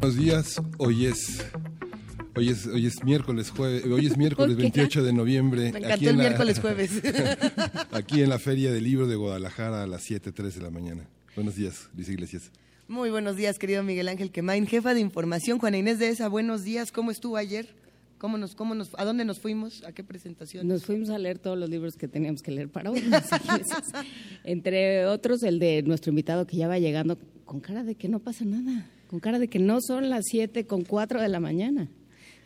Buenos días, hoy es Hoy es, hoy es miércoles jueves, hoy es miércoles 28 de noviembre. Me encantó el miércoles jueves. aquí en la Feria del Libro de Guadalajara a las 7.03 de la mañana. Buenos días, Luis Iglesias. Muy buenos días, querido Miguel Ángel Quemain, jefa de información. Juana Inés de esa, buenos días. ¿Cómo estuvo ayer? ¿Cómo nos, cómo nos, ¿A dónde nos fuimos? ¿A qué presentación? Nos fuimos a leer todos los libros que teníamos que leer para hoy. Entre otros, el de nuestro invitado que ya va llegando con cara de que no pasa nada con cara de que no son las 7 con 4 de la mañana.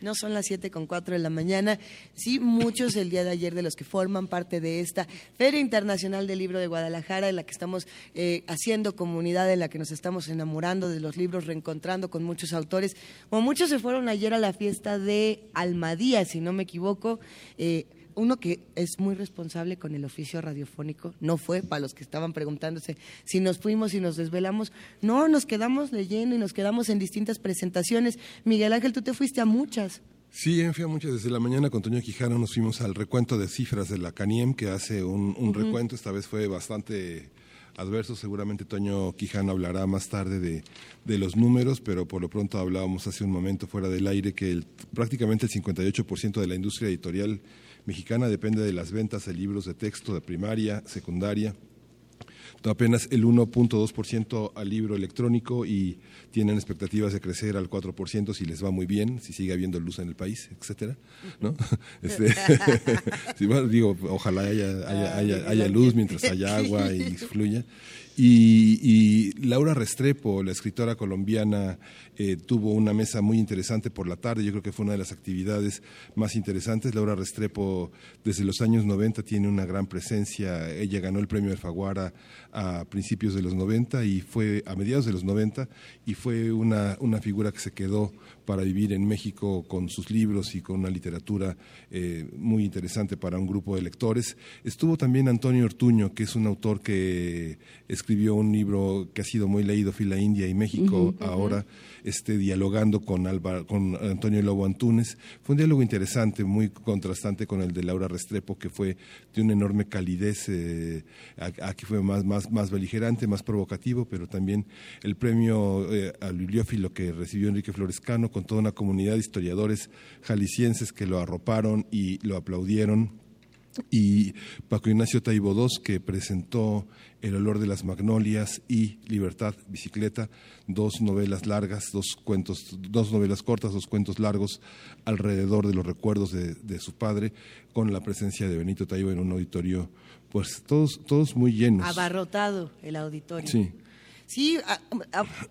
No son las 7 con 4 de la mañana. Sí, muchos el día de ayer de los que forman parte de esta Feria Internacional del Libro de Guadalajara, en la que estamos eh, haciendo comunidad, en la que nos estamos enamorando de los libros, reencontrando con muchos autores. Como muchos se fueron ayer a la fiesta de Almadía, si no me equivoco. Eh, uno que es muy responsable con el oficio radiofónico, no fue para los que estaban preguntándose si nos fuimos y nos desvelamos, no, nos quedamos leyendo y nos quedamos en distintas presentaciones. Miguel Ángel, tú te fuiste a muchas. Sí, fui a muchas. Desde la mañana con Toño Quijano nos fuimos al recuento de cifras de la CANIEM, que hace un, recuento, esta vez fue bastante adverso. Seguramente Toño Quijano hablará más tarde de, de, los números, pero por lo pronto hablábamos hace un momento fuera del aire que prácticamente el 58% de la industria editorial mexicana depende de las ventas de libros de texto de primaria, secundaria, apenas el 1.2% al libro electrónico y tienen expectativas de crecer al 4% si les va muy bien, si sigue habiendo luz en el país, etcétera, ¿no? Este, digo, ojalá haya, haya, luz mientras haya agua y fluya. Y, Laura Restrepo, la escritora colombiana, eh, tuvo una mesa muy interesante por la tarde. Yo creo que fue una de las actividades más interesantes. Laura Restrepo, desde los años 90, tiene una gran presencia. Ella ganó el premio Alfaguara a principios de los 90 y fue a mediados de los 90 y fue una, una figura que se quedó para vivir en México con sus libros y con una literatura eh, muy interesante para un grupo de lectores. Estuvo también Antonio Ortuño, que es un autor que escribió un libro que ha sido muy leído, Fila India y México, ahora este, dialogando con, con Antonio Lobo Antunes. Fue un diálogo interesante, muy contrastante con el de Laura Restrepo, que fue de una enorme calidez. Eh, aquí fue más, más, más beligerante, más provocativo, pero también el premio eh, al bibliófilo que recibió Enrique Florescano con toda una comunidad de historiadores jaliscienses que lo arroparon y lo aplaudieron y Paco Ignacio Taibo II, que presentó El olor de las magnolias y Libertad Bicicleta, dos novelas largas, dos cuentos, dos novelas cortas, dos cuentos largos alrededor de los recuerdos de, de su padre, con la presencia de Benito Taibo en un auditorio, pues todos, todos muy llenos. Abarrotado el auditorio. Sí. Sí,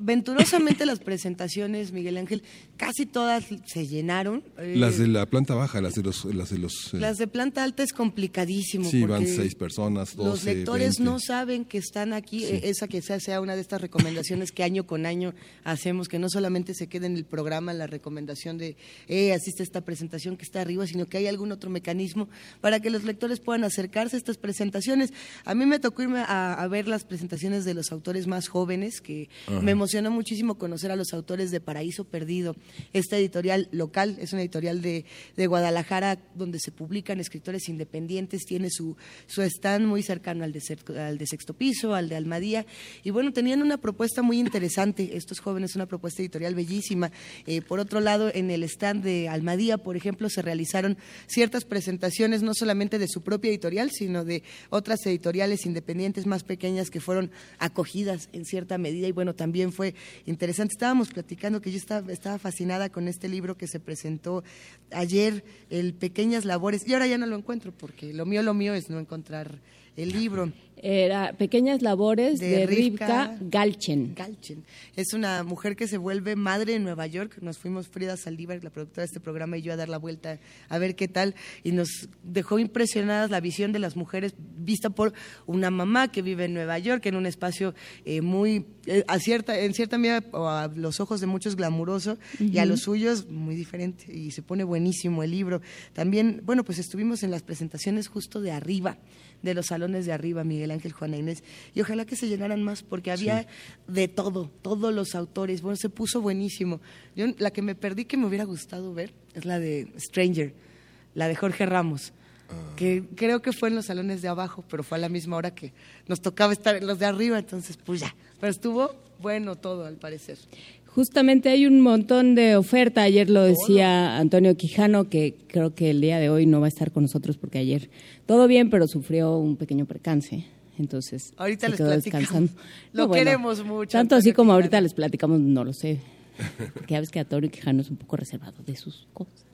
venturosamente las presentaciones, Miguel Ángel, casi todas se llenaron. Eh, las de la planta baja, las de los... Las de, los, eh, las de planta alta es complicadísimo. Sí, van seis personas, Los lectores no saben que están aquí, eh, esa que sea una de estas recomendaciones que año con año hacemos, que no solamente se quede en el programa la recomendación de, eh, asiste a esta presentación que está arriba, sino que hay algún otro mecanismo para que los lectores puedan acercarse a estas presentaciones. A mí me tocó irme a, a ver las presentaciones de los autores más jóvenes que me emocionó muchísimo conocer a los autores de Paraíso Perdido, esta editorial local, es una editorial de, Guadalajara donde se publican escritores independientes, tiene su, su stand muy cercano al de, al de Sexto Piso, al de Almadía, y bueno, tenían una propuesta muy interesante, estos jóvenes, una propuesta editorial bellísima. Eh, por otro lado, en el stand de Almadía, por ejemplo, se realizaron ciertas presentaciones, no solamente de su propia editorial, sino de otras editoriales independientes más pequeñas que fueron acogidas en cierta medida y bueno, también fue interesante. Estábamos platicando que yo estaba, estaba fascinada con este libro que se presentó ayer, el Pequeñas Labores, y ahora ya no lo encuentro porque lo mío, lo mío es no encontrar el libro. Era Pequeñas Labores de, Rivka, Galchen. Galchen. Es una mujer que se vuelve madre en Nueva York. Nos fuimos Frida Saldívar, la productora de este programa, y yo a dar la vuelta a ver qué tal. Y nos dejó impresionadas la visión de las mujeres vista por una mamá que vive en Nueva York, en un espacio eh, muy, eh, a cierta, en cierta medida, a los ojos de muchos glamuroso, y a los suyos muy diferente. Y se pone buenísimo el libro. También, bueno, pues estuvimos en las presentaciones justo de arriba de los salones de arriba, Miguel Ángel, Juana Inés, y ojalá que se llenaran más, porque había de todo, todos los autores, bueno, se puso buenísimo. Yo, la que me perdí que me hubiera gustado ver es la de Stranger, la de Jorge Ramos ah. que creo que fue en los salones de abajo, pero fue a la misma hora que nos tocaba estar en los de arriba, entonces pues ya, pero estuvo bueno todo al parecer. Justamente hay un montón de oferta. Ayer lo decía Antonio Quijano, que creo que el día de hoy no va a estar con nosotros porque ayer todo bien, pero sufrió un pequeño percance. Entonces, ahorita les platicamos. Lo queremos mucho. Tanto así como ahorita les platicamos, no lo sé. Porque ya ves que Antonio Quijano es un poco reservado de sus cosas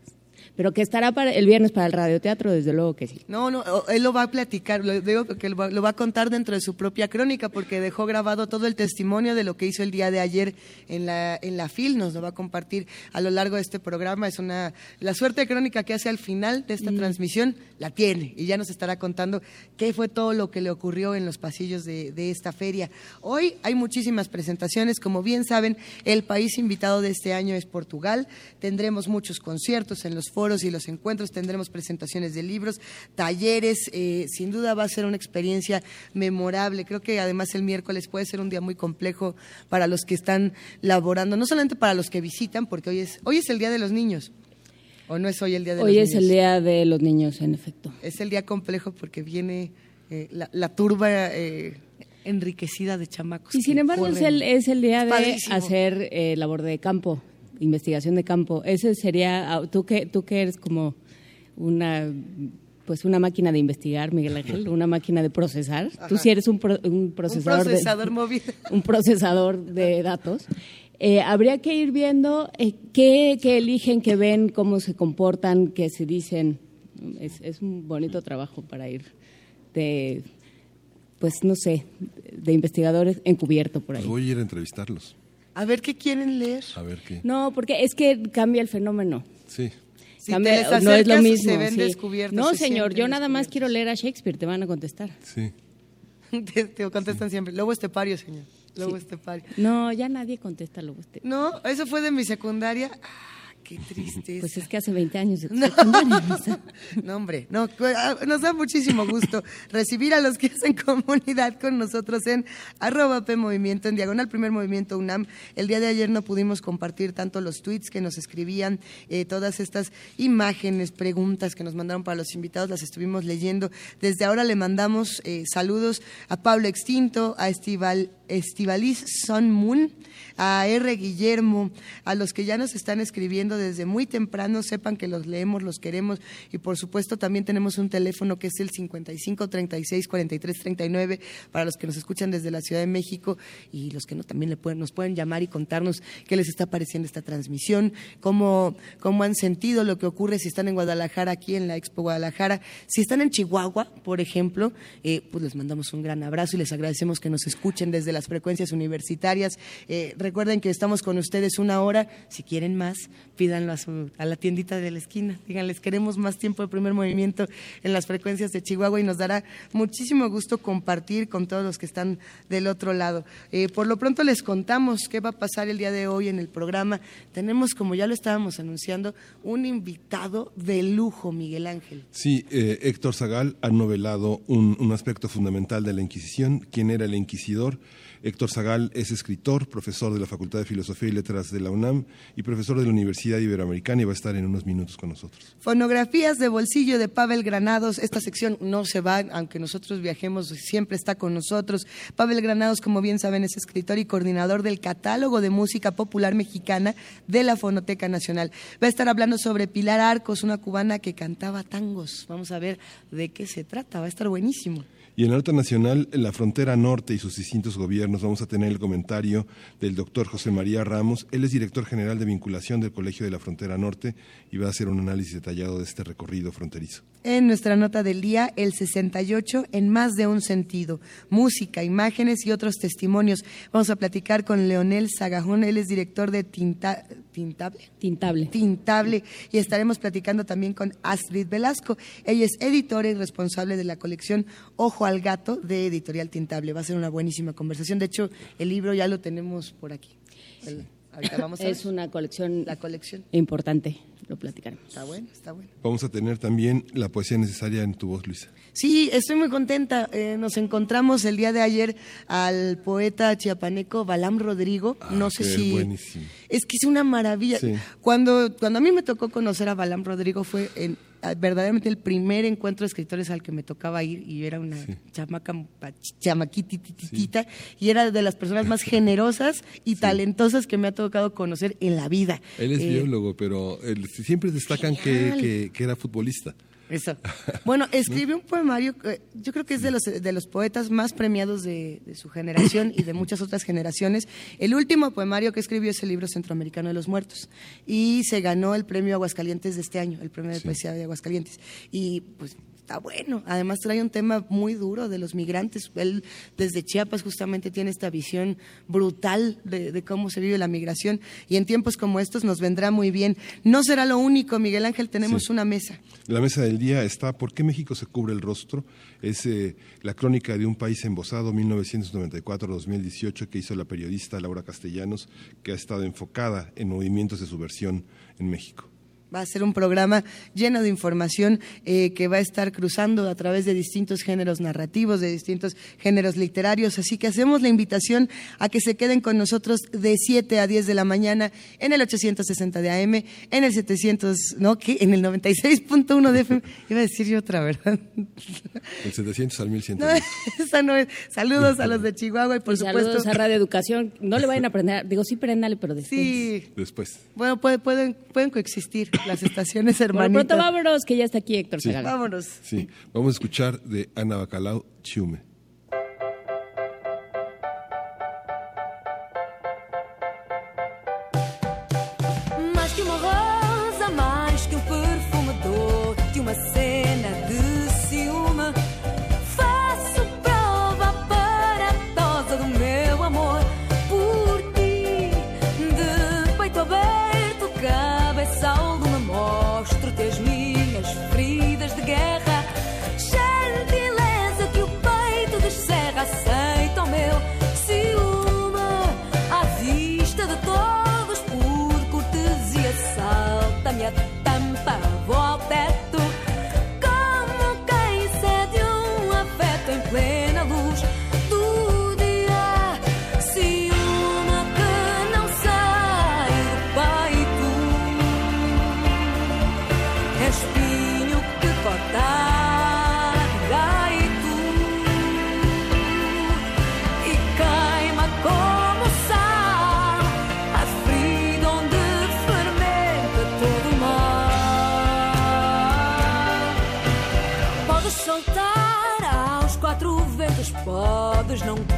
pero que estará para el viernes para el radioteatro, desde luego que sí. No, no, él lo va a platicar, lo digo que lo va, a contar dentro de su propia crónica, porque dejó grabado todo el testimonio de lo que hizo el día de ayer en la, en la FIL, nos lo va a compartir a lo largo de este programa. Es una, la suerte de crónica que hace al final de esta mm. transmisión, la tiene, y ya nos estará contando qué fue todo lo que le ocurrió en los pasillos de, de esta feria. Hoy hay muchísimas presentaciones, como bien saben, el país invitado de este año es Portugal, tendremos muchos conciertos en los foros y los encuentros, tendremos presentaciones de libros, talleres, eh, sin duda va a ser una experiencia memorable. Creo que además el miércoles puede ser un día muy complejo para los que están laborando, no solamente para los que visitan, porque hoy es, hoy es el Día de los Niños. ¿O no es hoy el Día de los Niños? Hoy es el Día de los Niños, en efecto. Es el día complejo porque viene eh, la, turba... Eh, enriquecida de chamacos. Y sin embargo es el, es el día de hacer labor de campo investigación de campo. Ese sería, ah, tú que, tú que eres como una pues una máquina de investigar, Miguel Ángel, una máquina de procesar. Tú sí eres un, un procesador, un procesador móvil. Un procesador de datos. Eh, habría que ir viendo eh, qué, qué, eligen, qué ven, cómo se comportan, qué se dicen. Es, es un bonito trabajo para ir de, pues no sé, de investigadores encubierto por ahí. voy a ir a entrevistarlos. A ver qué quieren leer. A ver qué. No, porque es que cambia el fenómeno. Sí. cambia, no es lo mismo. Se ven descubiertos. No, señor, yo nada más quiero leer a Shakespeare, te van a contestar. Sí. te, contestan siempre. Lobo estepario, señor. Lobo estepario. No, ya nadie contesta lobo estepario. No, eso fue de mi secundaria. Qué triste. Pues es que hace 20 años. No, hombre, no, ah, nos da muchísimo gusto recibir a los que hacen comunidad con nosotros en arroba P Movimiento, en Diagonal Primer Movimiento UNAM. El día de ayer no pudimos compartir tanto los tweets que nos escribían, eh, todas estas imágenes, preguntas que nos mandaron para los invitados, las estuvimos leyendo. Desde ahora le mandamos eh, saludos a Pablo Extinto, a Estival, Estivalis Son Moon, a R. Guillermo, a los que ya nos están escribiendo desde muy temprano, sepan que los leemos, los queremos y por supuesto también tenemos un teléfono que es el 55 36 43 39 para los que nos escuchan desde la Ciudad de México y los que no también le pueden, nos pueden llamar y contarnos qué les está pareciendo esta transmisión, cómo, cómo han sentido lo que ocurre si están en Guadalajara, aquí en la Expo Guadalajara, si están en Chihuahua, por ejemplo, eh, pues les mandamos un gran abrazo y les agradecemos que nos escuchen desde las frecuencias universitarias. Eh, Recuerden que estamos con ustedes una hora. Si quieren más, pídanlo a, la tiendita de la esquina. Díganles, queremos más tiempo de primer movimiento en las frecuencias de Chihuahua y nos dará muchísimo gusto compartir con todos los que están del otro lado. Eh, por lo pronto les contamos qué va a pasar el día de hoy en el programa. Tenemos, como ya lo estábamos anunciando, un invitado de lujo, Miguel Ángel. Sí, eh, Héctor Zagal ha novelado un aspecto fundamental de la Inquisición, quién era el inquisidor Héctor Zagal es escritor, profesor de la Facultad de Filosofía y Letras de la UNAM y profesor de la Universidad Iberoamericana y va a estar en unos minutos con nosotros. Fonografías de bolsillo de Pavel Granados. Esta sección no se va, aunque nosotros viajemos, siempre está con nosotros. Pavel Granados, como bien saben, es escritor y coordinador del catálogo de música popular mexicana de la Fonoteca Nacional. Va a estar hablando sobre Pilar Arcos, una cubana que cantaba tangos. Vamos a ver de qué se trata, va a estar buenísimo. Y en la nota nacional, en la frontera norte y sus distintos gobiernos, vamos a tener el comentario del doctor José María Ramos. Él es director general de vinculación del Colegio de la Frontera Norte y va a hacer un análisis detallado de este recorrido fronterizo. En nuestra nota del día, el 68 en más de un sentido, música, imágenes y otros testimonios. Vamos a platicar con Leonel Sagajón, él es director de Tinta, Tintable. Tintable. Tintable. Y estaremos platicando también con Astrid Velasco. Ella es editora y responsable de la colección Ojo al Gato de Editorial Tintable. Va a ser una buenísima conversación. De hecho, el libro ya lo tenemos por aquí. Vamos a es una colección, la colección importante lo platicaremos. Está bueno, está bueno. Vamos a tener también la poesía necesaria en tu voz, Luisa. Sí, estoy muy contenta. Eh, nos encontramos el día de ayer al poeta chiapaneco Balam Rodrigo. Ah, no sé si. Buenísimo. Es que es una maravilla. Cuando, cuando a mí me tocó conocer a Balam Rodrigo fue en, verdaderamente el primer encuentro de escritores al que me tocaba ir y era una chamaca, chamaquitititita y era de las personas más generosas y talentosas que me ha tocado conocer en la vida. Él es eh, biólogo, pero siempre destacan que, que era futbolista. Eso. Bueno, escribió un poemario, yo creo que es de los, de los poetas más premiados de, su generación y de muchas otras generaciones. El último poemario que escribió es el libro Centroamericano de los Muertos y se ganó el premio Aguascalientes de este año, el premio de poesía de Aguascalientes. Y pues está bueno. Además trae un tema muy duro de los migrantes. Él desde Chiapas justamente tiene esta visión brutal de, cómo se vive la migración y en tiempos como estos nos vendrá muy bien. No será lo único, Miguel Ángel, tenemos una mesa. La mesa del día está ¿Por qué México se cubre el rostro? Es eh, la crónica de un país embosado 1994-2018 que hizo la periodista Laura Castellanos, que ha estado enfocada en movimientos de subversión en México. Va a ser un programa lleno de información eh, que va a estar cruzando a través de distintos géneros narrativos, de distintos géneros literarios. Así que hacemos la invitación a que se queden con nosotros de 7 a 10 de la mañana en el 860 de AM, en el 700, no, que en el 96.1 de FM. Iba a decir yo otra, ¿verdad? El 700 al 1100. esa no es. Saludos a los de Chihuahua y por supuesto. Saludos a Radio Educación. No le vayan a aprender, digo, sí, prendale, pero después. Sí. Después. Bueno, pueden, pueden coexistir las estaciones hermanitas. Bueno, pronto vámonos, que ya está aquí Héctor sí. Vámonos. Sí, vamos a escuchar de Ana Bacalao, Chiume.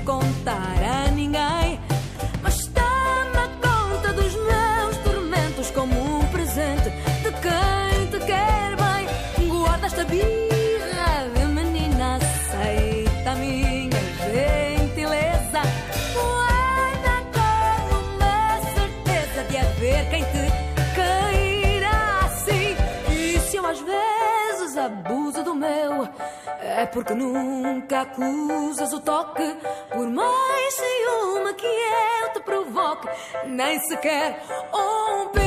Podes é porque nunca acusas o toque. Por mais ciúme que eu te provoque, nem sequer um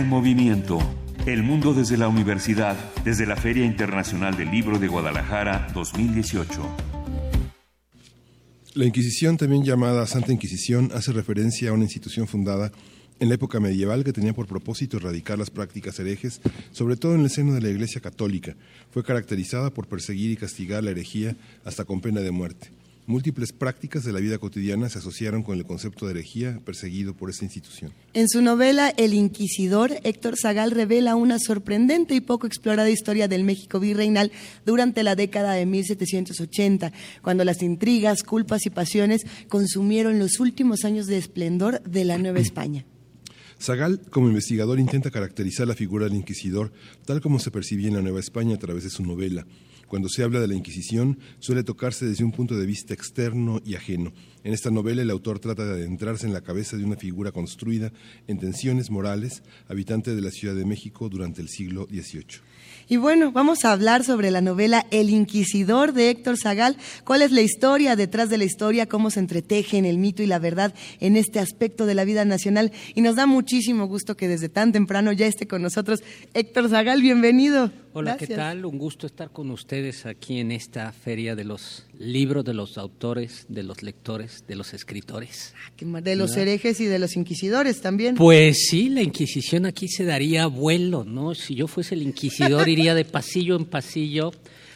Movimiento. El mundo desde la universidad, desde la Feria Internacional del Libro de Guadalajara 2018. La Inquisición, también llamada Santa Inquisición, hace referencia a una institución fundada en la época medieval que tenía por propósito erradicar las prácticas herejes, sobre todo en el seno de la Iglesia Católica. Fue caracterizada por perseguir y castigar la herejía hasta con pena de muerte. Múltiples prácticas de la vida cotidiana se asociaron con el concepto de herejía perseguido por esta institución. En su novela El Inquisidor, Héctor Zagal revela una sorprendente y poco explorada historia del México virreinal durante la década de 1780, cuando las intrigas, culpas y pasiones consumieron los últimos años de esplendor de la Nueva España. Zagal, como investigador, intenta caracterizar la figura del inquisidor tal como se percibía en la Nueva España a través de su novela. Cuando se habla de la Inquisición, suele tocarse desde un punto de vista externo y ajeno. En esta novela, el autor trata de adentrarse en la cabeza de una figura construida en tensiones morales, habitante de la Ciudad de México durante el siglo XVIII. Y bueno, vamos a hablar sobre la novela El Inquisidor de Héctor Zagal. ¿Cuál es la historia detrás de la historia? ¿Cómo se entretejen el mito y la verdad en este aspecto de la vida nacional? Y nos da muchísimo gusto que desde tan temprano ya esté con nosotros Héctor Zagal. Bienvenido. Hola, ¿qué tal? Un gusto estar con ustedes aquí en esta feria de los libros, de los autores, de los lectores, de los escritores. Ah, de los herejes y de los inquisidores también. Pues sí, la Inquisición aquí se daría vuelo, ¿no? Si yo fuese el inquisidor iría de pasillo en pasillo,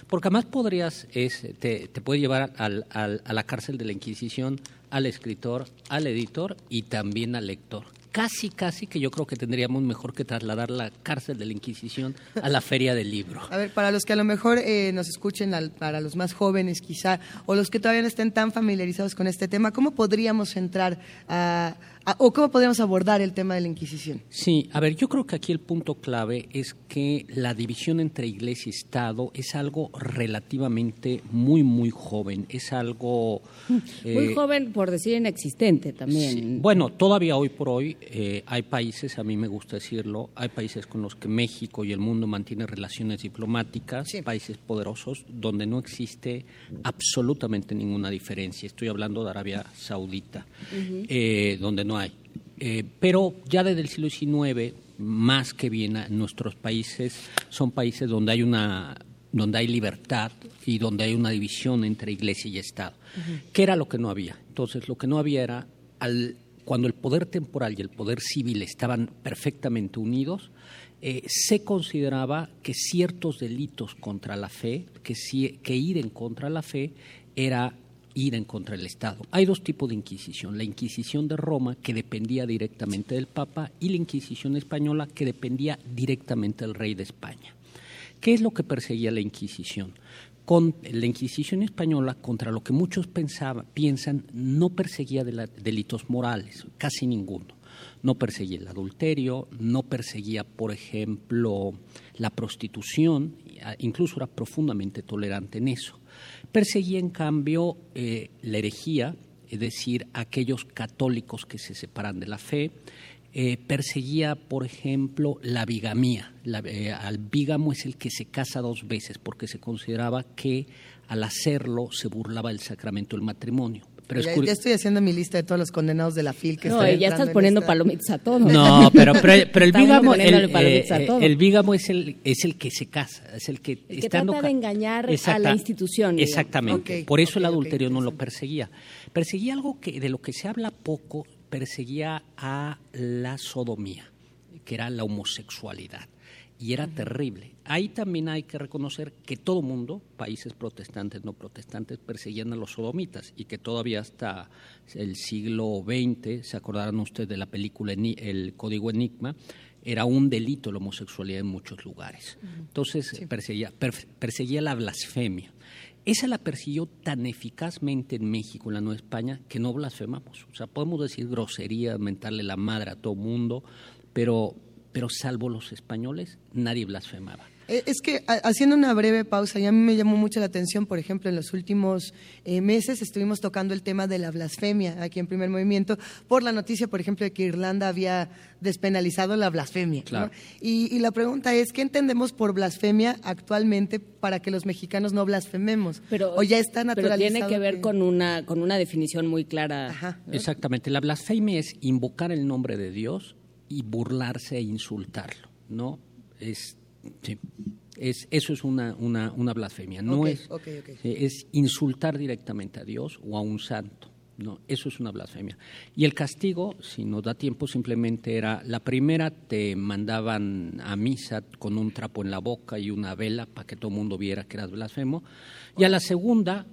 porque además podrías, es, te, te puede llevar al, al, a la cárcel de la Inquisición al escritor, al editor y también al lector casi, casi que yo creo que tendríamos mejor que trasladar la cárcel de la Inquisición a la Feria del Libro. A ver, para los que a lo mejor eh, nos escuchen, para los más jóvenes quizá, o los que todavía no estén tan familiarizados con este tema, ¿cómo podríamos entrar a ¿O cómo podemos abordar el tema de la Inquisición? Sí, a ver, yo creo que aquí el punto clave es que la división entre Iglesia y Estado es algo relativamente muy, muy joven. Es algo... Muy eh, joven, por decir inexistente también. Bueno, todavía hoy por hoy eh, hay países, a mí me gusta decirlo, hay países con los que México y el mundo mantienen relaciones diplomáticas, países poderosos, donde no existe absolutamente ninguna diferencia. Estoy hablando de Arabia Saudita, eh, donde no hay. Eh, pero ya desde el siglo XIX, más que bien nuestros países son países donde hay una donde hay libertad y donde hay una división entre iglesia y Estado. ¿Qué era lo que no había? Entonces, lo que no había era al, cuando el poder temporal y el poder civil estaban perfectamente unidos, eh, se consideraba que ciertos delitos contra la fe, que, que ir en contra la fe, era ir en contra del Estado. Hay dos tipos de Inquisición, la Inquisición de Roma, que dependía directamente del Papa, y la Inquisición española, que dependía directamente del rey de España. ¿Qué es lo que perseguía la Inquisición? Con la Inquisición española, contra lo que muchos pensaban, piensan, no perseguía delitos morales, casi ninguno. No perseguía el adulterio, no perseguía, por ejemplo, la prostitución, incluso era profundamente tolerante en eso Perseguía, en cambio, eh, la herejía, es decir, aquellos católicos que se separan de la fe. Eh, perseguía, por ejemplo, la bigamía. La, eh, al bígamo es el que se casa dos veces porque se consideraba que al hacerlo se burlaba el sacramento del matrimonio. Pero ya, estoy haciendo mi lista de todos los condenados de la FIL que No, ya estás poniendo palomitas a todos. No, pero, pero, el bígamo, el, el, bígamo es el, es el que se casa, es el que... El que trata de engañar a la institución. Exactamente, por eso el adulterio no lo perseguía. Perseguía algo que de lo que se habla poco, perseguía a la sodomía, que era la homosexualidad y era terrible. Ahí también hay que reconocer que todo mundo, países protestantes, no protestantes, perseguían a los sodomitas y que todavía hasta el siglo XX, se acordarán ustedes de la película El Código Enigma, era un delito la homosexualidad en muchos lugares. Entonces perseguía, perseguía la blasfemia. Esa la persiguió tan eficazmente en México, en la Nueva España, que no blasfemamos. O sea, podemos decir grosería, mentarle la madre a todo mundo, pero pero salvo los españoles, nadie blasfemaba. Eh, es que haciendo una breve pausa, y a mí me llamó mucho la atención, por ejemplo, en los últimos eh, meses estuvimos tocando el tema de la blasfemia aquí en primer movimiento, por la noticia, por ejemplo, de que Irlanda había despenalizado la blasfemia. Y, la pregunta es, ¿qué entendemos por blasfemia actualmente para que los mexicanos no blasfememos? Pero, o ya está naturalizado. Pero tiene que ver con, una, con una definición muy clara. Exactamente, la blasfemia es invocar el nombre de Dios y burlarse e insultarlo, ¿no? Es, es eso es una, una, una blasfemia, no es, es insultar directamente a Dios o a un santo. No, eso es una blasfemia. Y el castigo, si nos da tiempo, simplemente era, la primera te mandaban a misa con un trapo en la boca y una vela para que todo el mundo viera que eras blasfemo. Y a la segunda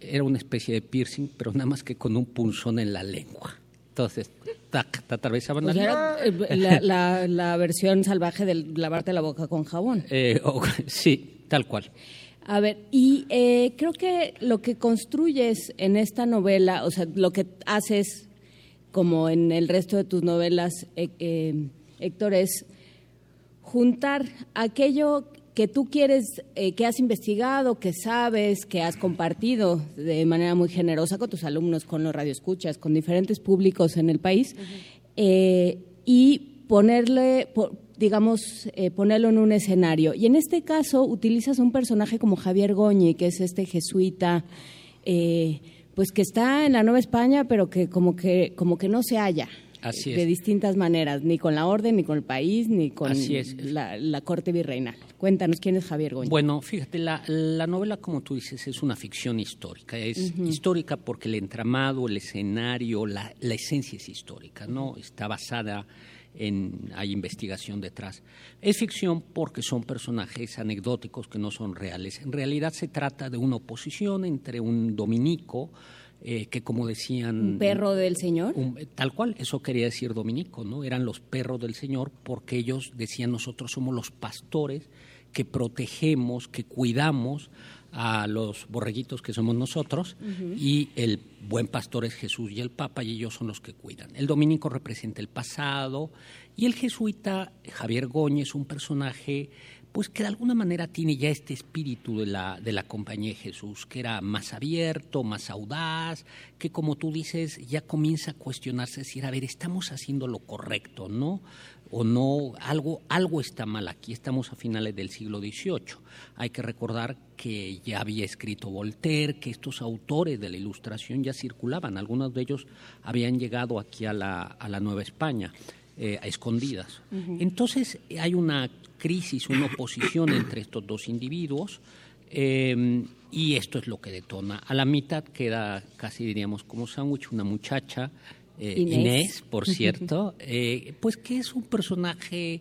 era una especie de piercing, pero nada más que con un punzón en la lengua. Entonces, tac, te atravesaban eh, la, la, versión salvaje de lavarte la boca con jabón. Eh, sí, tal cual. A ver, y eh, creo que lo que construyes en esta novela, o sea, lo que haces como en el resto de tus novelas, Héctor, es juntar aquello que tú quieres, eh, que has investigado, que sabes, que has compartido de manera muy generosa con tus alumnos, con los radioescuchas, con diferentes públicos en el país, eh, y ponerle, digamos, eh, ponerlo en un escenario. Y en este caso utilizas un personaje como Javier Goñi, que es este jesuita, pues que está en la Nueva España, pero que como que, como que no se halla. Así de distintas maneras, ni con la orden, ni con el país, ni con La, corte virreinal. Cuéntanos quién es Javier Goñi. Bueno, fíjate, la, novela, como tú dices, es una ficción histórica. Es histórica porque el entramado, el escenario, la, esencia es histórica, ¿no? Está basada en, hay investigación detrás. Es ficción porque son personajes anecdóticos que no son reales. En realidad se trata de una oposición entre un dominico, eh, que como decían... ¿Un perro del Señor? tal cual, eso quería decir Dominico, ¿no? Eran los perros del Señor porque ellos decían nosotros somos los pastores que protegemos, que cuidamos a los borreguitos que somos nosotros y el buen pastor es Jesús y el Papa y ellos son los que cuidan. El dominico representa el pasado y el jesuita Javier Góñez es un personaje pues que de alguna manera tiene ya este espíritu de la, de la compañía de Jesús, que era más abierto, más audaz, que como tú dices, ya comienza a cuestionarse, decir, a ver, estamos haciendo lo correcto, ¿no? O no, algo, algo está mal aquí, estamos a finales del siglo XVIII. Hay que recordar que ya había escrito Voltaire, que estos autores de la Ilustración ya circulaban, algunos de ellos habían llegado aquí a la, a la Nueva España. Eh, a escondidas. Entonces hay una crisis, una oposición entre estos dos individuos. Em, y esto es lo que detona. A la mitad queda casi diríamos como sándwich una muchacha, eh, Inés. por cierto, eh, pues que es un personaje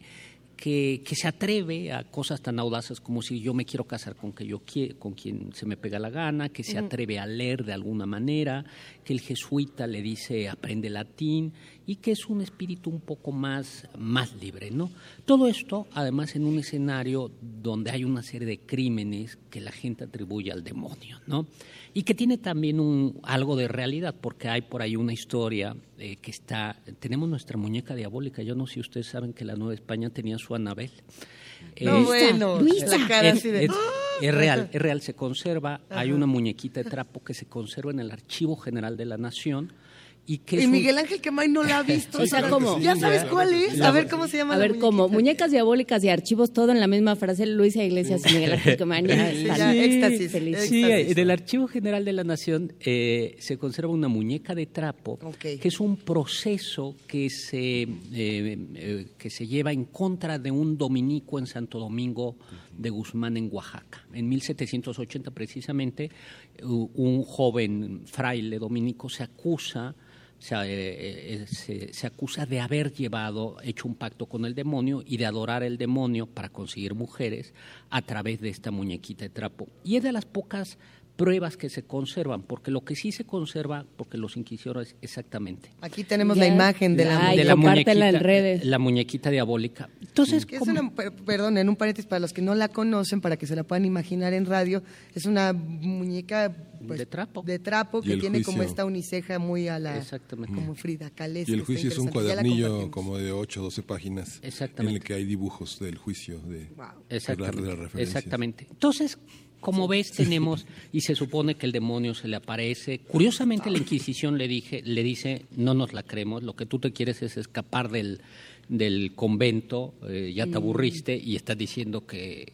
que, que, se atreve a cosas tan audaces como si yo me quiero casar con, que yo con quien se me pega la gana, que se atreve a leer de alguna manera, que el jesuita le dice aprende latín y que es un espíritu un poco más, más libre. ¿no? Todo esto, además, en un escenario donde hay una serie de crímenes que la gente atribuye al demonio, ¿no? y que tiene también un, algo de realidad, porque hay por ahí una historia eh, que está, tenemos nuestra muñeca diabólica, yo no sé si ustedes saben que la Nueva España tenía su Anabel. No, bueno, la cara así de... Es real, es real, se conserva. Hay una muñequita de trapo que se conserva en el Archivo General de la Nación y, Miguel Ángel Quemay no la ha visto. o sea, ¿cómo? ¿Ya sabes cuál es? A ver cómo se llama. A ver, ¿cómo? Muñecas diabólicas y archivos, todo en la misma frase. Luisa Iglesias y Miguel Ángel Quemay. Ya, éxtasis. Sí, en el Archivo General de la Nación eh, se conserva una muñeca de trapo, que es un proceso que se, eh, eh, que se lleva en contra de un dominico en Santo Domingo de Guzmán en Oaxaca. En 1780 precisamente, un joven fraile dominico se acusa se, eh, eh, se, acusa de haber llevado, hecho un pacto con el demonio y de adorar el demonio para conseguir mujeres a través de esta muñequita de trapo. Y es de las pocas pruebas que se conservan, porque lo que sí se conserva, porque los inquisidores exactamente. Aquí tenemos la imagen de la, de la muñequita, en redes. la muñequita diabólica. Entonces, perdón, en un paréntesis para los que no la conocen, para que se la puedan imaginar en radio, es una muñeca pues, de trapo, de trapo que tiene como esta uniceja muy a la, como Frida Kahlo. Y el juicio es un cuadernillo como de 8 o 12 páginas, en el que hay dibujos del juicio de, Exactamente. la referencia. Exactamente. Entonces como ves, tenemos, y se supone que el demonio se le aparece. Curiosamente, la Inquisición le, dije, le dice, no nos la creemos, lo que tú te quieres es escapar del, del convento, eh, ya te aburriste y estás diciendo que,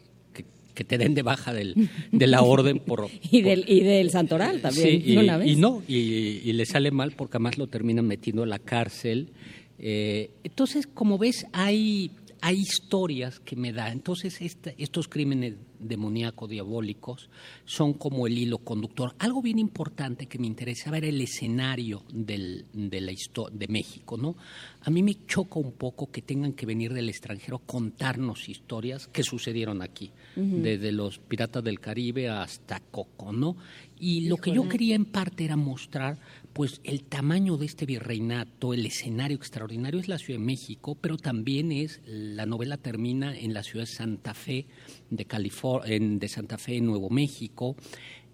que, te den de baja del, de la orden por... y, del, y del santoral también, y, y no, y, y, le sale mal porque además lo terminan metiendo a la cárcel. Eh, entonces, como ves, hay, hay historias que me da. Entonces, estos crímenes demoníaco diabólicos son como el hilo conductor. Algo bien importante que me interesa ver el escenario del, de, la de México, ¿no? A mí me choca un poco que tengan que venir del extranjero a contarnos historias que sucedieron aquí, desde los piratas del Caribe hasta Coco, ¿no? Y lo que yo quería en parte era mostrar pues el tamaño de este virreinato, el escenario extraordinario es la Ciudad de México, pero también es, la novela termina en la ciudad de Santa Fe, de, California, de Santa Fe, Nuevo México.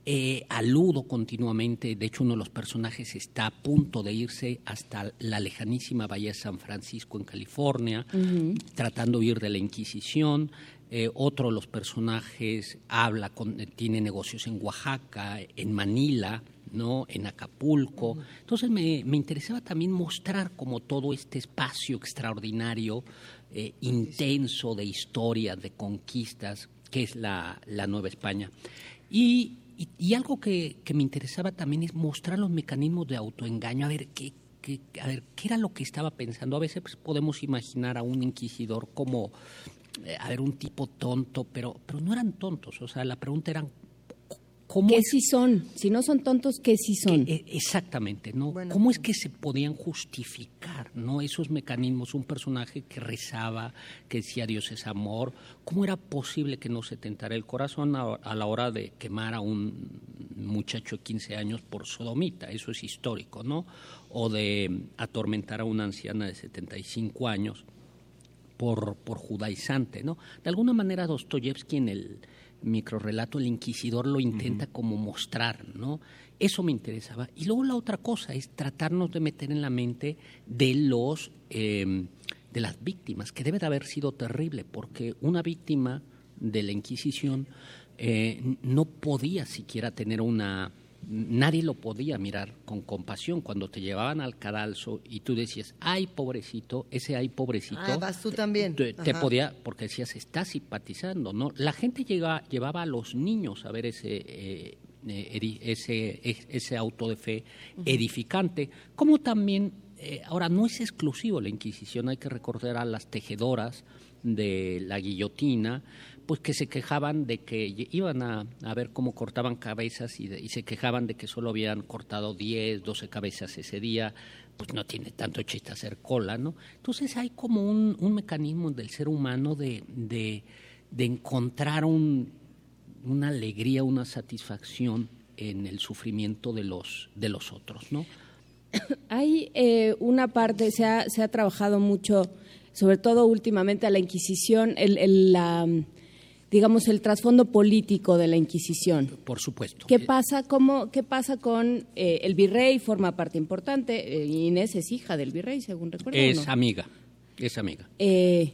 Eh, aludo continuamente, de hecho uno de los personajes está a punto de irse hasta la lejanísima Bahía de San Francisco en California, tratando de huir de la Inquisición. Eh, otro de los personajes habla, con, tiene negocios en Oaxaca, en Manila, ¿no? en Acapulco. Entonces me, interesaba también mostrar como todo este espacio extraordinario, eh, intenso de historias, de conquistas, que es la, Nueva España. Y, algo que, me interesaba también es mostrar los mecanismos de autoengaño, a ver qué, a ver, ¿qué era lo que estaba pensando? A veces pues, podemos imaginar a un inquisidor como, eh, a ver, un tipo tonto, pero, pero no eran tontos. O sea, la pregunta era ¿Qué sí son? Si no son tontos, ¿qué sí son? Eh, exactamente, ¿no? ¿Cómo es que se podían justificar, ¿no? Esos mecanismos, un personaje que rezaba, que decía Dios es amor, ¿cómo era posible que no se tentara el corazón a, la hora de quemar a un muchacho de 15 años por sodomita? Eso es histórico, ¿no? O de atormentar a una anciana de 75 años por, por judaizante, ¿no? De alguna manera Dostoyevsky en el microrelato El Inquisidor lo intenta como mostrar, ¿no? Eso me interesaba. Y luego la otra cosa es tratarnos de meter en la mente de los em, de las víctimas, que debe de haber sido terrible, porque una víctima de la Inquisición eh, no podía siquiera tener una nadie lo podía mirar con compasión cuando te llevaban al cadalso y tú decías, ay pobrecito, ese ay pobrecito. Ah, vas tú también. Te, podía, porque decías, está simpatizando, ¿no? La gente llega, llevaba a los niños a ver ese, eh, eh, ese, ese auto de fe edificante, como también, eh, ahora no es exclusivo la Inquisición, hay que recordar a las tejedoras de la guillotina, pues que se quejaban de que iban a, ver cómo cortaban cabezas y, se quejaban de que solo habían cortado 10, 12 cabezas ese día, pues no tiene tanto chiste hacer cola, ¿no? Entonces hay como un, mecanismo del ser humano de, de, encontrar una alegría, una satisfacción en el sufrimiento de los, de los otros, ¿no? Hay eh, una parte, se ha, se ha trabajado mucho, sobre todo últimamente a la Inquisición, el, la digamos, el trasfondo político de la Inquisición. Por supuesto. ¿Qué pasa, cómo, qué pasa con eh, el virrey? Forma parte importante. Eh, Inés es hija del virrey, según recuerdo. Es amiga, es amiga. Eh,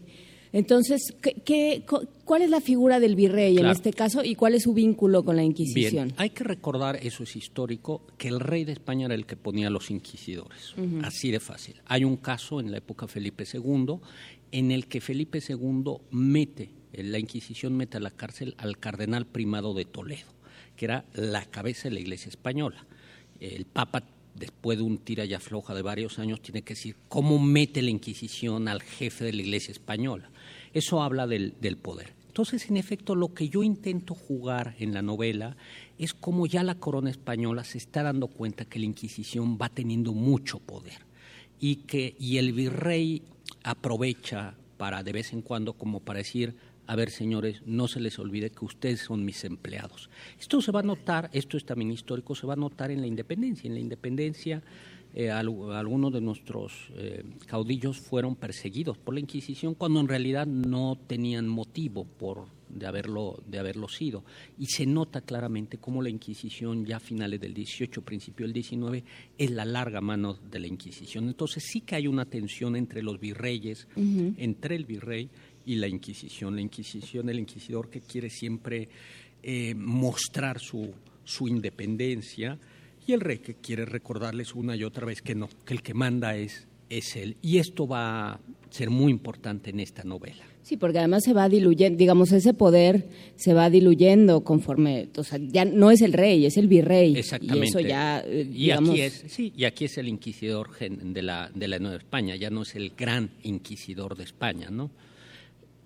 entonces, ¿qué, cuál es la figura del virrey en este caso y cuál es su vínculo con la Inquisición? hay que recordar, eso es histórico, que el rey de España era el que ponía a los inquisidores. Así de fácil. Hay un caso en la época Felipe II en el que Felipe II mete la Inquisición mete a la cárcel al cardenal primado de Toledo, que era la cabeza de la Iglesia española. El Papa, después de un tira y afloja de varios años, tiene que decir cómo mete la Inquisición al jefe de la Iglesia española. Eso habla del, poder. Entonces, en efecto, lo que yo intento jugar en la novela es cómo ya la corona española se está dando cuenta que la Inquisición va teniendo mucho poder y que y el virrey aprovecha para de vez en cuando como para decir a ver señores, no se les olvide que ustedes son mis empleados. Esto se va a notar, esto es también histórico, se va a notar en la independencia. En la independencia eh, algunos de nuestros eh, caudillos fueron perseguidos por la Inquisición cuando en realidad no tenían motivo por de haberlo de haberlo sido y se nota claramente cómo la Inquisición ya a finales del 18 principio del 19 es la larga mano de la Inquisición entonces sí que hay una tensión entre los virreyes entre el virrey y la Inquisición. La Inquisición, el inquisidor que quiere siempre eh, mostrar su, su independencia y el rey que quiere recordarles una y otra vez que no, que el que manda es, es él. Y esto va, ser muy importante en esta novela. Sí, porque además se va diluyendo, digamos, ese poder se va diluyendo conforme, o sea, ya no es el rey, es el virrey. Exactamente. Y eso ya, eh, y aquí es, sí, y aquí es el inquisidor de la, de la Nueva España, ya no es el gran inquisidor de España, ¿no?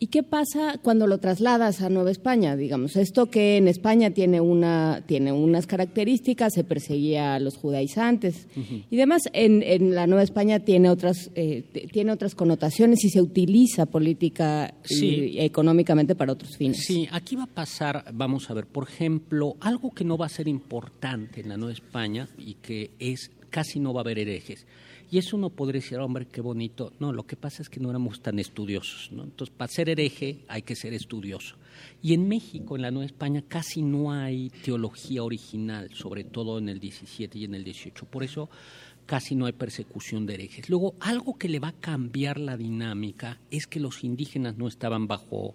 ¿Y qué pasa cuando lo trasladas a Nueva España? Digamos, esto que en España tiene, una, tiene unas características, se perseguía a los judaizantes y demás, en, en, la Nueva España tiene otras, eh, tiene otras connotaciones y se utiliza política y, económicamente para otros fines. Sí, aquí va a pasar, vamos a ver, por ejemplo, algo que no va a ser importante en la Nueva España y que es casi no va a haber herejes y eso uno podría decir, hombre, qué bonito. No, lo que pasa es que no éramos tan estudiosos. ¿no? Entonces, para ser hereje hay que ser estudioso. Y en México, en la Nueva España, casi no hay teología original, sobre todo en el 17 y en el 18. Por eso casi no hay persecución de herejes. Luego, algo que le va a cambiar la dinámica es que los indígenas no estaban bajo,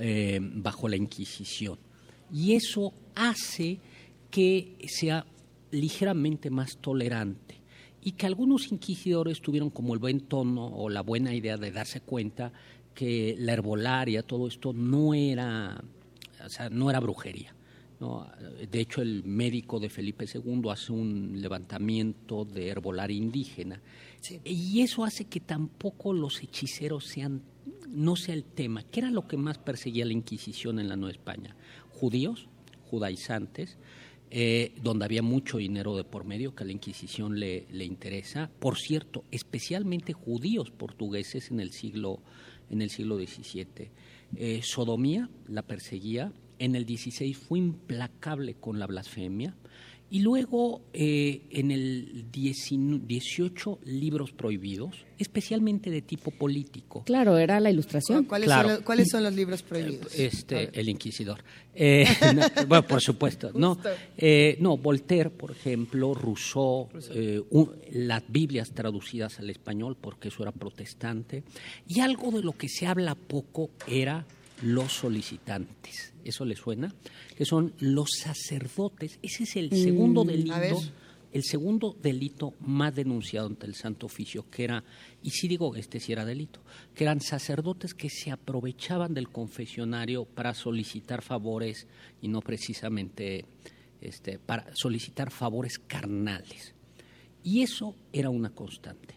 eh, bajo la Inquisición. Y eso hace que sea ligeramente más tolerante y que algunos inquisidores tuvieron como el buen tono o la buena idea de darse cuenta que la herbolaria, todo esto no era, o sea, no era brujería. ¿no? De hecho, el médico de Felipe II hace un levantamiento de herbolaria indígena y eso hace que tampoco los hechiceros sean, no sea el tema. ¿Qué era lo que más perseguía la Inquisición en la Nueva España? Judíos, judaizantes, eh, donde había mucho dinero de por medio que a la Inquisición le, le, interesa. Por cierto, especialmente judíos portugueses en el siglo, en el siglo XVII. Eh, sodomía la perseguía. En el XVI fue implacable con la blasfemia. Y luego, eh, en el 18 libros prohibidos, especialmente de tipo político. Claro, era la ilustración. ¿Cuáles, son, los, ¿cuáles son los libros prohibidos? Este, el Inquisidor. Eh, bueno, por supuesto. No, eh, no, Voltaire, por ejemplo, Rousseau, eh, las Biblias traducidas al español, porque eso era protestante. Y algo de lo que se habla poco era los solicitantes. ¿Eso le suena? Que son los sacerdotes. Ese es el segundo delito, el segundo delito más denunciado ante el Santo Oficio, que era, y sí digo este sí era delito, que eran sacerdotes que se aprovechaban del confesionario para solicitar favores y no precisamente este, para solicitar favores carnales. Y eso era una constante.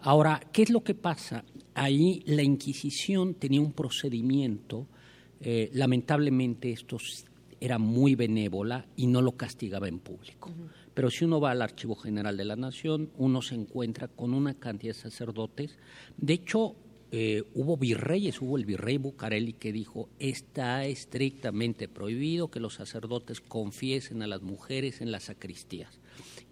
Ahora, ¿qué es lo que pasa? Ahí la Inquisición tenía un procedimiento, eh, lamentablemente esto era muy benévola y no lo castigaba en público. Pero si uno va al Archivo General de la Nación, uno se encuentra con una cantidad de sacerdotes. De hecho, eh, hubo virreyes, hubo el virrey Bucareli que dijo, está estrictamente prohibido que los sacerdotes confiesen a las mujeres en las sacristías.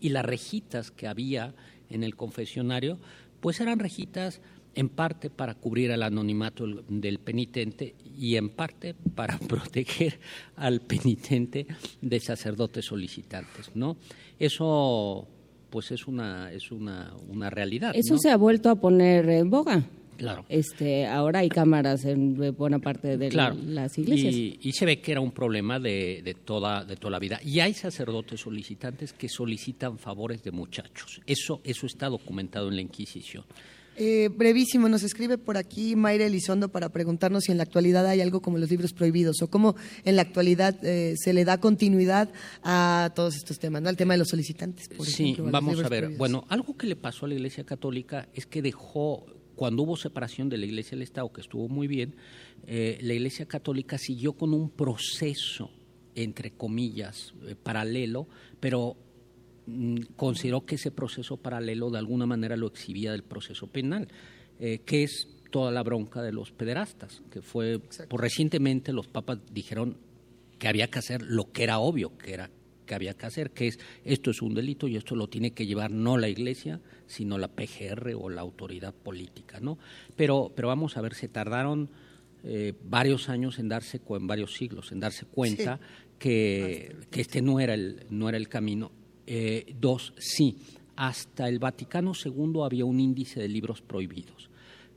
Y las rejitas que había en el confesionario pues eran rejitas en parte para cubrir el anonimato del penitente y en parte para proteger al penitente de sacerdotes solicitantes, ¿no? Eso pues es una es una, una realidad. Eso se ha vuelto a poner en boga. Claro. Este, ahora hay cámaras en buena parte de las iglesias. Y, se ve que era un problema de, de, toda, de toda la vida. Y hay sacerdotes solicitantes que solicitan favores de muchachos. Eso, eso está documentado en la Inquisición. Eh, brevísimo, nos escribe por aquí Mayra Elizondo para preguntarnos si en la actualidad hay algo como los libros prohibidos o cómo en la actualidad eh, se le da continuidad a todos estos temas, ¿no? al tema de los solicitantes. Por sí, ejemplo, vamos a ver. Bueno, algo que le pasó a la Iglesia Católica es que dejó cuando hubo separación de la Iglesia y el Estado, que estuvo muy bien, eh, la Iglesia Católica siguió con un proceso, entre comillas, eh, paralelo, pero consideró que ese proceso paralelo de alguna manera lo exhibía del proceso penal, eh, que es toda la bronca de los pederastas, que fue, por recientemente los papas dijeron que había que hacer lo que era obvio, que era que había que hacer, que es esto es un delito y esto lo tiene que llevar no la Iglesia, sino la PGR o la autoridad política, ¿no? Pero, pero vamos a ver, se tardaron eh, varios años en darse, en varios siglos, en darse cuenta que, que, este no era el, no era el camino. Eh, dos, sí, hasta el Vaticano II había un índice de libros prohibidos.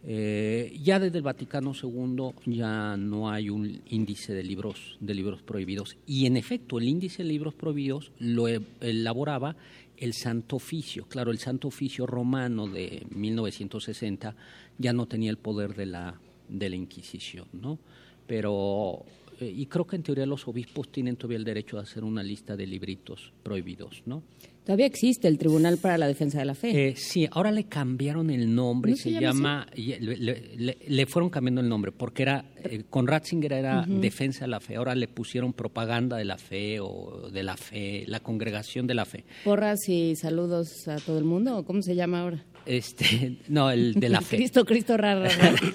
Eh, ya desde el Vaticano II ya no hay un índice de libros, de libros prohibidos y en efecto el índice de libros prohibidos lo e, elaboraba el Santo Oficio. Claro, el Santo Oficio romano de 1960 ya no tenía el poder de la, de la Inquisición, ¿no? Pero, eh, y creo que en teoría los obispos tienen todavía el derecho de hacer una lista de libritos prohibidos, ¿no? Todavía existe el Tribunal para la Defensa de la Fe. Eh, sí, ahora le cambiaron el nombre se, llama, le, fueron cambiando el nombre porque era, eh, con Ratzinger era Defensa de la Fe, ahora le pusieron Propaganda de la Fe o de la Fe, la Congregación de la Fe. Porras y saludos a todo el mundo, ¿cómo se llama ahora? Este, no, el de la fe. Cristo, Cristo, raro.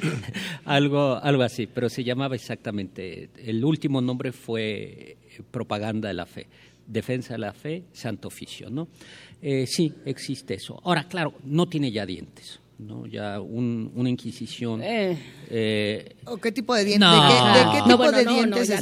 algo, algo así, pero se llamaba exactamente. El último nombre fue Propaganda de la Fe defensa de la fe, santo oficio, ¿no? Eh, sí, existe eso. Ahora, claro, no tiene ya dientes. ¿No? Ya una inquisición. Eh. Eh, ¿O qué tipo de dientes? ¿De, qué, tipo de dientes ya,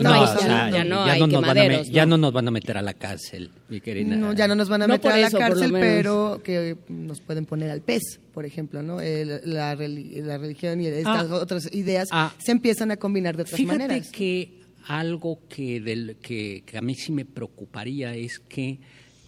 no, nos van a meter a la cárcel, mi querida. No, ya no nos van a meter a la cárcel, pero que nos pueden poner al pez, por ejemplo, ¿no? la, religión y estas ah. otras ideas ah. se empiezan a combinar de otras Fíjate maneras. que algo que, del, que, a mí sí me preocuparía es que,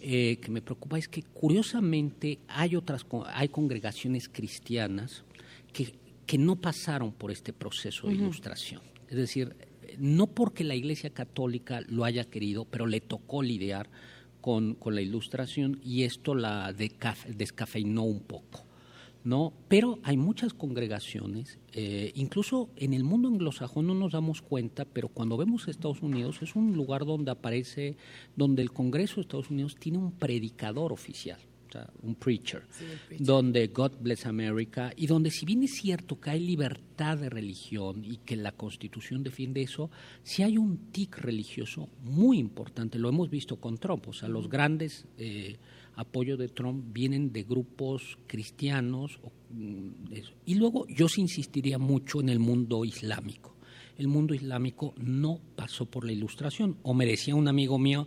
eh, que me preocupa es que curiosamente hay otras hay congregaciones cristianas que, que no pasaron por este proceso de ilustración. Es decir, no porque la Iglesia Católica lo haya querido, pero le tocó lidiar con, con la ilustración y esto la descafeinó un poco. ¿No? Pero hay muchas congregaciones, eh, incluso en el mundo anglosajón no nos damos cuenta, pero cuando vemos Estados Unidos es un lugar donde aparece, donde el Congreso de Estados Unidos tiene un predicador oficial. un preacher, donde God bless America y donde si bien es cierto que hay libertad de religión y que la Constitución defiende eso, si hay un tic religioso muy importante, lo hemos visto con Trump, o sea, los grandes eh, apoyo de Trump vienen de grupos cristianos. Mm, y luego yo sí insistiría mucho en el mundo islámico. El mundo islámico no pasó por la ilustración. O me decía un amigo mío,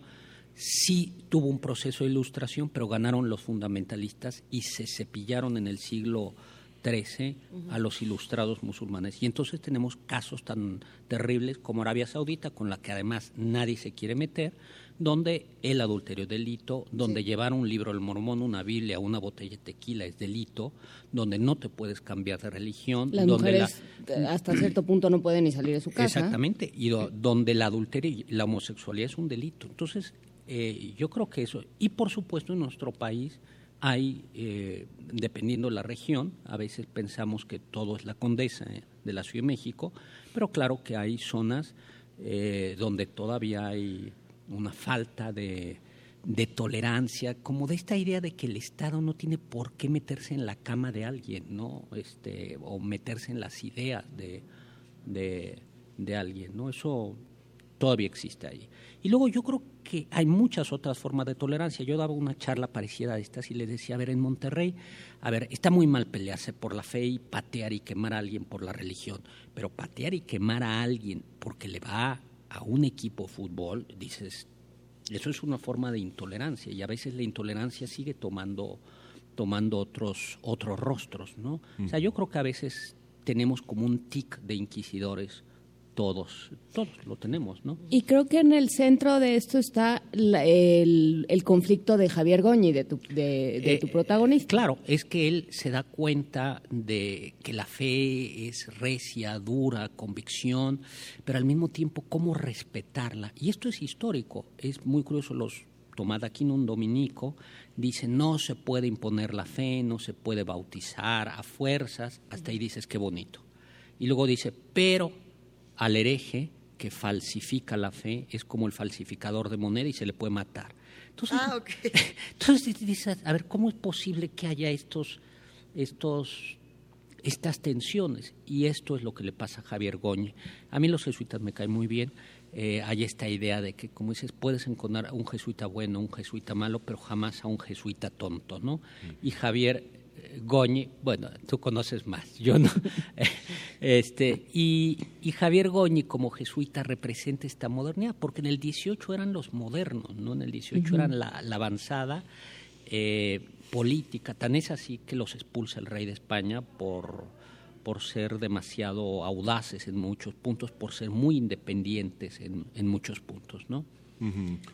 sí tuvo un proceso de ilustración, pero ganaron los fundamentalistas y se cepillaron en el siglo XIII a los ilustrados musulmanes. Y entonces tenemos casos tan terribles como Arabia Saudita, con la que además nadie se quiere meter, donde el adulterio es delito, donde llevar un libro del mormón, una Biblia, una botella de tequila es delito, donde no te puedes cambiar de religión. Las donde mujeres hasta cierto punto no pueden ni salir de su casa. Exactamente, y donde el adulterio y la homosexualidad es un delito. Entonces, eh, yo creo que eso, y por supuesto en nuestro país hay, eh, dependiendo de la región, a veces pensamos que todo es la condesa eh, de la Ciudad de México, pero claro que hay zonas donde todavía hay una falta de, tolerancia, como de esta idea de que el Estado no tiene por qué meterse en la cama de alguien, ¿no? Este, o meterse en las ideas de, de, alguien, ¿no? Eso todavía existe ahí. Y luego yo creo que hay muchas otras formas de tolerancia. Yo daba una charla parecida a estas y les decía, a ver, en Monterrey, a ver, está muy mal pelearse por la fe y patear y quemar a alguien por la religión, pero patear y quemar a alguien porque le va a un equipo de fútbol, dices, eso es una forma de intolerancia y a veces la intolerancia sigue tomando, tomando otros, otros rostros, ¿no? O sea, yo creo que a veces tenemos como un tic de inquisidores todos, todos lo tenemos, ¿no? Y creo que en el centro de esto está el, conflicto de Javier Goñi, de tu, de, tu eh, protagonista. Claro, es que él se da cuenta de que la fe es recia, dura, convicción, pero al mismo tiempo cómo respetarla. Y esto es histórico, es muy curioso, los Tomás Aquino, un dominico, dice no se puede imponer la fe, no se puede bautizar a fuerzas, hasta ahí dices qué bonito. Y luego dice, pero al hereje que falsifica la fe es como el falsificador de moneda y se le puede matar. Entonces, ah, entonces dices, a ver, ¿cómo es posible que haya estos, estos, estas tensiones? Y esto es lo que le pasa a Javier Goñe. A mí los jesuitas me caen muy bien. Eh, hay esta idea de que, como dices, puedes encontrar a un jesuita bueno, un jesuita malo, pero jamás a un jesuita tonto, ¿no? Mm. Y Javier Goñi, bueno, tú conoces más, yo no. este, y, Javier Goñi como jesuita representa esta modernidad, porque en el 18 eran los modernos, ¿no? En el 18 eran la, avanzada eh, política, tan es así que los expulsa el rey de España por, por ser demasiado audaces en muchos puntos, por ser muy independientes en, muchos puntos, ¿no?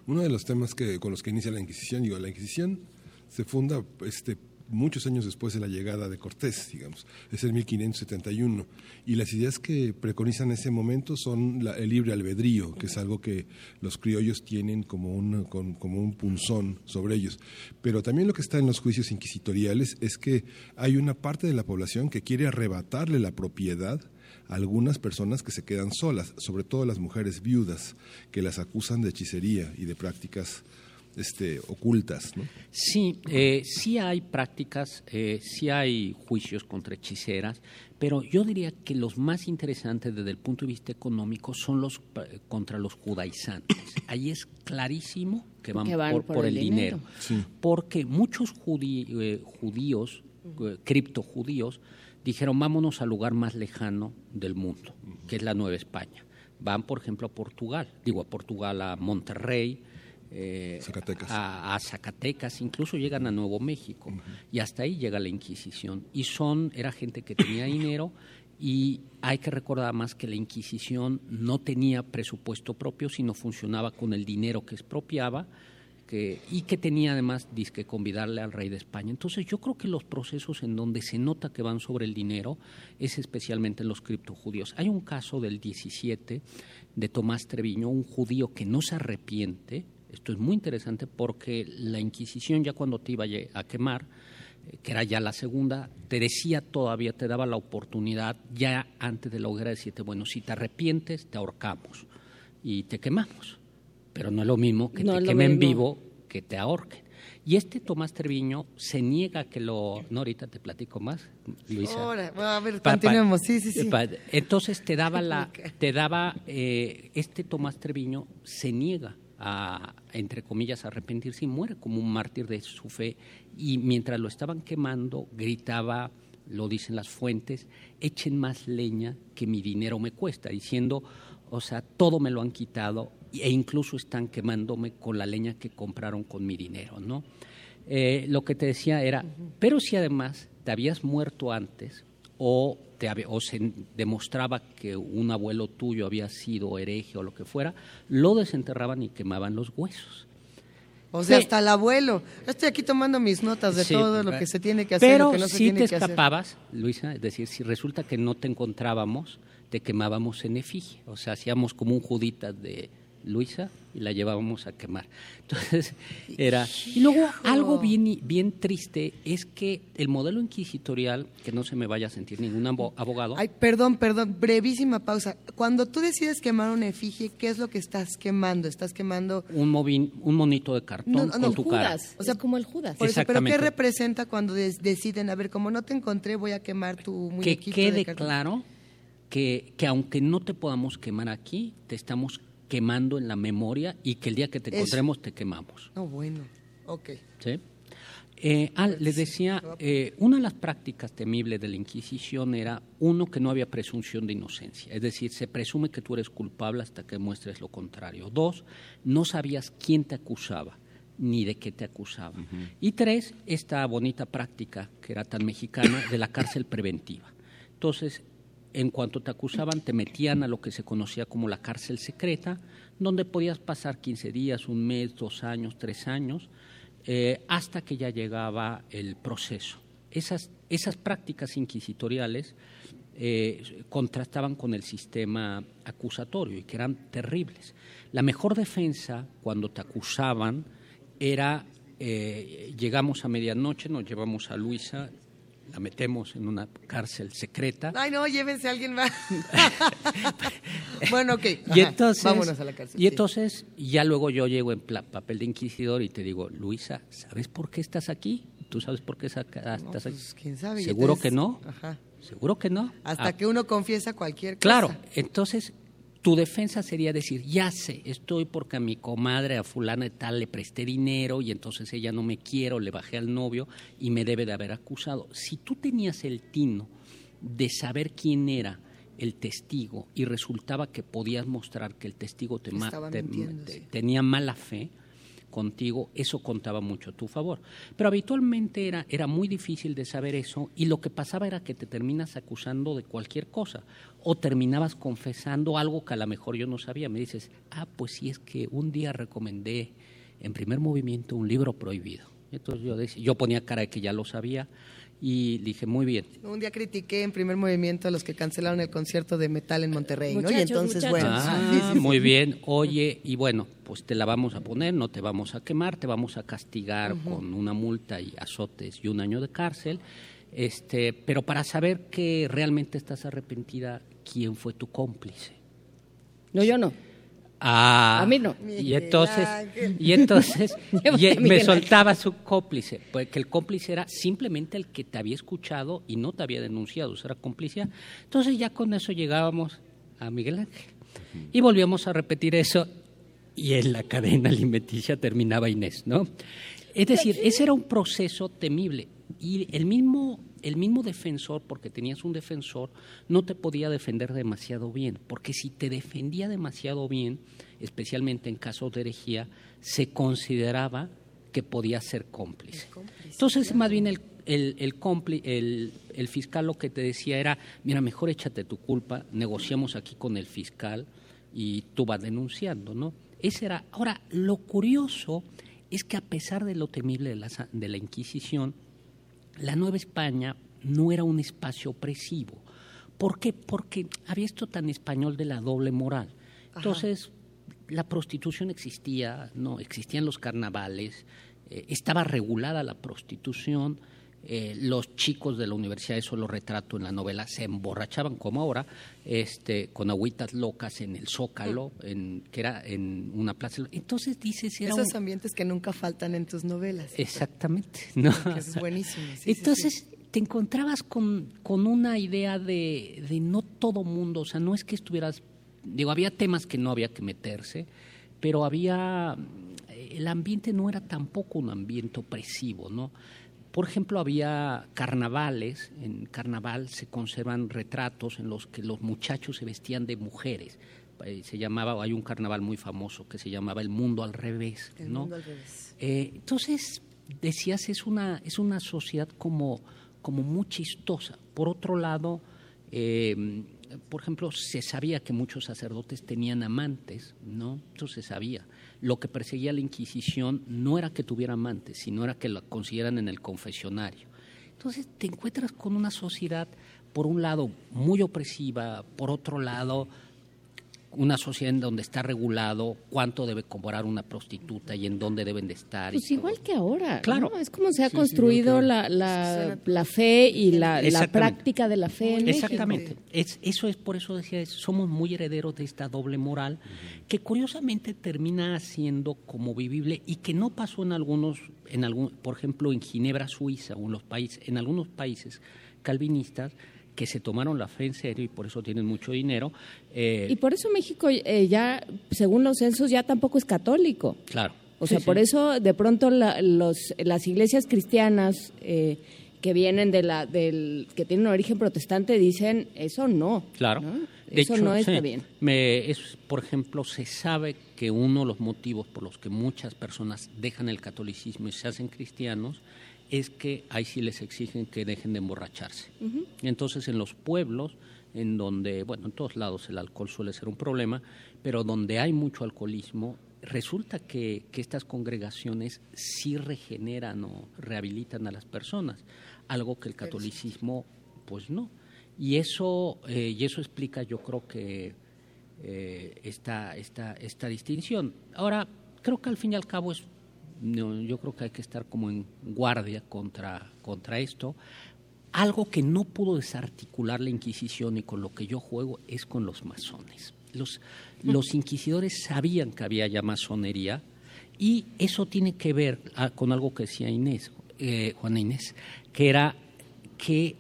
Uno de los temas que, con los que inicia la Inquisición, digo, la Inquisición se funda este, muchos años después de la llegada de Cortés, digamos, es el 1571. Y las ideas que preconizan ese momento son el libre albedrío, que es algo que los criollos tienen como un, como un punzón sobre ellos. Pero también lo que está en los juicios inquisitoriales es que hay una parte de la población que quiere arrebatarle la propiedad a algunas personas que se quedan solas, sobre todo las mujeres viudas, que las acusan de hechicería y de prácticas este, ocultas. ¿no? Sí, eh, sí hay prácticas, eh, sí hay juicios contra hechiceras, pero yo diría que los más interesantes desde el punto de vista económico son los eh, contra los judaizantes. Ahí es clarísimo que van, por, el, dinero, porque muchos judíos, criptojudíos, dijeron vámonos al lugar más lejano del mundo, que es la Nueva España. Van, por ejemplo, a Portugal, digo a Portugal, a Monterrey, eh, A, Zacatecas, incluso llegan a Nuevo México y hasta ahí llega la Inquisición. Y son, era gente que tenía dinero y hay que recordar más que la Inquisición no tenía presupuesto propio, sino funcionaba con el dinero que expropiaba que, y que tenía además disque convidarle al rey de España. Entonces yo creo que los procesos en donde se nota que van sobre el dinero es especialmente en los criptojudíos. Hay un caso del 17 de Tomás Treviño, un judío que no se arrepiente, esto es muy interesante porque la Inquisición ya cuando te iba a quemar, eh, que era ya la segunda, te decía todavía, te daba la oportunidad ya antes de la hoguera de decirte, bueno, si te arrepientes, te ahorcamos y te quemamos. Pero no es lo mismo que te quemen vivo que te ahorquen. Y este Tomás Treviño se niega que lo... No, ahorita te platico más, Luisa. Ahora, a ver, continuemos, sí, sí, sí. Entonces te daba la... Te daba... Eh, este Tomás Treviño se niega a, entre comillas, arrepentirse y muere como un mártir de su fe. Y mientras lo estaban quemando, gritaba, lo dicen las fuentes, echen más leña que mi dinero me cuesta, diciendo, o sea, todo me lo han quitado e incluso están quemándome con la leña que compraron con mi dinero, ¿no? Eh, lo que te decía era, pero si además te habías muerto antes o o se demostraba que un abuelo tuyo había sido hereje o lo que fuera, lo desenterraban y quemaban los huesos. O sea, hasta el abuelo. estoy aquí tomando mis notas de todo lo que se tiene que hacer. Pero lo que no se si te escapabas, Luisa, es decir, si resulta que no te encontrábamos, te quemábamos en efigie. O sea, hacíamos como un judita de Luisa y la llevábamos a quemar. Entonces era y luego algo bien bien triste es que el modelo inquisitorial que no se me vaya a sentir ningún abogado. Ay, perdón, perdón, brevísima pausa. Cuando tú decides quemar una efigie, ¿qué es lo que estás quemando? Estás quemando un un monito de cartón con tu cara. O sea, como el Judas. pero ¿qué representa cuando deciden, a ver, como no te encontré, voy a quemar tu muñequito que quede de cartón? claro que, que aunque no te podamos quemar aquí, te estamos quemando en la memoria y que el día que te encontremos te quemamos. No, bueno, ok. ¿Sí? Eh, ah, les decía, eh, una de las prácticas temibles de la Inquisición era, uno, que no había presunción de inocencia, es decir, se presume que tú eres culpable hasta que muestres lo contrario. Dos, no sabías quién te acusaba ni de qué te acusaba. Y tres, esta bonita práctica que era tan mexicana de la cárcel preventiva. Entonces, en cuanto te acusaban, te metían a lo que se conocía como la cárcel secreta, donde podías pasar 15 días, un mes, dos años, tres años, eh, hasta que ya llegaba el proceso. Esas, esas prácticas inquisitoriales eh, contrastaban con el sistema acusatorio y que eran terribles. La mejor defensa cuando te acusaban era, eh, llegamos a medianoche, nos llevamos a Luisa, la metemos en una cárcel secreta. Ay, no, llévense a alguien más. bueno, ok. y entonces, vámonos a la cárcel. Y entonces, ya luego yo llego en papel de inquisidor y te digo, Luisa, ¿sabes por qué estás aquí? ¿Tú sabes por qué estás pues, aquí? ¿Quién sabe? ¿Seguro que no? Ajá. ¿Seguro que no? Hasta ah. que uno confiesa cualquier cosa. Claro, entonces tu defensa sería decir, ya sé, estoy porque a mi comadre, a fulana de tal, le presté dinero y entonces ella no me quiere, le bajé al novio y me debe de haber acusado. Si tú tenías el tino de saber quién era el testigo y resultaba que podías mostrar que el testigo te, tenía mala fe, contigo, eso contaba mucho a tu favor. Pero habitualmente era, era muy difícil de saber eso y lo que pasaba era que te terminas acusando de cualquier cosa o terminabas confesando algo que a lo mejor yo no sabía. Me dices, ah, pues sí es que un día recomendé en primer movimiento un libro prohibido. Entonces yo, decía, yo ponía cara de que ya lo sabía y dije, muy bien. Un día critiqué en primer movimiento a los que cancelaron el concierto de metal en Monterrey, ¿no? Y Muchachos, entonces, muchachos. bueno. Ah, sí, sí, sí. muy bien. Oye, y bueno, pues te la vamos a poner, no te vamos a quemar, te vamos a castigar con una multa y azotes y un año de cárcel. Este, pero para saber que realmente estás arrepentida, ¿quién fue tu cómplice? No, yo no. Ah, A mí no. Y entonces, y entonces y a me soltaba su cómplice, pues que el cómplice era simplemente el que te había escuchado y no te había denunciado, eso era complicidad. Entonces ya con eso llegábamos a Miguel Ángel y volvíamos a repetir eso y en la cadena alimenticia terminaba Inés, ¿no? Es decir, ese era un proceso temible y el mismo el mismo defensor, porque tenías un defensor, no te podía defender demasiado bien, porque si te defendía demasiado bien, especialmente en casos de herejía, se consideraba que podía ser cómplice. Entonces, más bien el, el, el, el- el fiscal lo que te decía era, mira, mejor échate tu culpa, negociamos aquí con el fiscal y tú vas denunciando, ¿no? Ese era. Ahora, lo curioso es que a pesar de lo temible de la, de la Inquisición, la Nueva España no era un espacio opresivo. ¿Por qué? Porque había esto tan español de la doble moral. Entonces, la prostitución existía, no, existían los carnavales, eh, estaba regulada la prostitución, eh, los chicos de la universidad, eso lo retrato en la novela, se emborrachaban como ahora, este, con agüitas locas en el Zócalo, en, que era en una plaza. Entonces dices, era Esos un- ambientes que nunca faltan en tus novelas. Exactamente. ¿no? Eso es buenísimo. sí, sí, Entonces te encontrabas con, con una idea de, de no todo mundo, o sea, no es que estuvieras, digo, había temas que no había que meterse, pero había, el ambiente no era tampoco un ambiente opresivo, ¿no? Por ejemplo, había carnavales, en carnaval se conservan retratos en los que los muchachos se vestían de mujeres. Eh, Se llamaba, hay un carnaval muy famoso que se llamaba El Mundo al Revés, El ¿no? mundo al revés. Eh, entonces, decías, es una, es una sociedad como, como muy chistosa. Por otro lado, eh, por ejemplo, se sabía que muchos sacerdotes tenían amantes, ¿no? Eso se sabía. Lo que perseguía la Inquisición no era que tuviera amantes, sino era que lo consiguieran en el confesionario. Entonces, te encuentras con una sociedad, por un lado, muy opresiva, por otro lado, una sociedad en donde está regulado cuánto debe cobrar una prostituta y en dónde deben de estar. Pues todo. igual que ahora. Claro. ¿no? Es como se ha Sí, sí, construido la, la, la fe y la, la práctica de la fe en México. Exactamente. Es, eso es por eso decía, es- somos muy herederos de esta doble moral que curiosamente termina siendo como vivible y que no pasó en algunos, en algún, por ejemplo, en Ginebra, Suiza o en los países, en algunos países calvinistas que se tomaron la fe en serio y por eso tienen mucho dinero. eh, Y por eso México eh, ya, según los censos, ya tampoco es católico. claro. O Sí, sea, sí. por eso de pronto la- los, las iglesias cristianas eh, que vienen de la, del, que tienen origen protestante dicen eso no. Claro. ¿no? De Eso hecho, no está sí. bien. Me- es, por ejemplo, se sabe que uno de los motivos por los que muchas personas dejan el catolicismo y se hacen cristianos es que ahí sí les exigen que dejen de emborracharse. Entonces, en los pueblos, en donde, bueno, en todos lados el alcohol suele ser un problema, pero donde hay mucho alcoholismo, resulta que, que estas congregaciones sí regeneran o rehabilitan a las personas, algo que el catolicismo, pues no. Y eso, eh, y eso explica, yo creo que eh, esta, esta, esta distinción. Ahora, creo que al fin y al cabo es, no, yo creo que hay que estar como en guardia contra, contra esto. Algo que no pudo desarticular la Inquisición y con lo que yo juego es con los masones. Los, los inquisidores sabían que había ya masonería y eso tiene que ver ah, con algo que decía Inés, eh, Juana Inés, que era que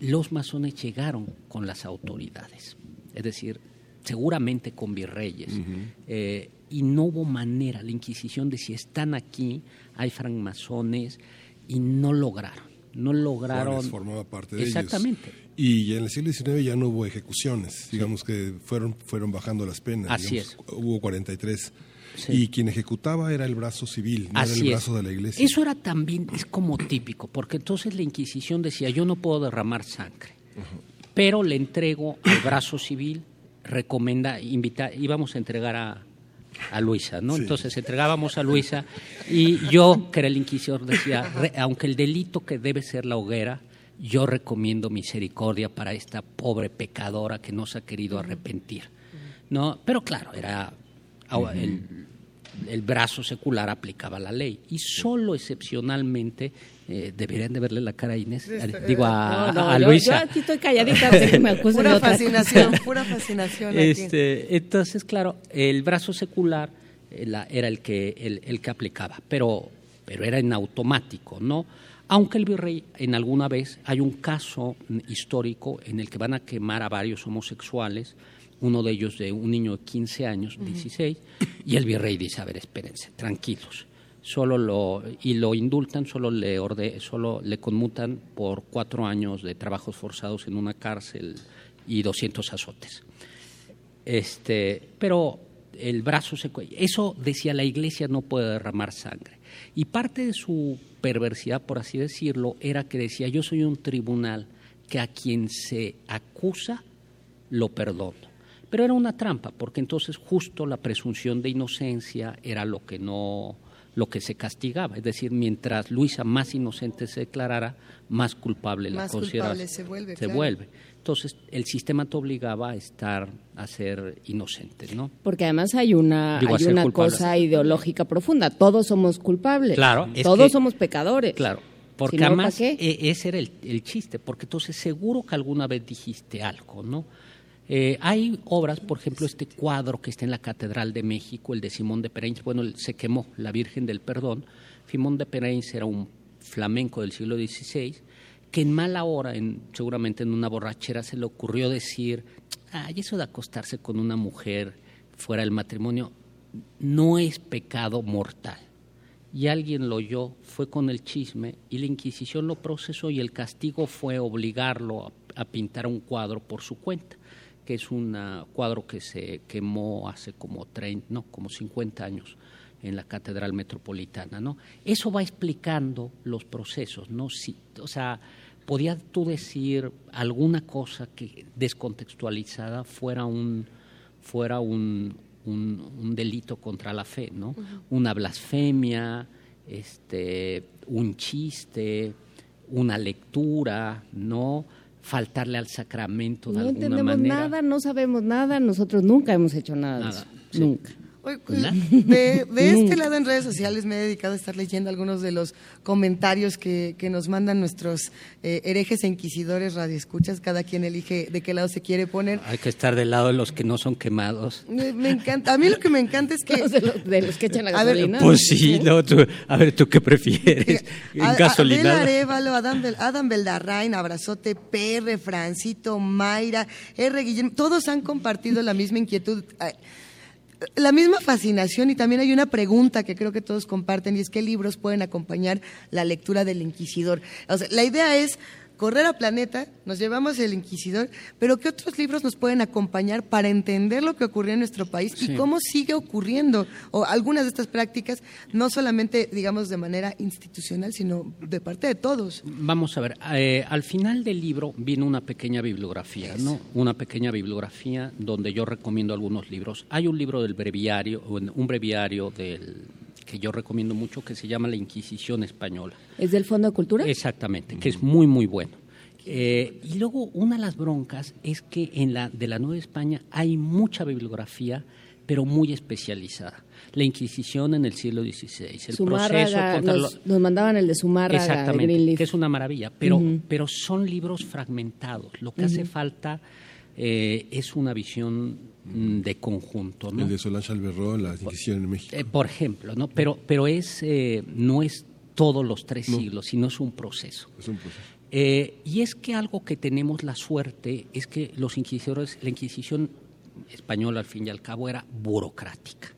los masones llegaron con las autoridades, es decir, seguramente con virreyes, eh, y no hubo manera, la Inquisición decía, están aquí, hay francmasones, y no lograron, no lograron... Juárez formaba parte de Exactamente. ellos. Y en el siglo XIX ya no hubo ejecuciones, digamos que fueron, fueron bajando las penas. Así digamos, Hubo 43. Sí. Y quien ejecutaba era el brazo civil, no era el es. brazo de la iglesia. Eso era también, es como típico, porque entonces la Inquisición decía, yo no puedo derramar sangre, pero le entrego al brazo civil, recomienda, invita, íbamos a entregar a, a Luisa, ¿no? Entonces entregábamos a Luisa y yo, que era el inquisidor, decía, aunque el delito que debe ser la hoguera, yo recomiendo misericordia para esta pobre pecadora que no se ha querido arrepentir, ¿no? Pero claro, era el, el brazo secular aplicaba la ley y solo excepcionalmente eh, deberían de verle la cara a Inés, digo a, Luisa. Yo, aquí estoy calladita, que me pura fascinación, pura fascinación. Este, entonces, claro, el brazo secular eh, era el que el, el, que aplicaba, pero pero era en automático, ¿no? Aunque el virrey en alguna vez hay un caso histórico en el que van a quemar a varios homosexuales uno de ellos de un niño de 15 años, 16, y el virrey dice, a ver, espérense, tranquilos, solo lo, y lo indultan, solo le, orde, solo le conmutan por cuatro años de trabajos forzados en una cárcel y 200 azotes. Este, pero el brazo se... Eso decía la iglesia no puede derramar sangre. Y parte de su perversidad, por así decirlo, era que decía, yo soy un tribunal que a quien se acusa lo perdono. Pero era una trampa, porque entonces justo la presunción de inocencia era lo que no lo que se castigaba, es decir, mientras Luisa más inocente se declarara, más culpable la consideraba. se vuelve. Se vuelve. Entonces, el sistema te obligaba a estar, a ser inocente, ¿no? Porque además hay una, hay una cosa ideológica profunda. Todos somos culpables. Claro. Todos somos pecadores. Claro. Porque además e, ese era el, el, chiste, porque entonces seguro que alguna vez dijiste algo, ¿no? Eh, hay obras, por ejemplo, este cuadro que está en la Catedral de México, el de Simón de Pereins, bueno, se quemó, La Virgen del Perdón. Simón de Pereins era un flamenco del siglo XVI que en mala hora, en, seguramente en una borrachera, se le ocurrió decir, ay, eso de acostarse con una mujer fuera del matrimonio no es pecado mortal. Y alguien lo oyó, fue con el chisme y la Inquisición lo procesó y el castigo fue obligarlo a pintar un cuadro por su cuenta que es un cuadro que se quemó hace como 30, no, como 50 años en la Catedral Metropolitana, ¿no? Eso va explicando los procesos, ¿no? Si, o sea, podías tú decir alguna cosa que descontextualizada fuera un fuera un, un, delito contra la fe, ¿no? Una blasfemia, este, un chiste, una lectura, ¿no? Faltarle al sacramento de no alguna entendemos nada, no sabemos nada, nosotros nunca hemos hecho nada, de eso. Nunca. Pues, de, este lado en redes sociales me he dedicado a estar leyendo algunos de los comentarios que, que nos mandan nuestros eh, herejes e inquisidores radioescuchas, cada quien elige de qué lado se quiere poner. Hay que estar del lado de los que no son quemados. Me, encanta, a mí lo que me encanta es que... de, los, que echan la gasolina. pues sí, no, tú, a ver, ¿tú qué prefieres? gasolina. Arevalo, Adam, Adam Beldarrain, Abrazote, PR, Francito, Mayra, R. Guillermo, todos han compartido la misma inquietud la misma fascinación y también hay una pregunta que creo que todos comparten y es qué libros pueden acompañar la lectura del Inquisidor. la idea es correr a Planeta, nos llevamos el Inquisidor, pero ¿qué otros libros nos pueden acompañar para entender lo que ocurrió en nuestro país y cómo sigue ocurriendo? O algunas de estas prácticas, no solamente, digamos, de manera institucional, sino de parte de todos. Vamos a ver, eh, al final del libro viene una pequeña bibliografía, ¿no? Una pequeña bibliografía donde yo recomiendo algunos libros. Hay un libro del breviario, un breviario del que yo recomiendo mucho, que se llama La Inquisición Española. ¿Es del Fondo de Cultura? Exactamente, que es muy, muy bueno. Eh, y luego una de las broncas es que en la de la Nueva España hay mucha bibliografía, pero muy especializada. La Inquisición en el siglo XVI, el proceso contra nos, nos, mandaban el de Zumárraga, exactamente, que es una maravilla, pero pero son libros fragmentados. Lo que hace falta eh, es una visión mm, de conjunto. ¿no? El de Solange Alberro, la Inquisición en México. Eh, por ejemplo, ¿no? Pero, pero es, no es todos los tres siglos, sino es un proceso. Es un proceso. Eh, y es que algo que tenemos la suerte es que los inquisidores, la Inquisición española al fin y al cabo era burocrática.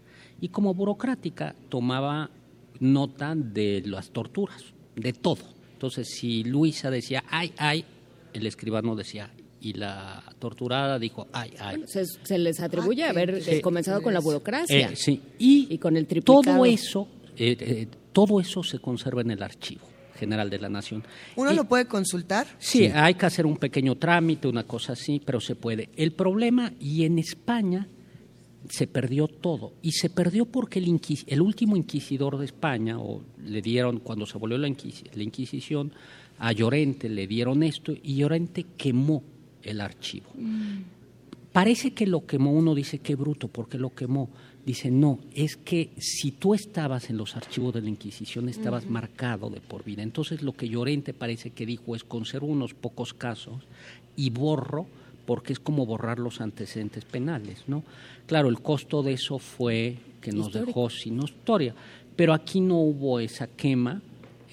Y como burocrática tomaba nota de las torturas, de todo. Entonces, si Luisa decía, ay, ay, el escribano decía, y la torturada dijo, ay, ay. se, les atribuye ah, haber comenzado con la burocracia. Eh, sí, y, con el Todo eso, eh, todo eso se conserva en el archivo. General de la Nación. ¿Uno lo puede consultar? Sí, hay que hacer un pequeño trámite, una cosa así, pero se puede. El problema, y en España se perdió todo. Y se perdió porque el, el último inquisidor de España, o le dieron, cuando se volvió la, la Inquisición, a Llorente le dieron esto y Llorente quemó el archivo. Parece que lo quemó, uno dice qué bruto, porque lo quemó. Dice, no, es que si tú estabas en los archivos de la Inquisición, estabas marcado de por vida. Entonces lo que Llorente parece que dijo es conservo unos pocos casos y borro, porque es como borrar los antecedentes penales, ¿no? Claro, el costo de eso fue que nos dejó sin historia, pero aquí no hubo esa quema,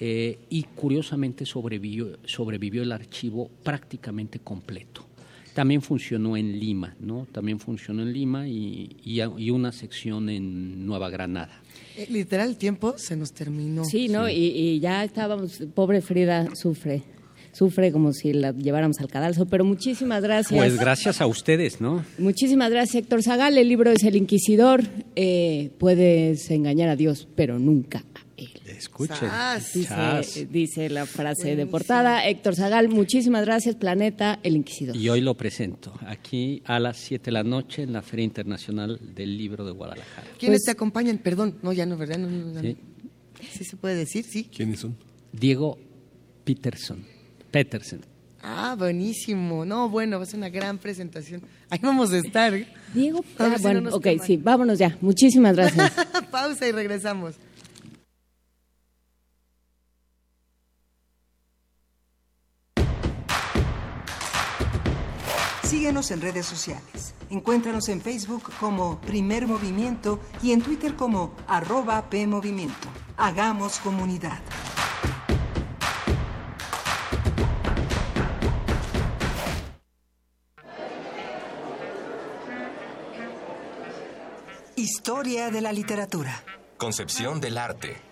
eh, y curiosamente sobrevivió, sobrevivió el archivo prácticamente completo. También funcionó en Lima, ¿no? También funcionó en Lima y, y, una sección en Nueva Granada. Eh, literal, el tiempo se nos terminó. Sí, ¿no? Y, ya estábamos, pobre Frida sufre, sufre como si la lleváramos al cadalso, pero muchísimas gracias. Pues gracias a ustedes, ¿no? Muchísimas gracias, Héctor Zagal. El libro es El Inquisidor. Eh, puedes engañar a Dios, pero nunca Escuchen. Dice, la frase de portada. Héctor Zagal, muchísimas gracias, Planeta, El Inquisidor. Y hoy lo presento aquí a las 7 de la noche en la Feria Internacional del Libro de Guadalajara. ¿Quiénes pues te acompañan? Perdón, no, ya no, ¿verdad? ¿Sí? ¿Sí se puede decir? Sí. ¿Quiénes son? Diego Peterson. Peterson. Ah, buenísimo. No, bueno, va a ser una gran presentación. Ahí vamos a estar. Diego, ah, bueno, ok, sí, vámonos ya. Muchísimas gracias. Pausa y regresamos. Síguenos en redes sociales. Encuéntranos en Facebook como Primer Movimiento y en Twitter como arroba PMovimiento. Hagamos comunidad. Historia de la literatura. Concepción del arte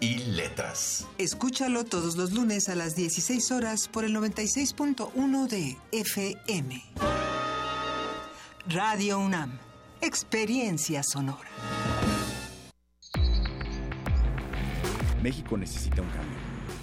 y letras. Escúchalo todos los lunes a las 16 horas por el 96.1 de FM. Radio UNAM. Experiencia sonora. México necesita un cambio,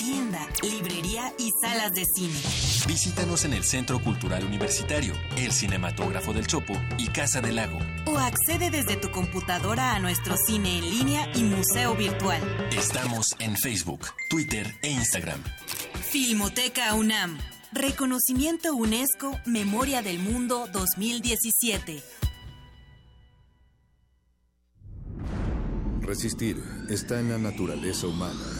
tienda, librería y salas de cine. Visítanos en el Centro Cultural Universitario, el Cinematógrafo del Chopo y Casa del Lago. O accede desde tu computadora a nuestro cine en línea y museo virtual. Estamos en Facebook, Twitter e Instagram. Filmoteca UNAM. Reconocimiento UNESCO Memoria del Mundo 2017. Resistir está en la naturaleza humana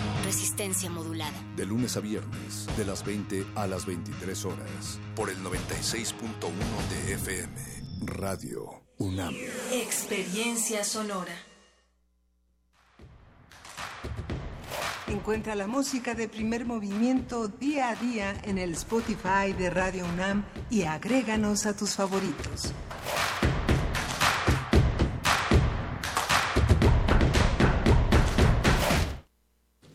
Resistencia modulada. De lunes a viernes, de las 20 a las 23 horas, por el 96.1 de FM, Radio UNAM. Experiencia sonora. Encuentra la música de primer movimiento día a día en el Spotify de Radio UNAM y agréganos a tus favoritos.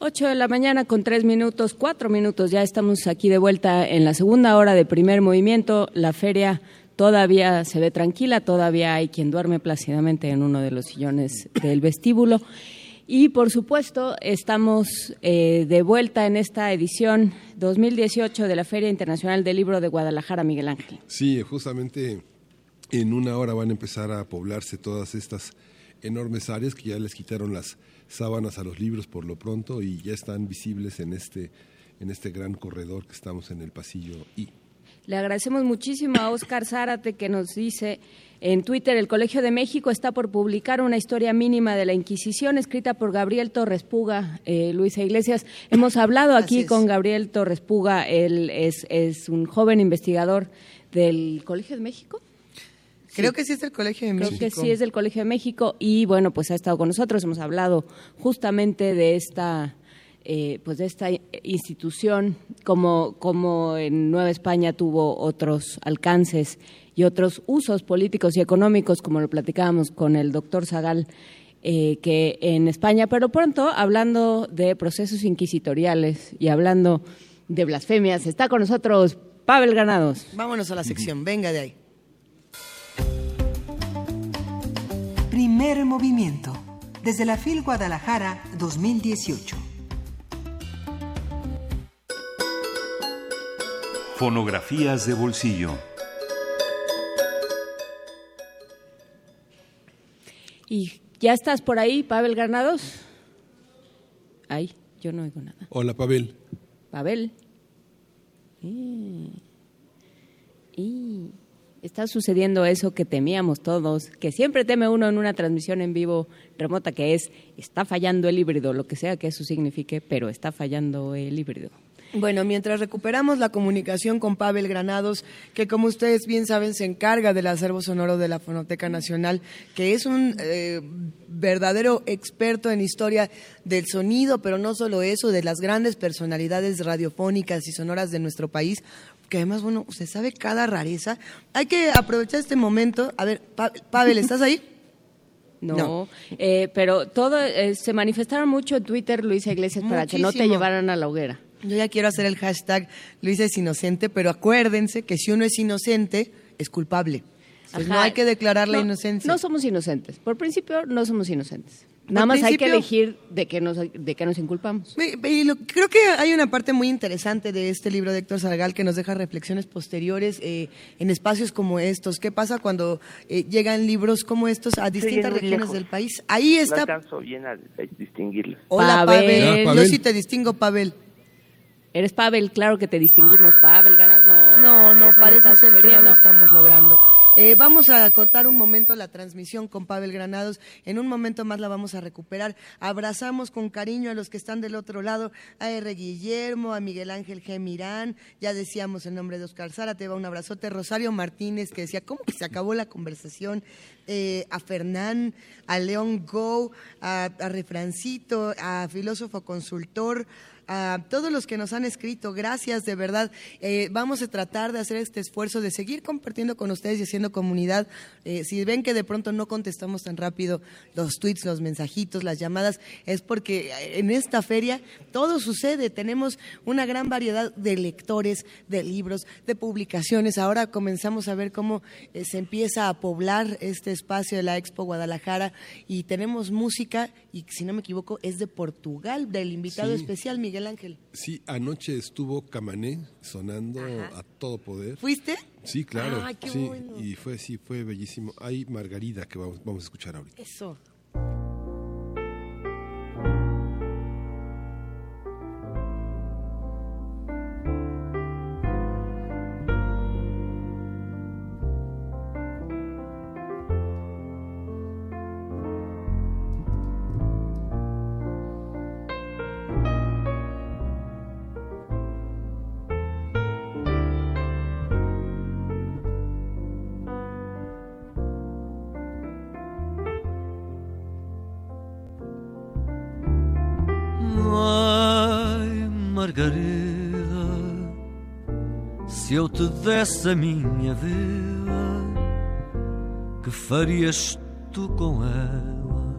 8 de la mañana con 3 minutos, 4 minutos, ya estamos aquí de vuelta en la segunda hora de primer movimiento. La feria todavía se ve tranquila, todavía hay quien duerme plácidamente en uno de los sillones del vestíbulo. Y por supuesto, estamos eh, de vuelta en esta edición 2018 de la Feria Internacional del Libro de Guadalajara, Miguel Ángel. Sí, justamente en una hora van a empezar a poblarse todas estas enormes áreas que ya les quitaron las sábanas a los libros por lo pronto y ya están visibles en este, en este gran corredor que estamos en el pasillo I. Le agradecemos muchísimo a Oscar Zárate que nos dice en Twitter, el Colegio de México está por publicar una historia mínima de la Inquisición escrita por Gabriel Torres Puga, eh, Luisa Iglesias. Hemos hablado aquí con Gabriel Torres Puga, él es, es un joven investigador del Colegio de México. Creo que sí es del Colegio de México. Creo que sí es del Colegio de México y bueno, pues ha estado con nosotros, hemos hablado justamente de esta eh, pues de esta institución como, como en Nueva España tuvo otros alcances y otros usos políticos y económicos, como lo platicábamos con el doctor Zagal, eh, que en España, pero pronto, hablando de procesos inquisitoriales y hablando de blasfemias, está con nosotros Pavel Granados. Vámonos a la sección, venga de ahí. Primer movimiento. Desde la FIL Guadalajara 2018. Fonografías de bolsillo. ¿Y ya estás por ahí, Pavel Granados? Ay, yo no oigo nada. Hola, Pavel. Pavel. Y, y está sucediendo eso que temíamos todos, que siempre teme uno en una transmisión en vivo remota, que es, está fallando el híbrido, lo que sea que eso signifique, pero está fallando el híbrido. Bueno, mientras recuperamos la comunicación con Pavel Granados, que como ustedes bien saben se encarga del acervo sonoro de la Fonoteca Nacional, que es un eh, verdadero experto en historia del sonido, pero no solo eso, de las grandes personalidades radiofónicas y sonoras de nuestro país, que además, bueno, usted sabe cada rareza. Hay que aprovechar este momento. A ver, Pavel, ¿estás ahí? No, Eh, pero todo eh, se manifestaron mucho en Twitter, Luisa Iglesias, para que no te llevaran a la hoguera. Yo ya quiero hacer el hashtag Luisa es inocente, pero acuérdense que si uno es inocente, es culpable. no hay que declarar la inocencia. No somos inocentes. Por principio, no somos inocentes. Nada más hay que elegir de qué nos, de qué nos inculpamos. creo que hay una parte muy interesante de este libro de Héctor Salgal que nos deja reflexiones posteriores eh, en espacios como estos. ¿Qué pasa cuando eh, llegan libros como estos a distintas regiones del país? Ahí está. No alcanzo bien a distinguirlos. Hola, Pavel. Yo sí te distingo, Pavel. Eres Pavel, claro que te distinguimos. Pavel, ganas no. No, no, parece ser que no lo estamos logrando. Eh, vamos a cortar un momento la transmisión con Pavel Granados. En un momento más la vamos a recuperar. Abrazamos con cariño a los que están del otro lado, a R. Guillermo, a Miguel Ángel G. Mirán. Ya decíamos el nombre de Oscar Sara, te va un abrazote. Rosario Martínez, que decía, ¿cómo que se acabó la conversación? Eh, a Fernán, a León Go, a, a Refrancito, a Filósofo Consultor a todos los que nos han escrito, gracias de verdad. Eh, vamos a tratar de hacer este esfuerzo de seguir compartiendo con ustedes y haciendo comunidad. Eh, si ven que de pronto no contestamos tan rápido los tweets, los mensajitos, las llamadas, es porque en esta feria todo sucede. Tenemos una gran variedad de lectores, de libros, de publicaciones. Ahora comenzamos a ver cómo eh, se empieza a poblar este espacio de la Expo Guadalajara y tenemos música y si no me equivoco es de Portugal, del invitado especial Miguel Ángel. Sí, anoche estuvo Camané sonando a todo poder. ¿Fuiste? Sí, claro. sí, y fue sí, fue bellísimo. Hay Margarida que vamos, vamos a escuchar ahorita. Eso. Eu te desse a minha vida, que farias tu com ela?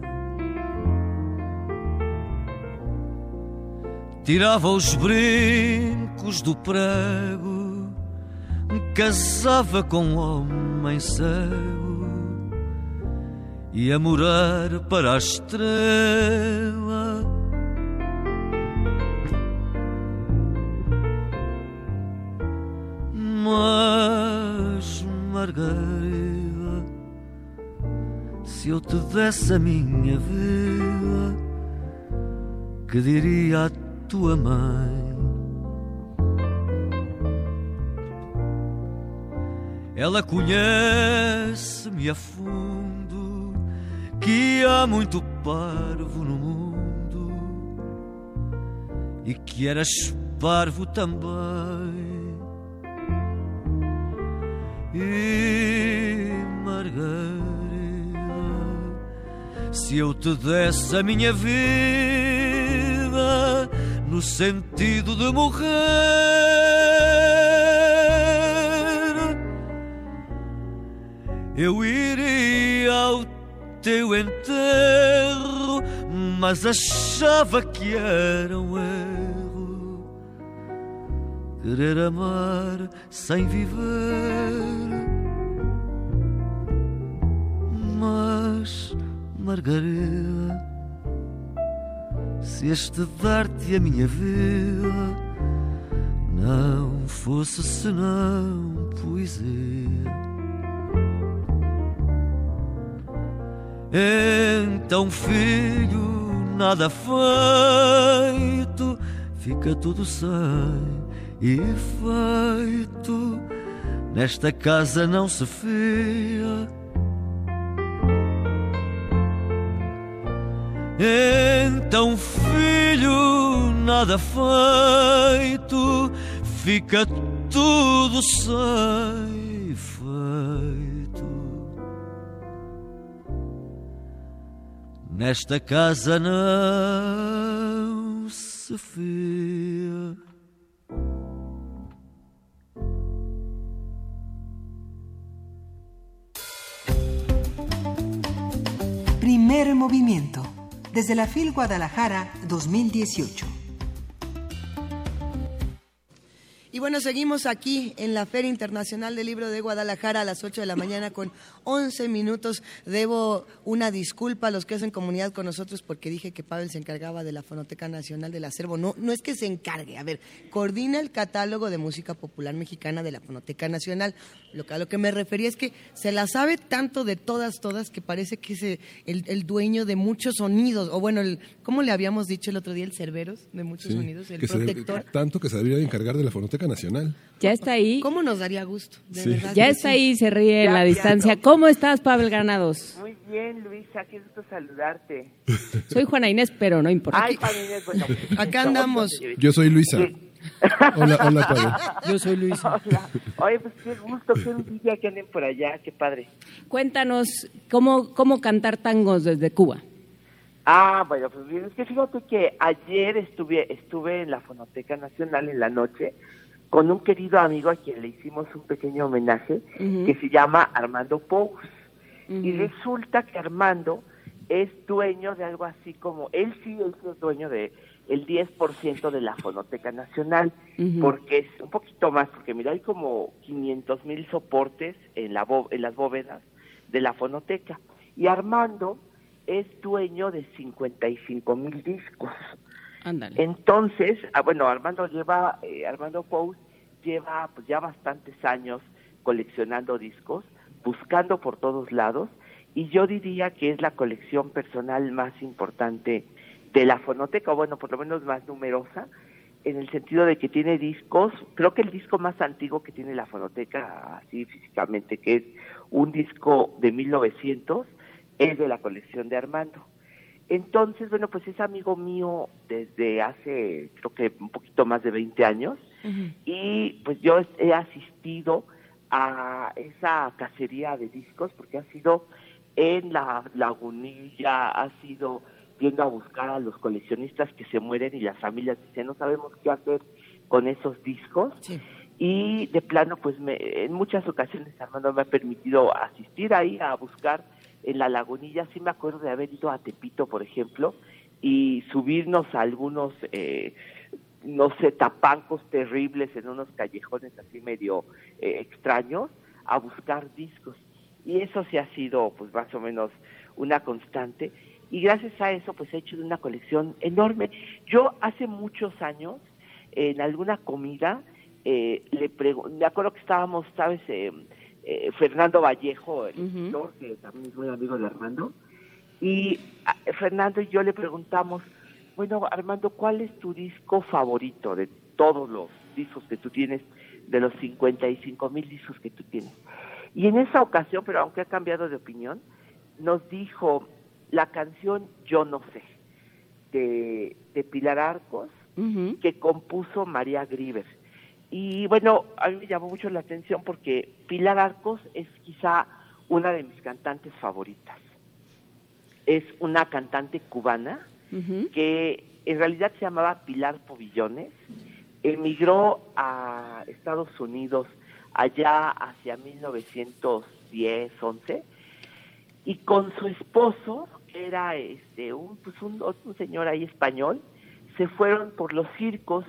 Tirava os brincos do prego, casava com um homem cego, ia morar para a estrela se eu te desse a minha vida, que diria a tua mãe? Ela conhece-me a fundo, que há muito parvo no mundo e que eras parvo também. E Margarida, se eu te desse a minha vida no sentido de morrer, eu iria ao teu enterro, mas achava que era um erro querer amar sem viver. Margarida, se este dar-te a minha vida não fosse senão poesia. Então, filho, nada feito, fica tudo sem efeito. Nesta casa não se fia. Então, filho, nada feito, fica tudo sem efeito. Nesta casa não se fia. Primer movimiento. Desde la FIL Guadalajara 2018. Y bueno, seguimos aquí en la Feria Internacional del Libro de Guadalajara a las 8 de la mañana con 11 minutos. Debo una disculpa a los que hacen comunidad con nosotros porque dije que Pavel se encargaba de la Fonoteca Nacional del Acervo. No, no es que se encargue, a ver, coordina el catálogo de música popular mexicana de la Fonoteca Nacional. Lo que, a lo que me refería es que se la sabe tanto de todas, todas, que parece que es el, el dueño de muchos sonidos. O bueno, el, ¿cómo le habíamos dicho el otro día? El Cerberos de muchos sonidos, el protector. tanto que se debería encargar de la Fonoteca Nacional. Ya está ahí. ¿Cómo nos daría gusto? ya está ahí, se ríe en la distancia. ¿Cómo estás, Pavel Granados? Muy bien, Luisa, qué gusto saludarte. Soy Juana Inés, pero no importa. Ay, Juana Inés, bueno. Acá andamos. Yo soy Luisa. Hola, hola, Pavel. Yo soy Luisa. Hola. Oye, pues qué gusto, qué envidia que anden por allá, qué padre. Cuéntanos, ¿cómo, cómo cantar tangos desde Cuba? Ah, bueno, pues bien, es que fíjate que ayer estuve, estuve en la Fonoteca Nacional en la noche con un querido amigo a quien le hicimos un pequeño homenaje que se llama Armando Pous. Y resulta que Armando es dueño de algo así como, él sí es dueño de el 10% de la Fonoteca Nacional, porque es un poquito más, porque mira, hay como 500 mil soportes en, la en las bóvedas de la Fonoteca. Y Armando es dueño de 55 mil discos. Entonces, ah, bueno, Armando lleva, eh, Armando lleva pues ya bastantes años coleccionando discos, buscando por todos lados, y yo diría que es la colección personal más importante de la fonoteca, o bueno, por lo menos más numerosa, en el sentido de que tiene discos, creo que el disco más antiguo que tiene la fonoteca, así físicamente, que es un disco de 1900, es de la colección de Armando. Entonces, bueno, pues es amigo mío desde hace, creo que un poquito más de 20 años, y pues yo he asistido a esa cacería de discos porque ha sido en la Lagunilla, ha sido yendo a buscar a los coleccionistas que se mueren y las familias dicen, no sabemos qué hacer con esos discos. Y de plano, pues me, en muchas ocasiones Armando me ha permitido asistir ahí a buscar en la lagunilla. Sí me acuerdo de haber ido a Tepito, por ejemplo, y subirnos a algunos, eh, no sé, tapancos terribles en unos callejones así medio eh, extraños a buscar discos. Y eso sí ha sido, pues más o menos, una constante. Y gracias a eso, pues he hecho una colección enorme. Yo hace muchos años, en alguna comida, eh, le me acuerdo que estábamos, ¿sabes? Eh, Fernando Vallejo, el escritor, que también es muy amigo de Armando, y Fernando y yo le preguntamos, bueno, Armando, ¿cuál es tu disco favorito de todos los discos que tú tienes, de los 55 mil discos que tú tienes? Y en esa ocasión, pero aunque ha cambiado de opinión, nos dijo la canción Yo no sé, de, de Pilar Arcos, que compuso María Griver. Y bueno, a mí me llamó mucho la atención porque Pilar Arcos es quizá una de mis cantantes favoritas. Es una cantante cubana que en realidad se llamaba Pilar Povillones, emigró a Estados Unidos allá hacia 1910, 11, y con su esposo, que era este, un, pues un, un señor ahí español, se fueron por los circos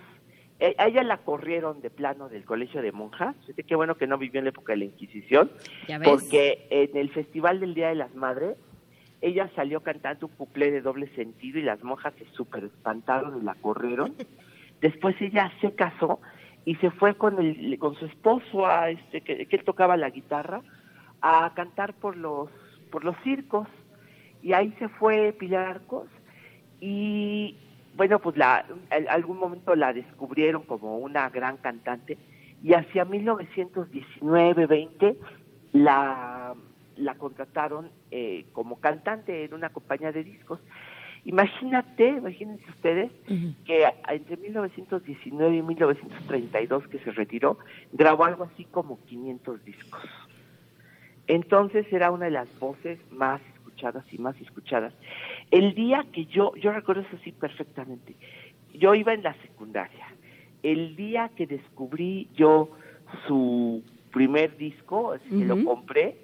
a ella la corrieron de plano del colegio de monjas. Qué bueno que no vivió en la época de la Inquisición, porque en el Festival del Día de las Madres, ella salió cantando un cuplé de doble sentido y las monjas se súper espantaron y la corrieron. Después ella se casó y se fue con el, con su esposo a este que, él tocaba la guitarra a cantar por los por los circos y ahí se fue Pilar Arcos y bueno, pues la, en algún momento la descubrieron como una gran cantante y hacia 1919-20 la, la contrataron eh, como cantante en una compañía de discos. Imagínate, imagínense ustedes que entre 1919 y 1932 que se retiró, grabó algo así como 500 discos. Entonces era una de las voces más escuchadas y más escuchadas. El día que yo, yo recuerdo eso sí perfectamente, yo iba en la secundaria, el día que descubrí yo su primer disco, así que lo compré,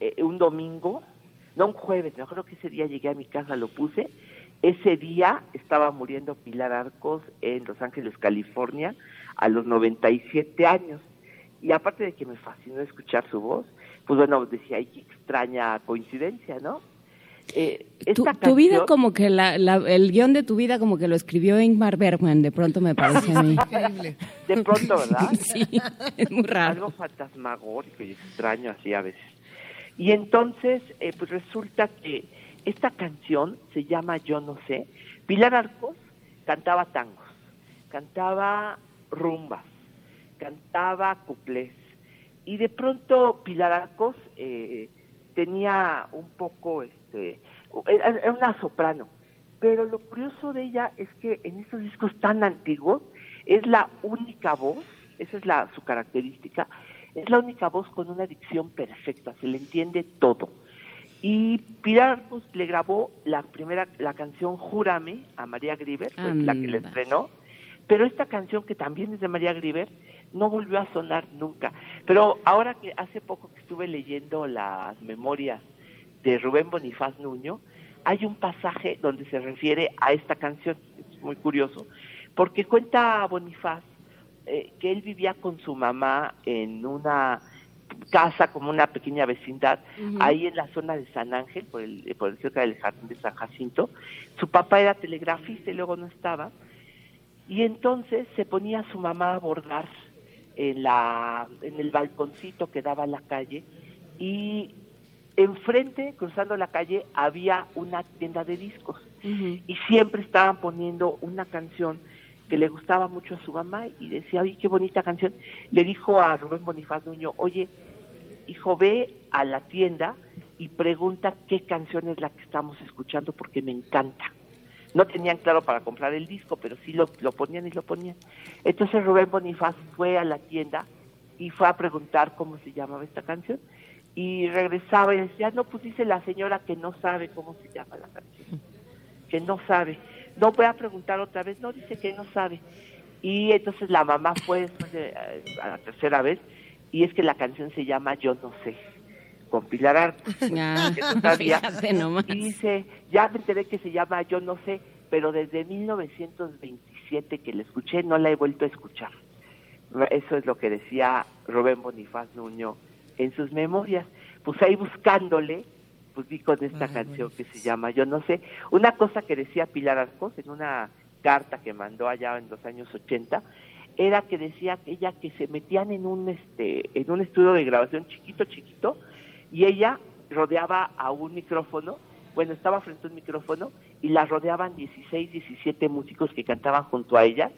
eh, un domingo, no un jueves, me acuerdo que ese día llegué a mi casa, lo puse, ese día estaba muriendo Pilar Arcos en Los Ángeles, California, a los 97 años. Y aparte de que me fascinó escuchar su voz, pues bueno, decía, ay, qué extraña coincidencia, ¿no? Eh, tu, vida como que la, el guion de tu vida como que lo escribió Ingmar Bergman, de pronto me parece a mí. De pronto, ¿verdad? sí, es muy raro. Algo fantasmagórico y extraño así a veces. Y entonces, eh, pues resulta que esta canción se llama Yo no sé. Pilar Arcos cantaba tangos, cantaba rumbas, cantaba cuplés. Y de pronto Pilar Arcos eh, tenía un poco este, era una soprano. Pero lo curioso de ella es que en estos discos tan antiguos es la única voz, esa es la su característica, es la única voz con una dicción perfecta, se le entiende todo. Y Pilar pues, le grabó la primera la canción Júrame a María Griver, la que le estrenó, pero esta canción que también es de María Griver no volvió a sonar nunca. Pero ahora que hace poco que estuve leyendo las memorias de Rubén Bonifaz Nuño, hay un pasaje donde se refiere a esta canción, es muy curioso, porque cuenta Bonifaz eh, que él vivía con su mamá en una casa como una pequeña vecindad ahí en la zona de San Ángel por el por el cerca del jardín de San Jacinto. Su papá era telegrafista y luego no estaba. Y entonces se ponía su mamá a bordar en la en el balconcito que daba a la calle y enfrente, cruzando la calle, había una tienda de discos y siempre estaban poniendo una canción que le gustaba mucho a su mamá y decía, ay, qué bonita canción. Le dijo a Rubén Bonifaz Nuño, oye, hijo, ve a la tienda y pregunta qué canción es la que estamos escuchando porque me encanta. No tenían claro para comprar el disco, pero sí lo, lo ponían y lo ponían. Entonces Rubén Bonifaz fue a la tienda y fue a preguntar cómo se llamaba esta canción y regresaba y decía, no, pues dice la señora que no sabe cómo se llama la canción. que no sabe. No voy a preguntar otra vez, no, dice que no sabe. Y entonces la mamá fue después de, eh, a la tercera vez y es que la canción se llama Yo no sé, con Pilar Ah, que no sabía. Y dice, ya me enteré que se llama Yo no sé, pero desde 1927 que la escuché no la he vuelto a escuchar. Eso es lo que decía Rubén Bonifaz Nuño en sus memorias. Pues ahí buscándole, pues vi con esta canción que se llama Yo no sé. Una cosa que decía Pilar Arcos en una carta que mandó allá en los años 80 era que decía que ella que se metían en un este en un estudio de grabación chiquito chiquito y ella rodeaba a un micrófono, bueno, estaba frente a un micrófono y la rodeaban 16, 17 músicos que cantaban junto a ella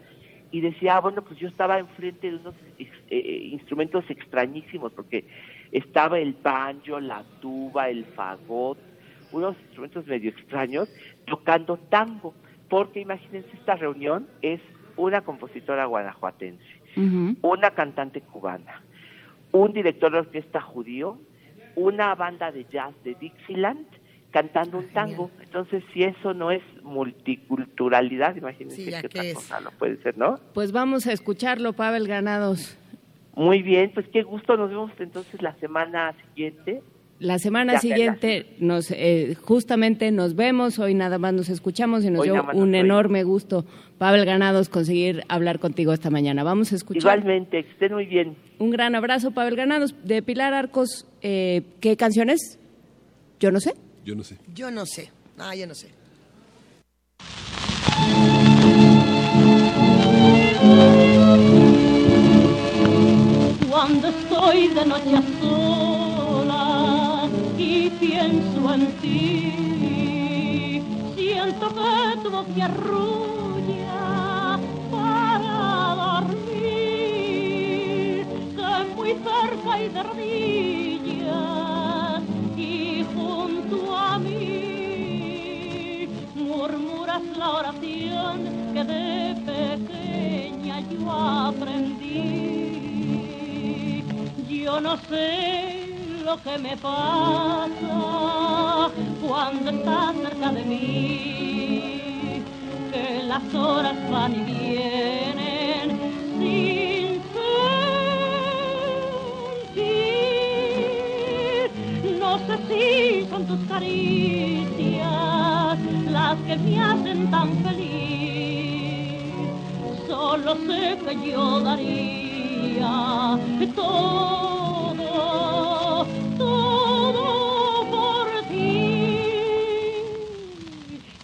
y decía, ah, bueno, pues yo estaba enfrente de unos ex- eh, instrumentos extrañísimos porque estaba el banjo, la tuba, el fagot, unos instrumentos medio extraños tocando tango, porque imagínense esta reunión es una compositora guanajuatense, una cantante cubana, un director de orquesta judío, una banda de jazz de Dixieland cantando un tango. Entonces, si eso no es multiculturalidad, imagínense Sí, ¿ya qué otra es? cosa no puede ser, ¿no? Pues vamos a escucharlo, Pavel Granados. Muy bien, pues qué gusto, nos vemos entonces la semana siguiente. La semana Ya, siguiente nos eh, justamente nos vemos, hoy nada más nos escuchamos y nos Hoy dio un enorme gusto, Pavel Granados, conseguir hablar contigo esta mañana. Vamos a escuchar. Igualmente, que estén muy bien. Un gran abrazo, Pavel Granados. De Pilar Arcos, eh, ¿qué canciones? Yo no sé. Yo no sé. Yo no sé. Ah, yo no sé. Cuando estoy de noche a solas y pienso en ti, siento que tu voz me arrulla para dormir, que muy cerca hay de murmuras la oración que de pequeña yo aprendí. Yo no sé lo que me pasa cuando estás cerca de mí, que las horas van y vienen sin sentir. No sé si son tus caricias que me hacen tan feliz. Solo sé que yo daría todo, todo por ti.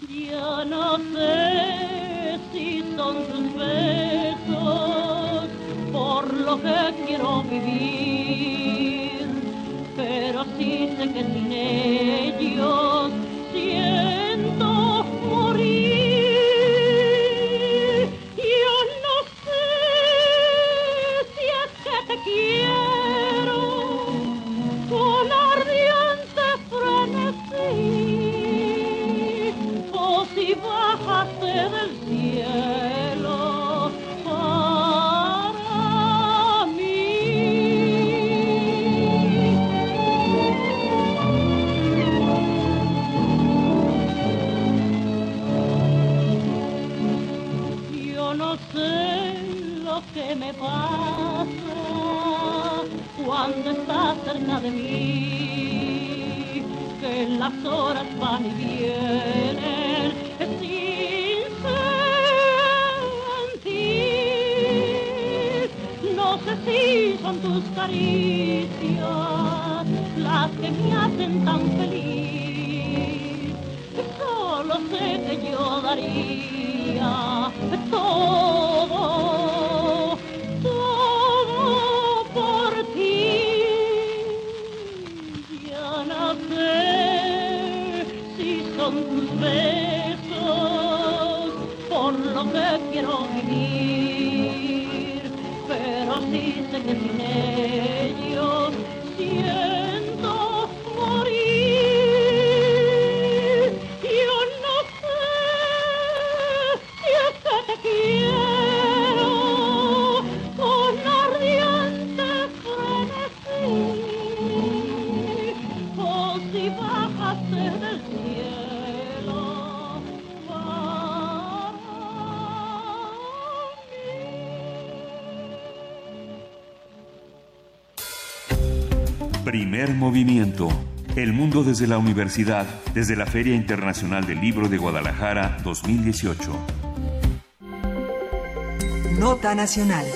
Yo no sé si son tus besos por lo que quiero vivir, pero sí sé que sin ellos las horas van y vienen sin sentir. No sé si son tus caricias las que me hacen tan feliz. Solo sé que yo daría besos por lo que quiero vivir, pero sí sé que sin ellos desde la universidad, desde la Feria Internacional del Libro de Guadalajara 2018. Nota Nacional.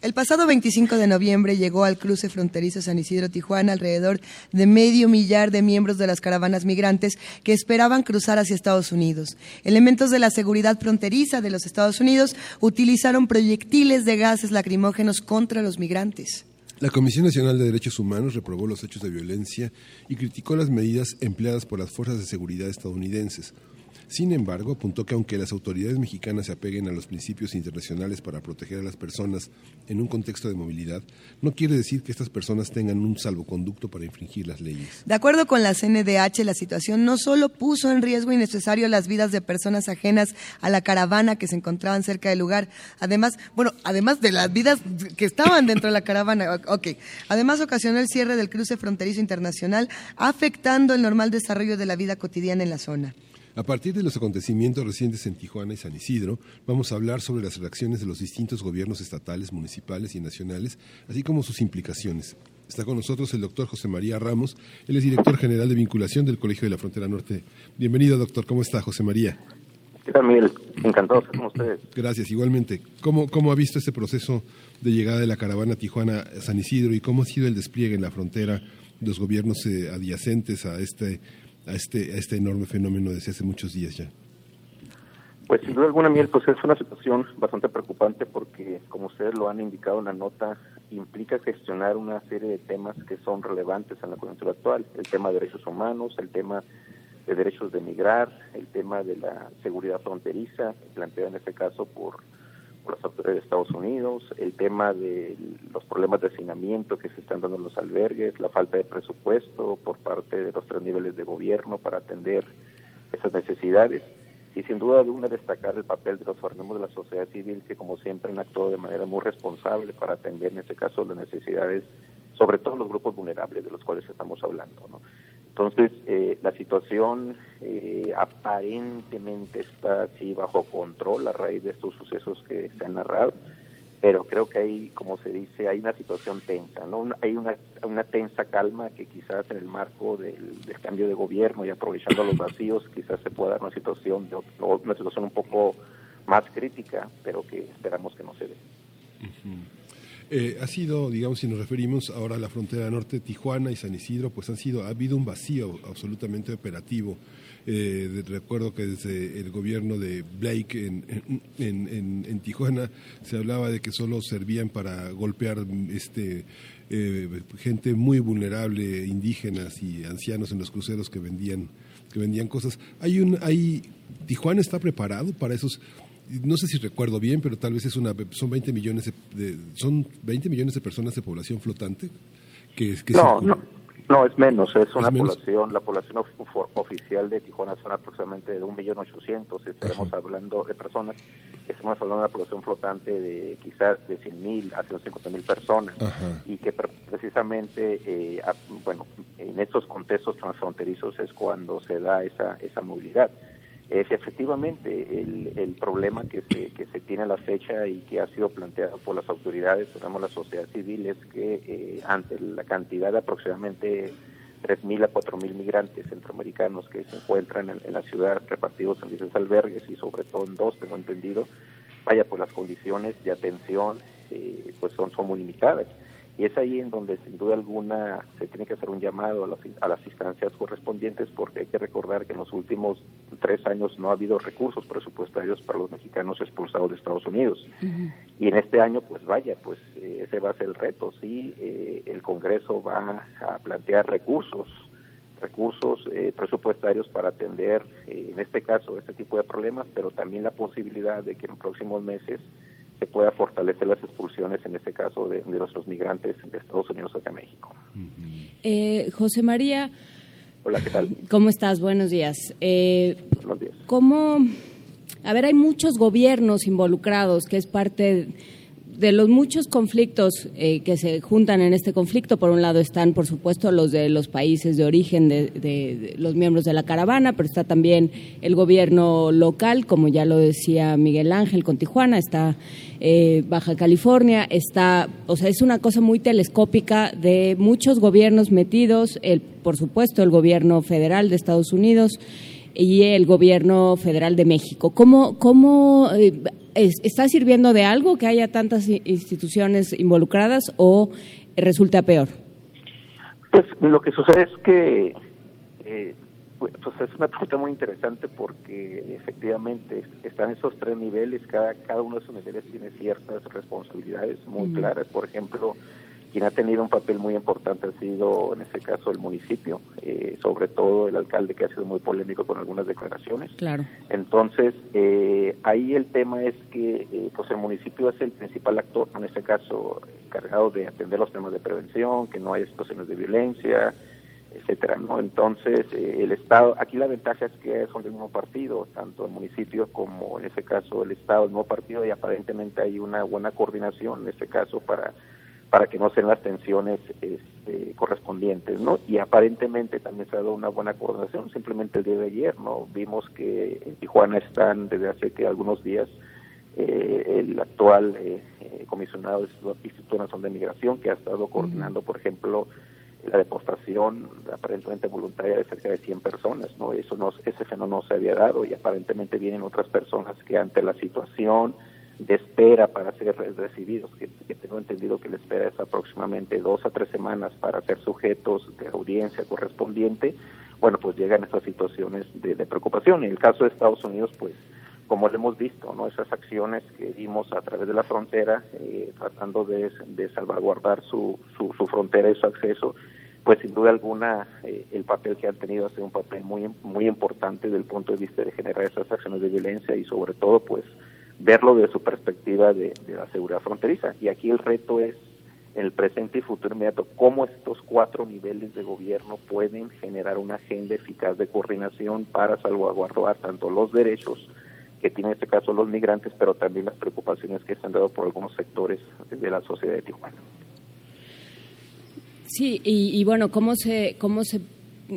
El pasado 25 de noviembre llegó al cruce fronterizo San Isidro-Tijuana alrededor de medio millar de miembros de las caravanas migrantes que esperaban cruzar hacia Estados Unidos. Elementos de la seguridad fronteriza de los Estados Unidos utilizaron proyectiles de gases lacrimógenos contra los migrantes. La Comisión Nacional de Derechos Humanos reprobó los hechos de violencia y criticó las medidas empleadas por las fuerzas de seguridad estadounidenses. Sin embargo, apuntó que aunque las autoridades mexicanas se apeguen a los principios internacionales para proteger a las personas en un contexto de movilidad, no quiere decir que estas personas tengan un salvoconducto para infringir las leyes. De acuerdo con la CNDH, la situación no solo puso en riesgo innecesario las vidas de personas ajenas a la caravana que se encontraban cerca del lugar, además, bueno, además de las vidas que estaban dentro de la caravana, ok, además ocasionó el cierre del cruce fronterizo internacional, afectando el normal desarrollo de la vida cotidiana en la zona. A partir de los acontecimientos recientes en Tijuana y San Isidro, vamos a hablar sobre las reacciones de los distintos gobiernos estatales, municipales y nacionales, así como sus implicaciones. Está con nosotros el doctor José María Ramos, él es director general de vinculación del Colegio de la Frontera Norte. Bienvenido, doctor. ¿Cómo está, José María? ¿Qué tal, Miguel? Encantado de estar con ustedes. Gracias, igualmente. ¿Cómo, ¿Cómo ha visto este proceso de llegada de la caravana Tijuana-San Isidro y cómo ha sido el despliegue en la frontera de los gobiernos eh, adyacentes a este a este, a este enorme fenómeno desde hace muchos días ya? Pues sin duda alguna, Miel, pues es una situación bastante preocupante porque, como ustedes lo han indicado en la nota, implica gestionar una serie de temas que son relevantes en la coyuntura actual. El tema de derechos humanos, el tema de derechos de migrar, el tema de la seguridad fronteriza, planteada en este caso por por las autoridades de Estados Unidos, el tema de los problemas de hacinamiento que se están dando en los albergues, la falta de presupuesto por parte de los tres niveles de gobierno para atender esas necesidades. Y sin duda alguna destacar el papel de los organismos de la sociedad civil que como siempre han actuado de manera muy responsable para atender en este caso las necesidades, sobre todo los grupos vulnerables de los cuales estamos hablando. ¿no? Entonces, eh, la situación eh, aparentemente está así bajo control a raíz de estos sucesos que se han narrado, pero creo que hay, como se dice, hay una situación tensa, ¿no? Hay una, una tensa calma que quizás en el marco del, cambio de gobierno y aprovechando los vacíos, quizás se pueda dar una situación, una situación un poco más crítica, pero que esperamos que no se dé. Eh, ha sido, digamos, si nos referimos ahora a la frontera norte, Tijuana y San Isidro, pues han sido, ha habido un vacío absolutamente operativo. Eh, recuerdo que desde el gobierno de Blake en, en, Tijuana se hablaba de que solo servían para golpear este, eh, gente muy vulnerable, indígenas y ancianos en los cruceros que vendían que vendían cosas. Hay un, hay, Tijuana está preparado para esos no sé si recuerdo bien, pero tal vez es una, son 20 millones de, son 20 millones de personas de población flotante que, que no, no, no, es menos, es una población, la población oficial de Tijuana son aproximadamente de 1.800.000, estaremos hablando de personas, estamos hablando de una población flotante de quizás de 100.000 a 150.000 personas y que precisamente, eh, bueno, en estos contextos transfronterizos es cuando se da esa, esa movilidad es efectivamente el, el problema que se, que se tiene a la fecha y que ha sido planteado por las autoridades, digamos la sociedad civil, es que eh, ante la cantidad de aproximadamente 3.000 a 4.000 migrantes centroamericanos que se encuentran en, la ciudad repartidos en diferentes albergues y sobre todo en dos, tengo entendido, vaya, pues las condiciones de atención eh, pues son, son muy limitadas. Y es ahí en donde sin duda alguna se tiene que hacer un llamado a las, a las instancias correspondientes porque hay que recordar que en los últimos tres años no ha habido recursos presupuestarios para los mexicanos expulsados de Estados Unidos. Y en este año, pues vaya, pues eh, ese va a ser el reto. Sí, eh, el Congreso va a plantear recursos recursos eh, presupuestarios para atender, en este caso, este tipo de problemas, pero también la posibilidad de que en próximos meses se pueda fortalecer las expulsiones, en este caso, de, nuestros migrantes de Estados Unidos hacia México. Eh, José María. Hola, ¿qué tal? ¿Cómo estás? Buenos días. Eh, Buenos días. ¿Cómo...? A ver, hay muchos gobiernos involucrados, que es parte de los muchos conflictos eh, que se juntan en este conflicto, por un lado están, por supuesto, los de los países de origen de, los miembros de la caravana, pero está también el gobierno local, como ya lo decía Miguel Ángel con Tijuana, está eh, Baja California, está, o sea, es una cosa muy telescópica de muchos gobiernos metidos, el, por supuesto, el gobierno federal de Estados Unidos y el gobierno federal de México. ¿Cómo, cómo eh, está sirviendo de algo que haya tantas instituciones involucradas o resulta peor? Pues lo que sucede es que eh, pues es una pregunta muy interesante porque efectivamente están esos tres niveles, cada, cada uno de esos niveles tiene ciertas responsabilidades muy claras. Por ejemplo, quien ha tenido un papel muy importante ha sido, en este caso, el municipio, eh, sobre todo el alcalde que ha sido muy polémico con algunas declaraciones. Claro. Entonces, eh, ahí el tema es que eh, pues el municipio es el principal actor, en este caso, encargado de atender los temas de prevención, que no haya situaciones de violencia, etcétera, ¿no? Entonces, el Estado, aquí la ventaja es que son del mismo partido, tanto el municipio como en este caso el Estado, el mismo partido, y aparentemente hay una buena coordinación en este caso para para que no sean las tensiones este, correspondientes, ¿no? Y aparentemente también se ha dado una buena coordinación, simplemente el día de ayer, ¿no? Vimos que en Tijuana están desde hace que algunos días eh, el actual eh, eh, comisionado del Instituto Nacional de Migración, que ha estado coordinando, por ejemplo, la deportación aparentemente voluntaria de cerca de 100 personas, ¿no? Eso no, ese fenómeno no se había dado y aparentemente vienen otras personas que ante la situación de espera para ser recibidos, que, tengo entendido que la espera es aproximadamente dos a tres semanas para ser sujetos de audiencia correspondiente, bueno, pues llegan estas situaciones de, preocupación. En el caso de Estados Unidos, pues como lo hemos visto, ¿no? Esas acciones que vimos a través de la frontera, eh, tratando de, salvaguardar su, su, frontera y su acceso, pues sin duda alguna eh, el papel que han tenido ha sido un papel muy muy importante desde el punto de vista de generar esas acciones de violencia y sobre todo pues verlo desde su perspectiva de, la seguridad fronteriza. Y aquí el reto es, en el presente y futuro inmediato, cómo estos cuatro niveles de gobierno pueden generar una agenda eficaz de coordinación para salvaguardar tanto los derechos que tienen en este caso los migrantes, pero también las preocupaciones que se han dado por algunos sectores de la sociedad de Tijuana. Sí, y, y bueno, ¿cómo se, cómo se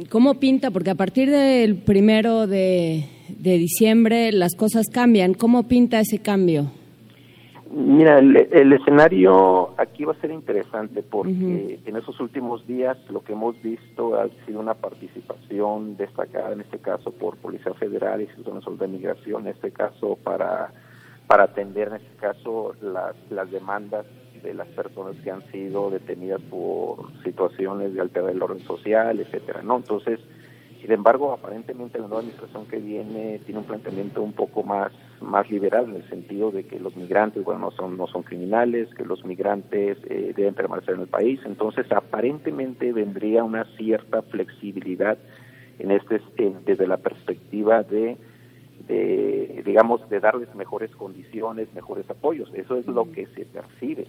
¿Cómo pinta? Porque a partir del primero de, diciembre las cosas cambian. ¿Cómo pinta ese cambio? Mira, el, escenario aquí va a ser interesante porque en esos últimos días lo que hemos visto ha sido una participación destacada, en este caso por Policía Federal y Instituto de Migración, en este caso para, para atender, en este caso, las, las demandas de las personas que han sido detenidas por situaciones de alterar el orden social, etcétera, ¿no? Entonces, sin embargo, aparentemente la nueva administración que viene tiene un planteamiento un poco más más liberal en el sentido de que los migrantes, bueno, no son no son criminales, que los migrantes eh, deben permanecer en el país. Entonces, aparentemente vendría una cierta flexibilidad en este desde la perspectiva de de, digamos, de darles mejores condiciones, mejores apoyos. Eso es lo que se percibe.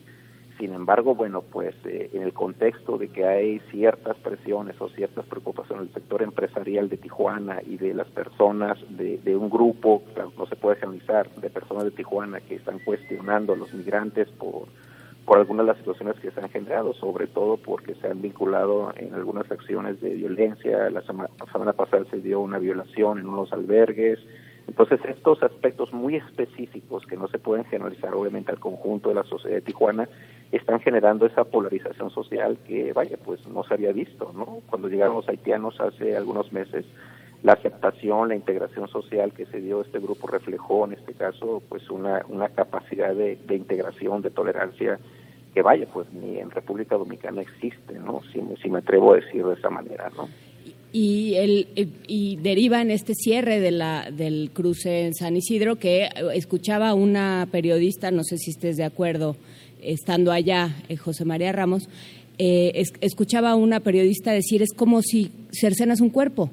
Sin embargo, bueno, pues eh, en el contexto de que hay ciertas presiones o ciertas preocupaciones del sector empresarial de Tijuana y de las personas de, un grupo, no se puede generalizar, de personas de Tijuana que están cuestionando a los migrantes por, por algunas de las situaciones que se han generado, sobre todo porque se han vinculado en algunas acciones de violencia. La semana, la semana pasada se dio una violación en unos albergues, entonces, estos aspectos muy específicos que no se pueden generalizar obviamente al conjunto de la sociedad de Tijuana están generando esa polarización social que, vaya, pues no se había visto, ¿no? Cuando llegaron los haitianos hace algunos meses, la aceptación, la integración social que se dio este grupo reflejó en este caso pues una, una capacidad de, de integración, de tolerancia que vaya, pues ni en República Dominicana existe, ¿no? Si, si me atrevo a decir de esa manera, ¿no? Y, el, y deriva en este cierre de la, del cruce en San Isidro que escuchaba una periodista, no sé si estés de acuerdo, estando allá, eh, José María Ramos, eh, escuchaba a una periodista decir es como si cercenas un cuerpo,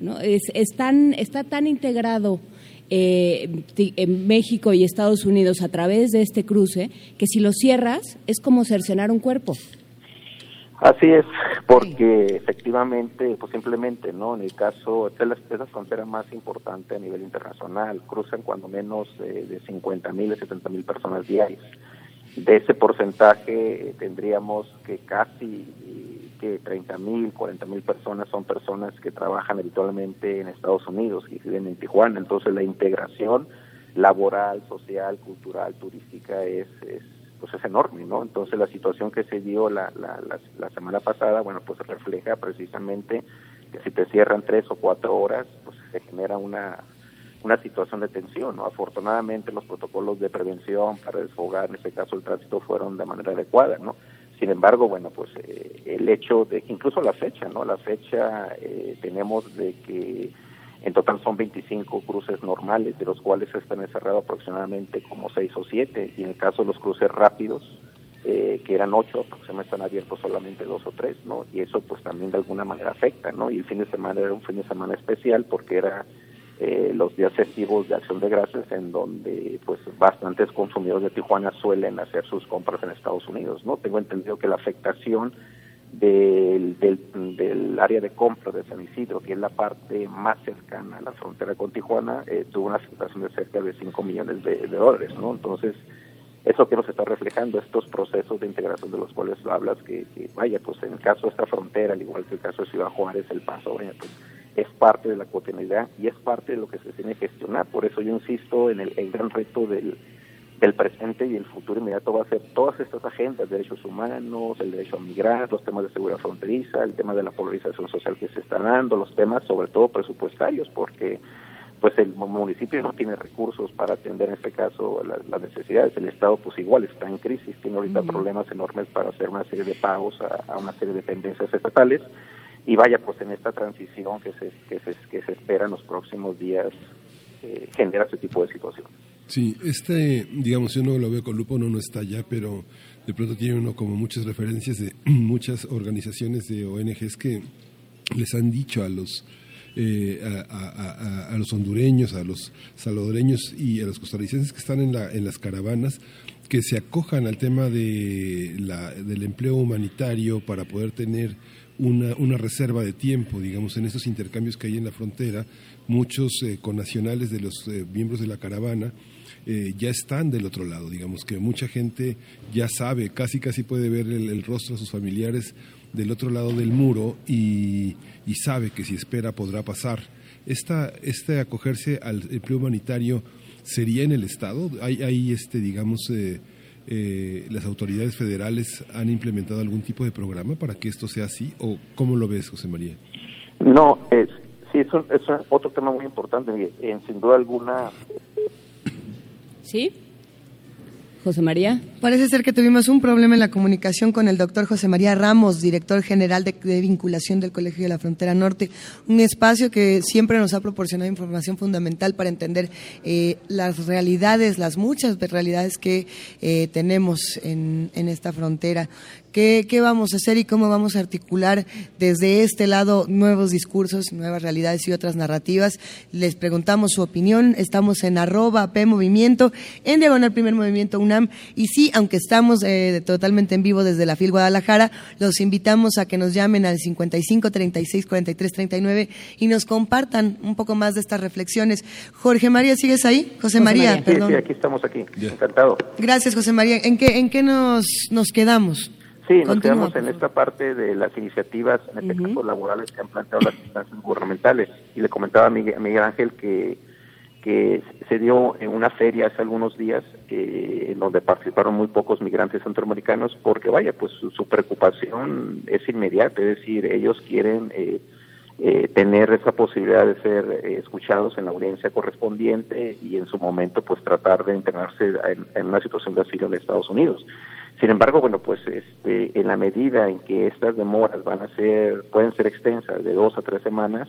¿no? Es, tan, está tan integrado eh, en México y Estados Unidos a través de este cruce que si lo cierras es como cercenar un cuerpo. Así es, porque efectivamente, pues simplemente, ¿no? En el caso, es la, frontera más importante a nivel internacional, cruzan cuando menos eh, de 50 mil a 70 mil personas diarias. De ese porcentaje tendríamos que casi que 30 mil, 40 mil personas son personas que trabajan habitualmente en Estados Unidos y viven en Tijuana. Entonces la integración laboral, social, cultural, turística es, es pues es enorme, ¿no? Entonces la situación que se dio la, la, la, semana pasada, bueno, pues refleja precisamente que si te cierran tres o cuatro horas, pues se genera una, una situación de tensión, ¿no? Afortunadamente los protocolos de prevención para desfogar, en este caso el tránsito, fueron de manera adecuada, ¿no? Sin embargo, bueno, pues eh, el hecho de, incluso la fecha, ¿no? La fecha eh, tenemos de que en total son 25 cruces normales, de los cuales están encerrados aproximadamente como 6 o 7, y en el caso de los cruces rápidos, eh, que eran 8, me están abiertos solamente 2 o 3, ¿no? Y eso pues también de alguna manera afecta, ¿no? Y el fin de semana era un fin de semana especial porque era eh, los días festivos de Acción de Gracias en donde pues bastantes consumidores de Tijuana suelen hacer sus compras en Estados Unidos, ¿no? Tengo entendido que la afectación del, del, área de compra de San Isidro, que es la parte más cercana a la frontera con Tijuana, eh, tuvo una afectación de cerca de 5 millones de, dólares, ¿no? Entonces, eso que nos está reflejando estos procesos de integración de los cuales hablas, que, vaya, pues en el caso de esta frontera, al igual que el caso de Ciudad Juárez, El Paso, vaya, pues es parte de la cotidianidad y es parte de lo que se tiene que gestionar. Por eso yo insisto en el gran reto del del presente y el futuro inmediato va a ser todas estas agendas, derechos humanos, el derecho a migrar, los temas de seguridad fronteriza, el tema de la polarización social que se está dando, los temas sobre todo presupuestarios, porque pues el municipio no tiene recursos para atender en este caso las, necesidades, el Estado pues igual está en crisis, tiene ahorita problemas enormes para hacer una serie de pagos a, una serie de dependencias estatales. Y vaya pues en esta transición que se, que se, que se espera en los próximos días eh, genera ese tipo de situación. Sí, este, digamos, yo no lo veo con lupo, no, no está allá, pero de pronto tiene uno como muchas referencias de muchas organizaciones de ONGs que les han dicho a los eh, a, los hondureños, a los salvadoreños y a los costarricenses que están en, la, en las caravanas que se acojan al tema de la, del empleo humanitario para poder tener una, una reserva de tiempo, digamos, en esos intercambios que hay en la frontera. Muchos eh, connacionales de los eh, miembros de la caravana eh, ya están del otro lado, digamos que mucha gente ya sabe, casi casi puede ver el, rostro de sus familiares del otro lado del muro y, sabe que si espera podrá pasar. Esta, este acogerse al empleo humanitario sería en el Estado. Hay, hay este, digamos, eh, eh, las autoridades federales han implementado algún tipo de programa para que esto sea así o cómo lo ves, José María? No, es, sí, es, es otro tema muy importante. sin duda alguna, ¿Sí? José María. Parece ser que tuvimos un problema en la comunicación con el doctor José María Ramos, director general de, vinculación del Colegio de la Frontera Norte, un espacio que siempre nos ha proporcionado información fundamental para entender eh, las realidades, las muchas realidades que eh, tenemos en, en esta frontera. ¿Qué, vamos a hacer y cómo vamos a articular desde este lado nuevos discursos, nuevas realidades y otras narrativas? Les preguntamos su opinión. Estamos en arroba P Movimiento, en Diagonal Primer Movimiento UNAM. Y sí, aunque estamos eh, totalmente en vivo desde la FIL Guadalajara, los invitamos a que nos llamen al 55 36 43 39 y nos compartan un poco más de estas reflexiones. Jorge María, ¿sigues ahí? José, María, perdón. Sí, aquí estamos aquí. Encantado. Gracias, José María. ¿En qué, en qué nos, nos quedamos? Sí, nos quedamos en esta parte de las iniciativas, en este caso laborales, que han planteado las instancias gubernamentales. Y le comentaba a Miguel, Ángel que, que se dio en una feria hace algunos días, eh, en donde participaron muy pocos migrantes centroamericanos, porque vaya, pues su, preocupación es inmediata, es decir, ellos quieren eh, eh, tener esa posibilidad de ser escuchados en la audiencia correspondiente y en su momento pues tratar de integrarse en, en una situación de asilo en Estados Unidos. Sin embargo, bueno, pues este, en la medida en que estas demoras van a ser, pueden ser extensas de dos a tres semanas,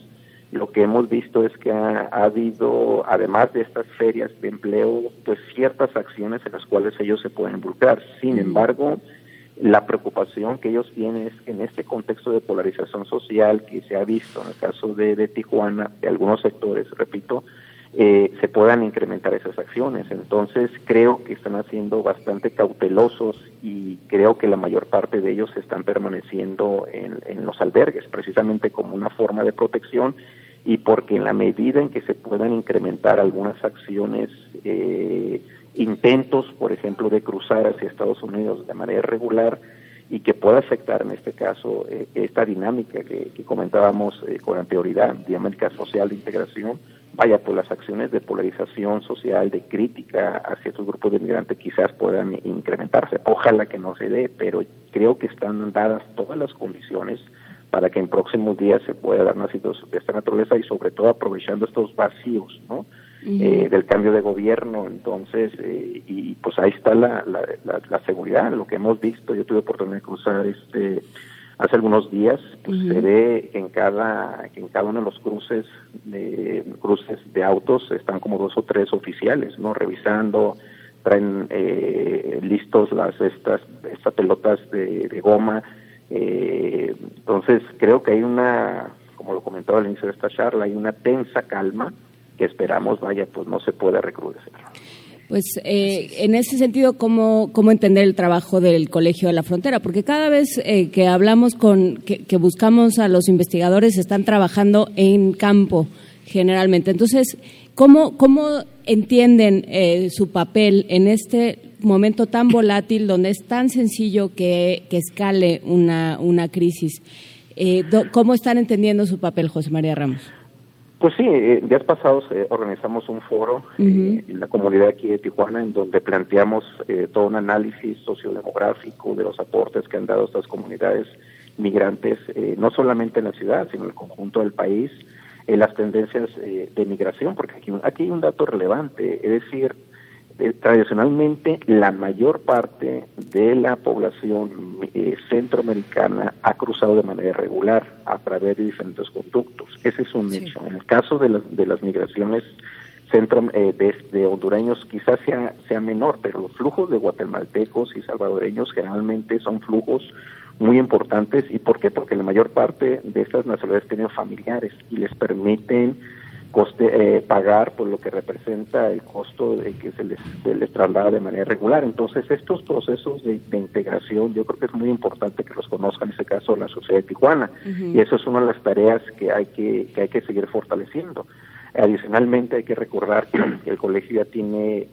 lo que hemos visto es que ha, habido, además de estas ferias de empleo, pues ciertas acciones en las cuales ellos se pueden involucrar. Sin embargo, la preocupación que ellos tienen es en este contexto de polarización social que se ha visto en el caso de, de Tijuana, de algunos sectores, repito, eh, se puedan incrementar esas acciones. Entonces creo que están haciendo bastante cautelosos y creo que la mayor parte de ellos están permaneciendo en, los albergues, precisamente como una forma de protección y porque en la medida en que se puedan incrementar algunas acciones eh, intentos, por ejemplo, de cruzar hacia Estados Unidos de manera irregular y que pueda afectar en este caso eh, esta dinámica que, comentábamos eh, con anterioridad, dinámica social de integración, vaya, pues las acciones de polarización social, de crítica hacia estos grupos de migrantes quizás puedan incrementarse. Ojalá que no se dé, pero creo que están dadas todas las condiciones para que en próximos días se pueda dar una situación de esta naturaleza y sobre todo aprovechando estos vacíos, ¿no? Eh, del cambio de gobierno. Entonces, eh, y pues ahí está la, la, seguridad, lo que hemos visto. Yo tuve oportunidad de cruzar este hace algunos días, pues se ve que en cada en cada uno de los cruces de cruces de autos están como dos o tres oficiales, no revisando, traen eh, listos las estas estas pelotas de, de goma. entonces creo que hay una, como lo comentaba al inicio de esta charla, hay una tensa calma que esperamos, vaya, pues no se pueda recrudecer. Pues eh, en ese sentido, ¿cómo, ¿cómo entender el trabajo del Colegio de la Frontera? Porque cada vez eh, que hablamos con, que, buscamos a los investigadores, están trabajando en campo generalmente. Entonces, ¿cómo, cómo entienden eh, su papel en este momento tan volátil, donde es tan sencillo que, que escale una, una crisis? ¿Cómo están entendiendo su papel, José María Ramos? Pues sí, eh, días pasados eh, organizamos un foro eh, en la comunidad aquí de Tijuana en donde planteamos todo un análisis sociodemográfico de los aportes que han dado estas comunidades migrantes, no solamente en la ciudad, sino en el conjunto del país, las tendencias de migración, porque aquí, aquí hay un dato relevante, es decir, eh, tradicionalmente la mayor parte de la población eh, centroamericana ha cruzado de manera irregular a través de diferentes conductos. Ese es un hecho. En el caso de las, de las migraciones centro, eh, de, hondureños quizás sea, sea menor, pero los flujos de guatemaltecos y salvadoreños generalmente son flujos muy importantes. ¿Y por qué? Porque la mayor parte de estas nacionalidades tienen familiares y les permiten coste, eh, pagar por lo que representa el costo de que se les, les traslada de manera regular. Entonces, estos procesos de, integración yo creo que es muy importante que los conozcan, en este caso, la sociedad de Tijuana. Y eso es una de las tareas que hay que, que hay que seguir fortaleciendo. Adicionalmente, hay que recordar que el colegio ya tiene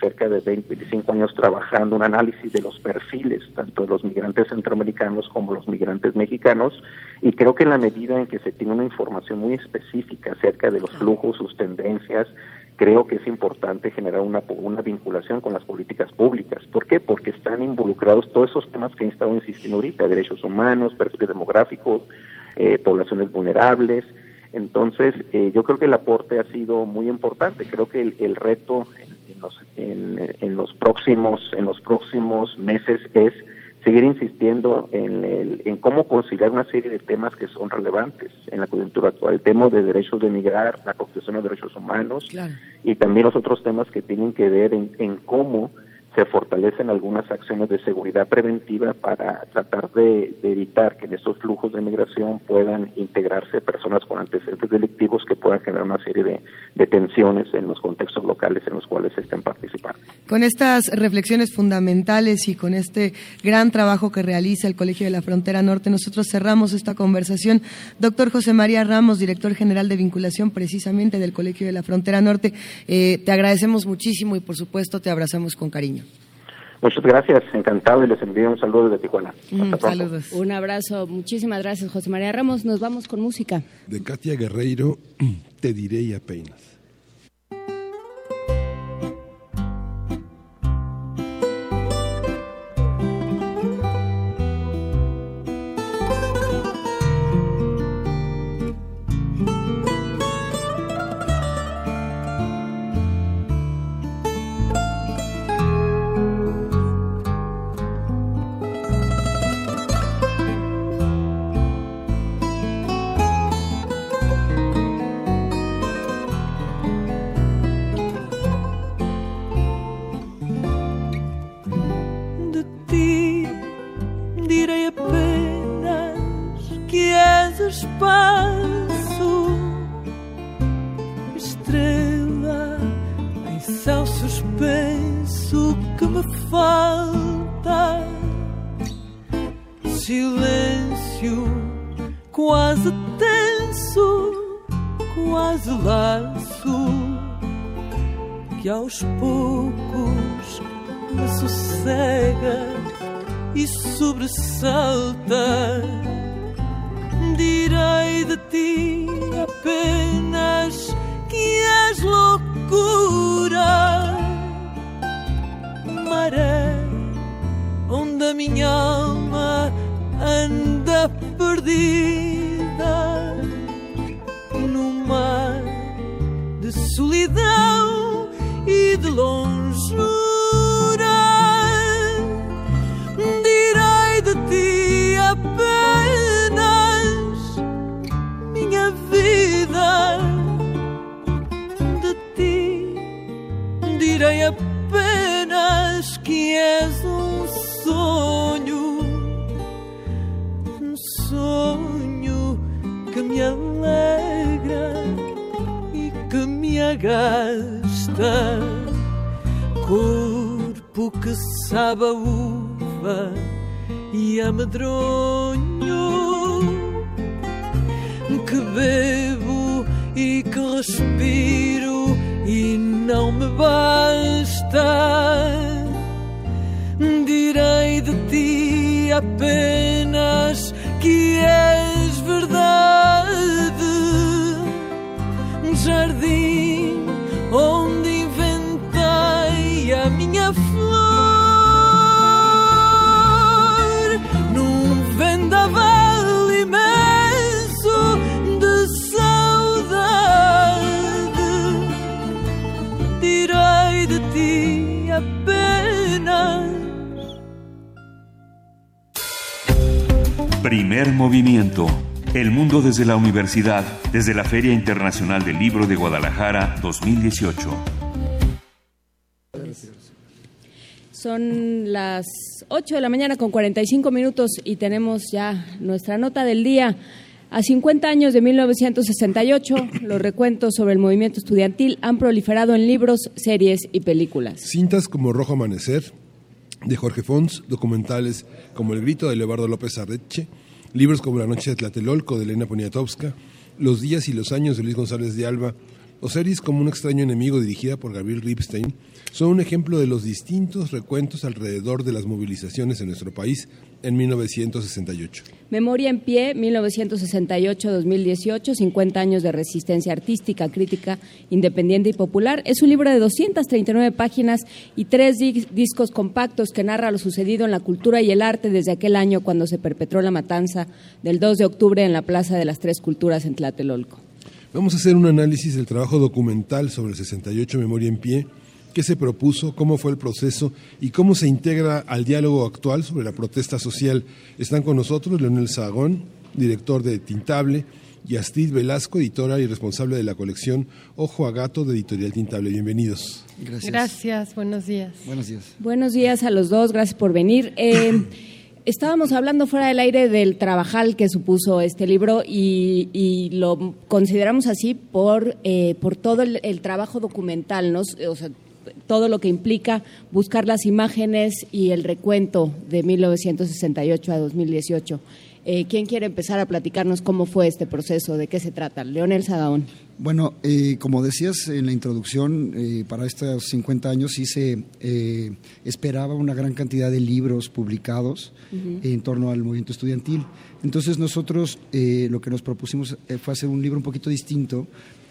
cerca de 20, 25 años trabajando un análisis de los perfiles, tanto de los migrantes centroamericanos como los migrantes mexicanos, y creo que en la medida en que se tiene una información muy específica acerca de los flujos, sus tendencias, creo que es importante generar una, una vinculación con las políticas públicas. ¿Por qué? Porque están involucrados todos esos temas que he estado insistiendo ahorita, derechos humanos, perfiles demográficos, eh, poblaciones vulnerables, entonces, eh, yo creo que el aporte ha sido muy importante. Creo que el, el reto en los, próximos en los próximos meses es seguir insistiendo en, el, en cómo conciliar una serie de temas que son relevantes en la coyuntura actual, el tema de derechos de migrar, la protección de derechos humanos y también los otros temas que tienen que ver en, en cómo se fortalecen algunas acciones de seguridad preventiva para tratar de, evitar que en estos flujos de migración puedan integrarse personas con antecedentes delictivos que puedan generar una serie de, tensiones en los contextos locales en los cuales estén participando. Con estas reflexiones fundamentales y con este gran trabajo que realiza el Colegio de la Frontera Norte, nosotros cerramos esta conversación. Doctor José María Ramos, director general de vinculación precisamente del Colegio de la Frontera Norte, eh, te agradecemos muchísimo y por supuesto te abrazamos con cariño. Muchas gracias, encantado y les envío un saludo desde Tijuana. saludos. Un abrazo, muchísimas gracias José María Ramos. Nos vamos con música. De Katia Guerreiro, te diré y apenas. Aos poucos me sossega e sobressalta. Direi de ti apenas que és loucura, maré onde a minha alma anda perdida no mar de solidão me agasta. Corpo que sabe a uva e a medronho, que bebo e que respiro e não me basta. Direi de ti apenas que és verdade, jardim Primer movimiento. El mundo desde la universidad, desde la Feria Internacional del Libro de Guadalajara 2018. Son las 8 de la mañana con 45 minutos y tenemos ya nuestra nota del día. A 50 años de 1968, los recuentos sobre el movimiento estudiantil han proliferado en libros, series y películas. Cintas como Rojo Amanecer, de Jorge Fons, documentales como El Grito de Leobardo López Arreche, libros como La Noche de Tlatelolco de Elena Poniatowska, Los Días y los Años de Luis González de Alba, o series como Un extraño enemigo dirigida por Gabriel Ripstein, son un ejemplo de los distintos recuentos alrededor de las movilizaciones en nuestro país en 1968. Memoria en pie, 1968-2018, 50 años de resistencia artística, crítica, independiente y popular. Es un libro de 239 páginas y tres di- discos compactos que narra lo sucedido en la cultura y el arte desde aquel año cuando se perpetró la matanza del 2 de octubre en la Plaza de las Tres Culturas en Tlatelolco. Vamos a hacer un análisis del trabajo documental sobre el 68 Memoria en Pie, qué se propuso, cómo fue el proceso y cómo se integra al diálogo actual sobre la protesta social. Están con nosotros Leonel Sagón, director de Tintable, y Astrid Velasco, editora y responsable de la colección Ojo a Gato de Editorial Tintable. Bienvenidos. Gracias. buenos días. Buenos días. Buenos días a los dos, gracias por venir. Eh, estábamos hablando fuera del aire del trabajal que supuso este libro y, y lo consideramos así por, eh, por todo el, el trabajo documental, ¿no? O sea, todo lo que implica buscar las imágenes y el recuento de 1968 a 2018. Eh, ¿Quién quiere empezar a platicarnos cómo fue este proceso? ¿De qué se trata? Leonel Sadaón. Bueno, eh, como decías en la introducción, eh, para estos 50 años sí se eh, esperaba una gran cantidad de libros publicados en torno al movimiento estudiantil. Entonces nosotros lo que nos propusimos fue hacer un libro un poquito distinto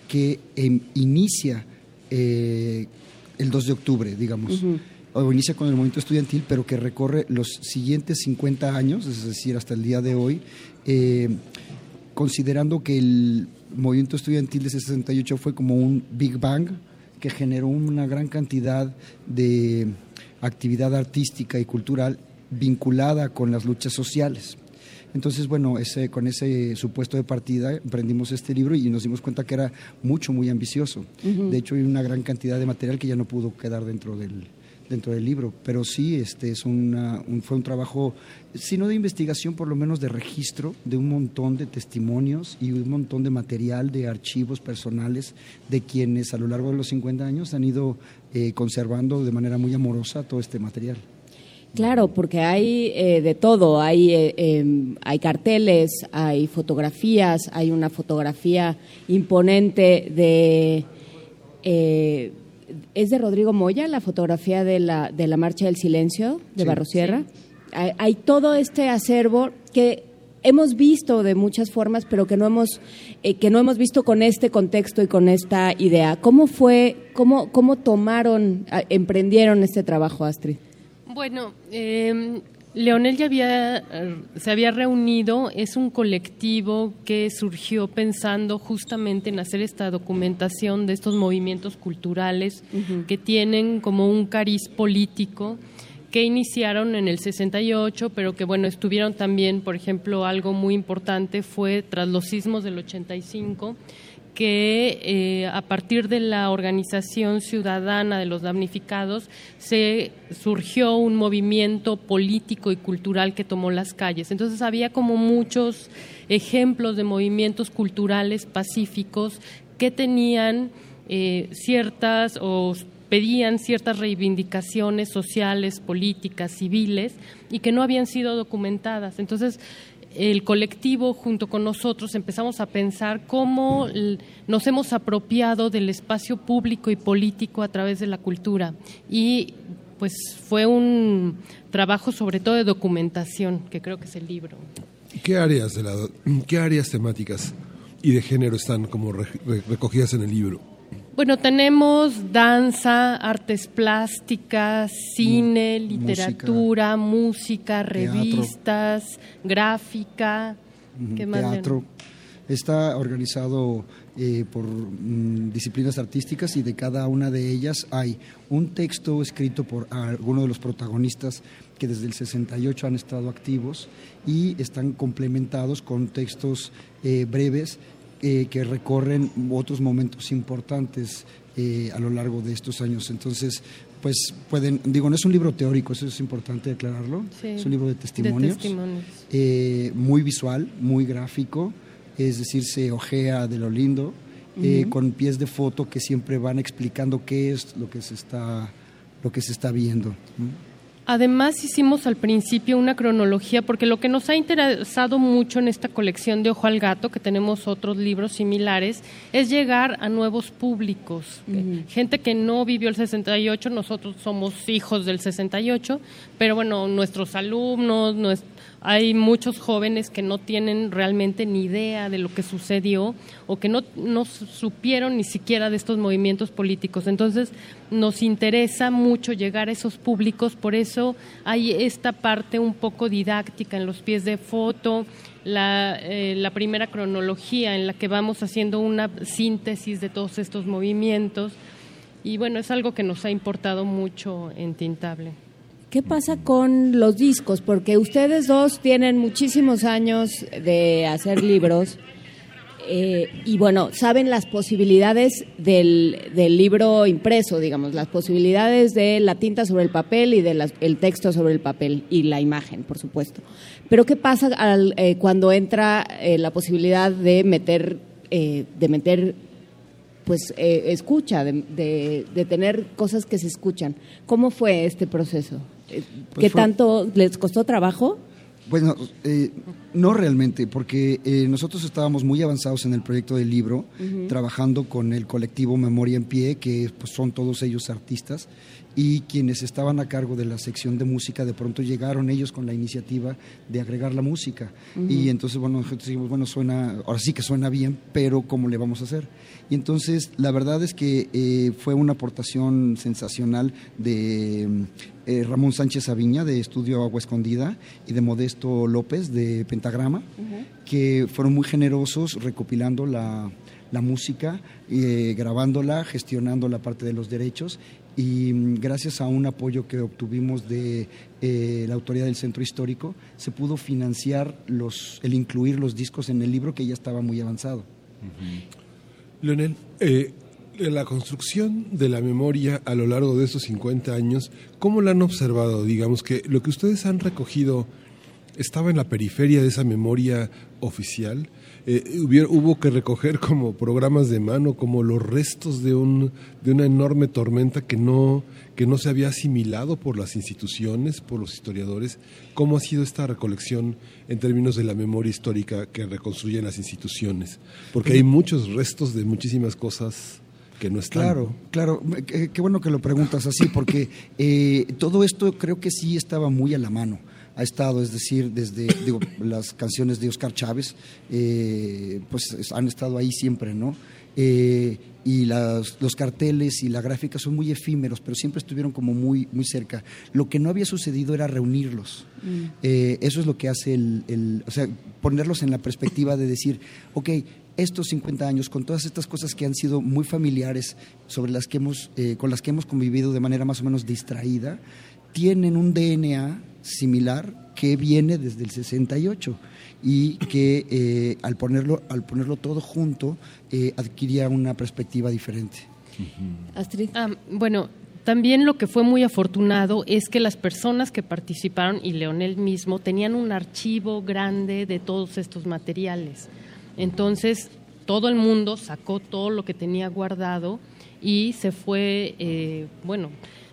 que em, inicia el 2 de octubre, digamos. O inicia con el movimiento estudiantil, pero que recorre los siguientes 50 años, es decir, hasta el día de hoy, eh, considerando que el movimiento estudiantil de 68 fue como un Big Bang que generó una gran cantidad de actividad artística y cultural vinculada con las luchas sociales. Entonces, bueno, ese, con ese supuesto de partida emprendimos este libro y nos dimos cuenta que era mucho, muy ambicioso. De hecho, hay una gran cantidad de material que ya no pudo quedar dentro del, dentro del libro, pero sí este es una, un, fue un trabajo, si no de investigación, por lo menos de registro de un montón de testimonios y un montón de material de archivos personales de quienes a lo largo de los 50 años han ido eh, conservando de manera muy amorosa todo este material. Claro, porque hay eh, de todo, hay, eh, em, hay carteles, hay fotografías, hay una fotografía imponente de, eh, es de Rodrigo Moya, la fotografía de la, de la Marcha del Silencio de Barrosierra. Hay, hay todo este acervo que hemos visto de muchas formas, pero que no hemos eh, que no hemos visto con este contexto y con esta idea. ¿Cómo fue, cómo cómo tomaron, emprendieron este trabajo, Astrid? Bueno, eh, Leonel ya había, se había reunido, es un colectivo que surgió pensando justamente en hacer esta documentación de estos movimientos culturales que tienen como un cariz político que iniciaron en el 68, pero que bueno, estuvieron también, por ejemplo, algo muy importante fue tras los sismos del 85 que eh, a partir de la organización ciudadana de los damnificados se surgió un movimiento político y cultural que tomó las calles. Entonces había como muchos ejemplos de movimientos culturales pacíficos que tenían eh, ciertas o pedían ciertas reivindicaciones sociales, políticas, civiles y que no habían sido documentadas. Entonces, el colectivo junto con nosotros empezamos a pensar cómo nos hemos apropiado del espacio público y político a través de la cultura y pues fue un trabajo sobre todo de documentación que creo que es el libro. ¿Qué áreas de la, qué áreas temáticas y de género están como recogidas en el libro? Bueno, tenemos danza, artes plásticas, cine, literatura, música, revistas, gráfica, teatro. Está organizado eh, por mm, disciplinas artísticas y de cada una de ellas hay un texto escrito por alguno de los protagonistas que desde el 68 han estado activos y están complementados con textos eh, breves eh, que recorren otros momentos importantes eh, a lo largo de estos años. Entonces, pues pueden, digo, no es un libro teórico, eso es importante aclararlo, es un libro de testimonios, eh, muy visual, muy gráfico, es decir, se ojea de lo lindo, con pies de foto que siempre van explicando qué es lo que se está, lo que se está viendo. Además hicimos al principio una cronología porque lo que nos ha interesado mucho en esta colección de Ojo al Gato, que tenemos otros libros similares, es llegar a nuevos públicos. Gente que no vivió el 68, nosotros somos hijos del 68, pero bueno, nuestros alumnos, hay muchos jóvenes que no tienen realmente ni idea de lo que sucedió o que no, no supieron ni siquiera de estos movimientos políticos. Entonces, nos interesa mucho llegar a esos públicos, por eso hay esta parte un poco didáctica en los pies de foto, la, eh, la primera cronología en la que vamos haciendo una síntesis de todos estos movimientos. Y bueno, es algo que nos ha importado mucho en Tintable. ¿Qué pasa con los discos? Porque ustedes dos tienen muchísimos años de hacer libros eh, y bueno, saben las posibilidades del, libro impreso, digamos, las posibilidades de la tinta sobre el papel y del texto sobre el papel y la imagen, por supuesto. Pero ¿qué pasa al, eh, cuando entra eh, la posibilidad de meter, de meter pues escucha, de, de, tener cosas que se escuchan? ¿Cómo fue este proceso? ¿Qué pues tanto les costó trabajo? Bueno, eh, no realmente, porque eh, nosotros estábamos muy avanzados en el proyecto del libro, trabajando con el colectivo Memoria en Pie, que pues, son todos ellos artistas, y quienes estaban a cargo de la sección de música, de pronto llegaron ellos con la iniciativa de agregar la música. Y entonces, bueno, nosotros dijimos, bueno, suena, ahora sí que suena bien, pero ¿cómo le vamos a hacer? Y entonces, la verdad es que eh, fue una aportación sensacional de eh, Ramón Sánchez Aviña, de Estudio Agua Escondida, y de Modesto López, de Pentagrama, que fueron muy generosos recopilando la, música, eh, grabándola, gestionando la parte de los derechos y mm, gracias a un apoyo que obtuvimos de eh, la autoridad del centro histórico se pudo financiar los, el incluir los discos en el libro que ya estaba muy avanzado. Leonel, eh, la construcción de la memoria a lo largo de estos 50 años, ¿cómo la han observado? Digamos que lo que ustedes han recogido estaba en la periferia de esa memoria oficial. Eh, hubo que recoger como programas de mano, como los restos de, un, de una enorme tormenta que no, que no se había asimilado por las instituciones, por los historiadores. ¿Cómo ha sido esta recolección en términos de la memoria histórica que reconstruyen las instituciones? Porque hay muchos restos de muchísimas cosas que no están. Claro, claro, qué, bueno que lo preguntas así, porque eh, todo esto creo que sí estaba muy a la mano ha estado, es decir, desde digo, las canciones de Oscar Chávez, eh, pues han estado ahí siempre, ¿no? Eh, y los carteles y la gráfica son muy efímeros, pero siempre estuvieron como muy, muy cerca. Lo que no había sucedido era reunirlos. Mm. Eh, eso es lo que hace el, o sea, ponerlos en la perspectiva de decir, ok, estos 50 años, con todas estas cosas que han sido muy familiares, sobre las que hemos, con las que hemos convivido de manera más o menos distraída, tienen un DNA similar que viene desde el 68 y que eh, al, ponerlo, al ponerlo todo junto eh, adquiría una perspectiva diferente. Astrid. Ah, bueno, también lo que fue muy afortunado es que las personas que participaron, y Leonel mismo, tenían un archivo grande de todos estos materiales. Entonces, todo el mundo sacó todo lo que tenía guardado y se fue, eh, bueno,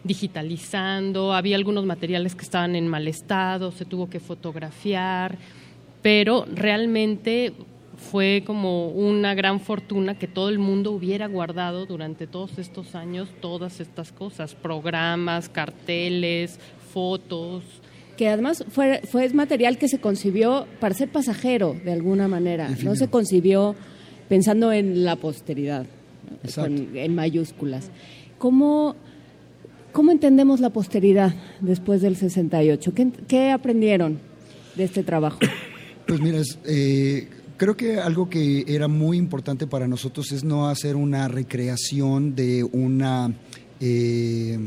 digitalizando, había algunos materiales que estaban en mal estado, se tuvo que fotografiar, pero realmente fue como una gran fortuna que todo el mundo hubiera guardado durante todos estos años todas estas cosas, programas, carteles, fotos. Que además fue, fue material que se concibió para ser pasajero de alguna manera, no se concibió pensando en la posteridad, en mayúsculas. ¿Cómo ¿Cómo entendemos la posteridad después del 68? ¿Qué, aprendieron de este trabajo? Pues mira, eh, creo que algo que era muy importante para nosotros es no hacer una recreación de una... Eh,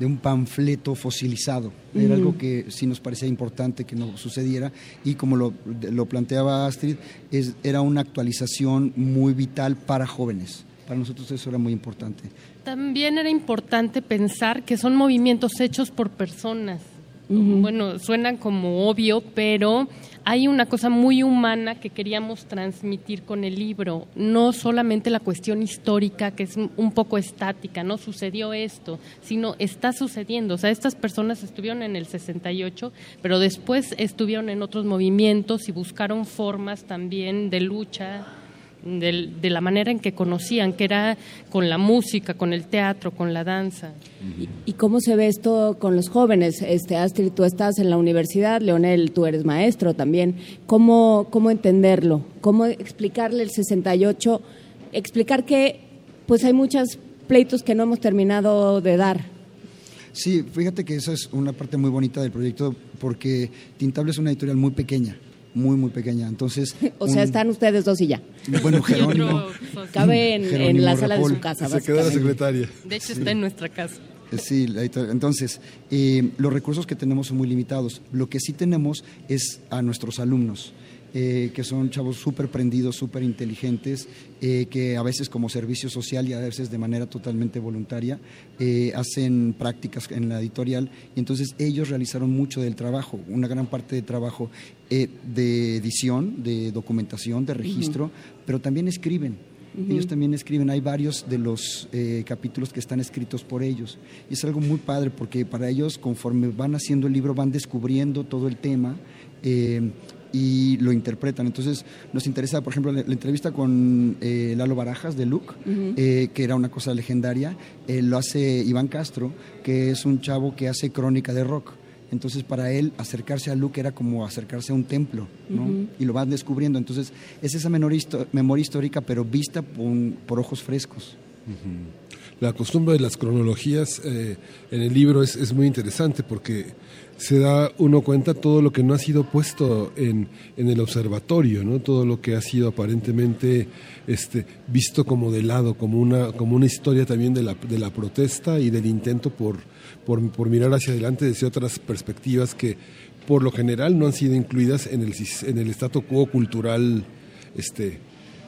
de un panfleto fosilizado. Era algo que sí nos parecía importante que no sucediera y como lo, planteaba Astrid, es, era una actualización muy vital para jóvenes. Para nosotros eso era muy importante. También era importante pensar que son movimientos hechos por personas. Bueno, suenan como obvio, pero hay una cosa muy humana que queríamos transmitir con el libro, no solamente la cuestión histórica, que es un poco estática, no sucedió esto, sino está sucediendo. O sea, estas personas estuvieron en el 68, pero después estuvieron en otros movimientos y buscaron formas también de lucha de, la manera en que conocían, que era con la música, con el teatro, con la danza. ¿Y, cómo se ve esto con los jóvenes? Este, Astrid, tú estás en la universidad, Leonel, tú eres maestro también. ¿Cómo, cómo entenderlo? ¿Cómo explicarle el 68? Explicar que pues hay muchos pleitos que no hemos terminado de dar. Sí, fíjate que esa es una parte muy bonita del proyecto porque Tintable es una editorial muy pequeña muy, muy pequeña. Entonces, o sea, están ustedes dos y ya. Bueno, Jerónimo. Cabe en, la sala de su casa. Se queda la secretaria. De hecho, está en nuestra casa. Eh, sí, entonces, eh, los recursos que tenemos son muy limitados. Lo que sí tenemos es a nuestros alumnos. Eh, que son chavos súper prendidos, súper inteligentes, eh, que a veces como servicio social y a veces de manera totalmente voluntaria eh, hacen prácticas en la editorial y entonces ellos realizaron mucho del trabajo, una gran parte de trabajo de edición, de documentación, de registro, pero también escriben. Ellos también escriben, hay varios de los capítulos que están escritos por ellos. Y es algo muy padre porque para ellos, conforme van haciendo el libro, van descubriendo todo el tema y lo interpretan. Entonces nos interesa, por ejemplo, la, entrevista con eh, Lalo Barajas de Luke, eh, que era una cosa legendaria, eh, lo hace Iván Castro, que es un chavo que hace crónica de rock. Entonces para él acercarse a Luke era como acercarse a un templo, ¿no? Y lo van descubriendo. Entonces es esa memoria histórica, pero vista por, ojos frescos. La costumbre de las cronologías en el libro es, es muy interesante porque se da uno cuenta todo lo que no ha sido puesto en, en, el observatorio, ¿no? todo lo que ha sido aparentemente este, visto como de lado, como una, como una historia también de la, de la protesta y del intento por, por, mirar hacia adelante desde otras perspectivas que por lo general no han sido incluidas en el, en el statu quo cultural este,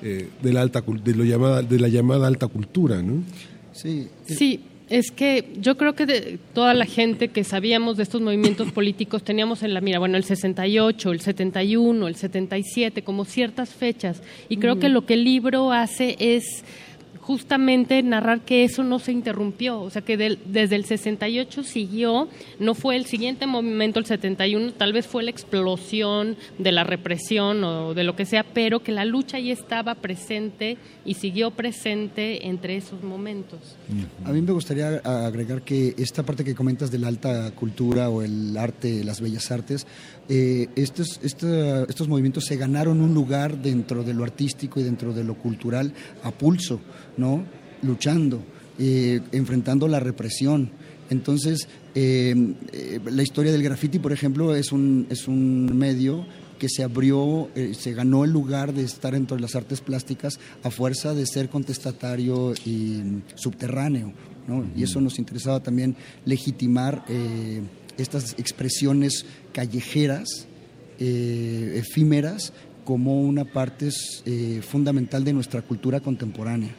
eh, de, la alta, de, lo llamada, de la llamada alta cultura. ¿no? Sí, sí es que yo creo que de toda la gente que sabíamos de estos movimientos políticos teníamos en la mira, bueno, el 68, el 71, el 77, como ciertas fechas. Y creo que lo que el libro hace es justamente narrar que eso no se interrumpió, o sea que desde el 68 siguió, no fue el siguiente movimiento el 71, tal vez fue la explosión de la represión o de lo que sea, pero que la lucha ya estaba presente y siguió presente entre esos momentos. A mí me gustaría agregar que esta parte que comentas de la alta cultura o el arte, las bellas artes, eh, estos, estos movimientos se ganaron un lugar dentro de lo artístico y dentro de lo cultural a pulso, ¿no? Luchando, eh, enfrentando la represión. Entonces, eh, la historia del graffiti, por ejemplo, es un, es un medio que se abrió, se ganó el lugar de estar entre las artes plásticas a fuerza de ser contestatario y subterráneo. ¿no? Y eso nos interesaba también legitimar estas expresiones callejeras, eh, efímeras, como una parte eh, fundamental de nuestra cultura contemporánea.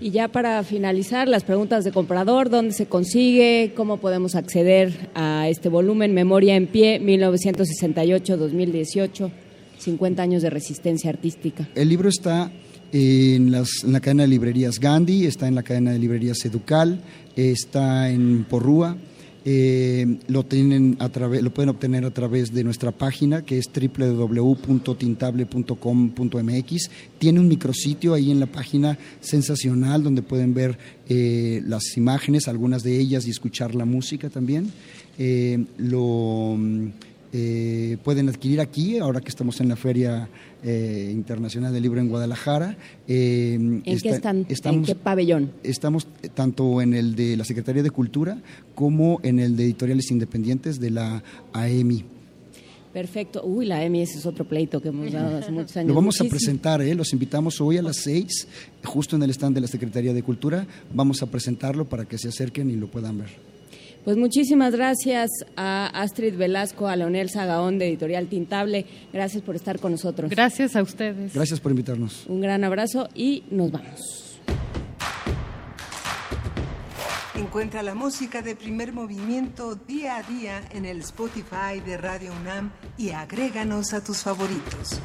Y ya para finalizar, las preguntas de comprador, ¿dónde se consigue? ¿Cómo podemos acceder a este volumen? Memoria en pie, 1968-2018, 50 años de resistencia artística. El libro está en, las, en, la cadena de librerías Gandhi, está en la cadena de librerías Educal, está en Porrúa, eh, lo, tienen a través, lo pueden obtener a través de nuestra página que es www.tintable.com.mx. Tiene un micrositio ahí en la página sensacional donde pueden ver eh, las imágenes, algunas de ellas, y escuchar la música también. Eh, lo eh, pueden adquirir aquí, ahora que estamos en la Feria eh, Internacional del Libro en Guadalajara. Eh, ¿En qué están? Estamos, ¿En qué pabellón? Estamos tanto en el de la Secretaría de Cultura como en el de Editoriales Independientes de la AEMI. Perfecto. Uy, la AEMI ese es otro pleito que hemos dado hace muchos años. Lo vamos a presentar, ¿eh? los invitamos hoy a las seis, justo en el stand de la Secretaría de Cultura. Vamos a presentarlo para que se acerquen y lo puedan ver. Pues muchísimas gracias a Astrid Velasco, a Leonel Sagaón de Editorial Tintable. Gracias por estar con nosotros. Gracias a ustedes. Gracias por invitarnos. Un gran abrazo y nos vamos. Encuentra la música de primer movimiento día a día en el Spotify de Radio UNAM y agréganos a tus favoritos.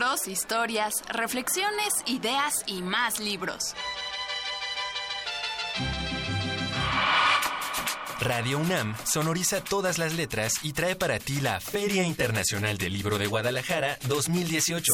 Libros, historias, reflexiones, ideas y más libros. Radio UNAM sonoriza todas las letras y trae para ti la Feria Internacional del Libro de Guadalajara 2018.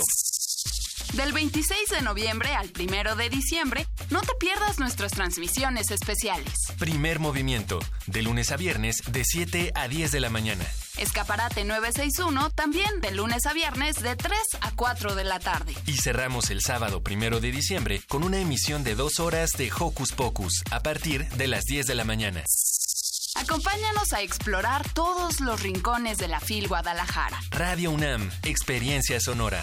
Del 26 de noviembre al 1 de diciembre, no te pierdas nuestras transmisiones especiales. Primer movimiento, de lunes a viernes, de 7 a 10 de la mañana. Escaparate 961, también de lunes a viernes, de 3 a 4 de la tarde. Y cerramos el sábado 1 de diciembre con una emisión de dos horas de Hocus Pocus, a partir de las 10 de la mañana. Acompáñanos a explorar todos los rincones de la FIL Guadalajara. Radio UNAM, Experiencia Sonora.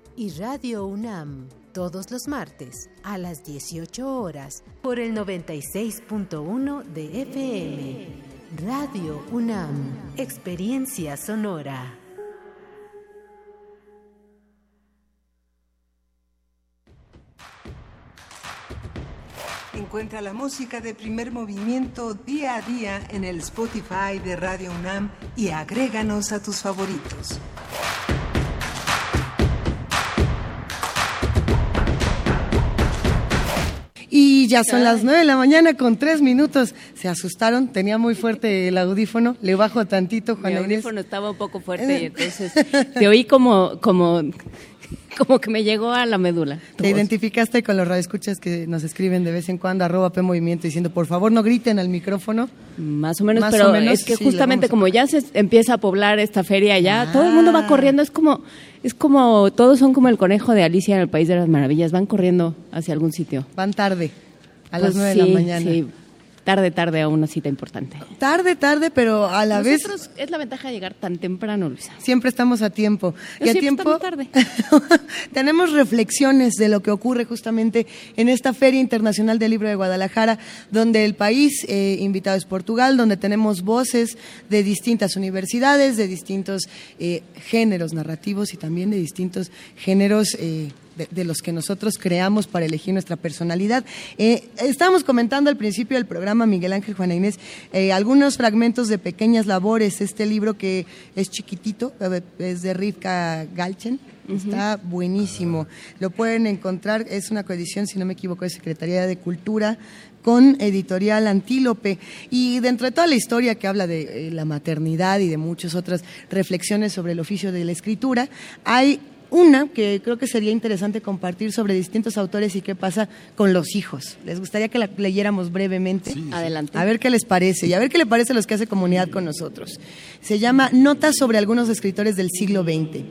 y Radio UNAM, todos los martes a las 18 horas por el 96.1 de FM. Radio UNAM, Experiencia Sonora. Encuentra la música de primer movimiento día a día en el Spotify de Radio UNAM y agréganos a tus favoritos. Y ya son las nueve de la mañana con tres minutos. Se asustaron, tenía muy fuerte el audífono. Le bajo tantito, Juan Inés. audífono estaba un poco fuerte y entonces te oí como, como, como que me llegó a la médula. tu Te voz. identificaste con los radioescuchas que nos escriben de vez en cuando, arroba P Movimiento, diciendo, por favor, no griten al micrófono. Más o menos, pero es que sí, justamente a- como ya se empieza a poblar esta feria ya, todo el Ah. mundo va corriendo, es como, es como, todos son como el conejo de Alicia en el País de las Maravillas, van corriendo hacia algún sitio. Van tarde, a Pues las nueve de la mañana. sí, tarde, tarde a una cita importante. Tarde, tarde, pero a la vez Nosotros, es la ventaja de llegar tan temprano, Luisa. siempre estamos a tiempo. Yo y a tiempo tarde. tenemos reflexiones de lo que ocurre justamente en esta Feria Internacional del Libro de Guadalajara, donde el país eh, invitado es Portugal, donde tenemos voces de distintas universidades, de distintos eh, géneros narrativos y también de distintos géneros. eh, de, de los que nosotros creamos para elegir nuestra personalidad. Eh, estábamos comentando al principio del programa, Miguel Ángel Juana Inés, eh, algunos fragmentos de Pequeñas Labores, este libro que es chiquitito, es de Rivka Galchen, Está buenísimo. Lo pueden encontrar, es una coedición, si no me equivoco, de Secretaría de Cultura con editorial Antílope. Y dentro de toda la historia que habla de eh, la maternidad y de muchas otras reflexiones sobre el oficio de la escritura, hay una que creo que sería interesante compartir sobre distintos autores y qué pasa con los hijos. Les gustaría que la leyéramos brevemente. Adelante. A ver qué les parece y a ver qué le parece a los que hace comunidad con nosotros. Se llama Notas sobre algunos escritores del siglo XX.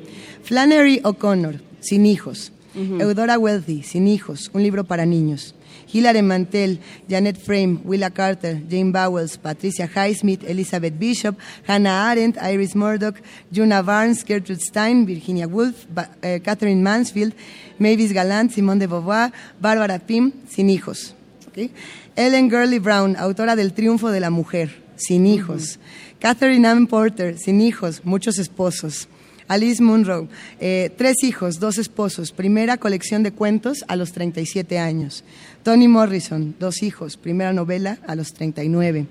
Flannery O'Connor, sin hijos. Eudora Welty, sin hijos, un libro para niños. Hilary Mantel, Janet Frame, Willa Carter, Jane Bowles, Patricia Highsmith, Elizabeth Bishop, Hannah Arendt, Iris Murdoch, Juna Barnes, Gertrude Stein, Virginia Woolf, eh, Catherine Mansfield, Mavis Galant, Simone de Beauvoir, Barbara Pym, sin hijos. ¿ok? Ellen Gurley Brown, autora del Triunfo de la Mujer, sin hijos. Catherine Ann Porter, sin hijos, muchos esposos. Alice Munro, eh, tres hijos, dos esposos, primera colección de cuentos a los 37 años. Toni Morrison, dos hijos, primera novela a los 39.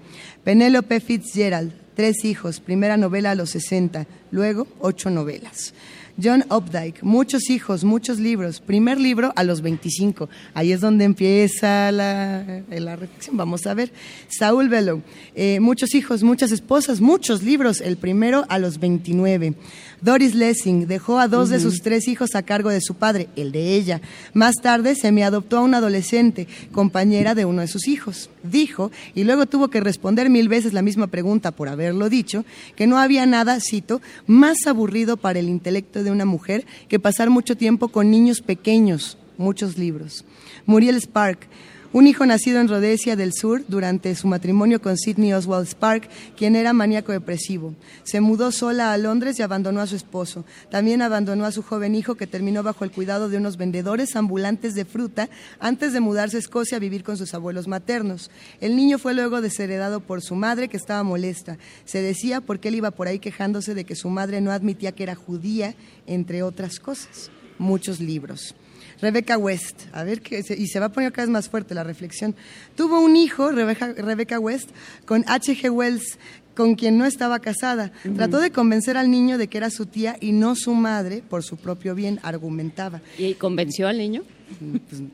Penelope Fitzgerald, tres hijos, primera novela a los 60, luego ocho novelas. John Updike, muchos hijos, muchos libros, primer libro a los 25. Ahí es donde empieza la, la reflexión, vamos a ver. Saúl Bellow, eh, muchos hijos, muchas esposas, muchos libros, el primero a los 29. Doris Lessing dejó a dos de sus tres hijos a cargo de su padre, el de ella. Más tarde se me adoptó a una adolescente, compañera de uno de sus hijos. Dijo, y luego tuvo que responder mil veces la misma pregunta por haberlo dicho, que no había nada, cito, más aburrido para el intelecto de una mujer que pasar mucho tiempo con niños pequeños, muchos libros. Muriel Spark, un hijo nacido en Rhodesia del Sur durante su matrimonio con Sidney Oswald Spark, quien era maníaco depresivo. Se mudó sola a Londres y abandonó a su esposo. También abandonó a su joven hijo que terminó bajo el cuidado de unos vendedores ambulantes de fruta antes de mudarse a Escocia a vivir con sus abuelos maternos. El niño fue luego desheredado por su madre que estaba molesta. Se decía porque él iba por ahí quejándose de que su madre no admitía que era judía, entre otras cosas. Muchos libros. Rebecca West, a ver, qué y se va a poner cada vez más fuerte la reflexión. Tuvo un hijo, Rebecca, Rebecca West, con H.G. Wells, con quien no estaba casada. Trató de convencer al niño de que era su tía y no su madre, por su propio bien, argumentaba. ¿Y convenció al niño?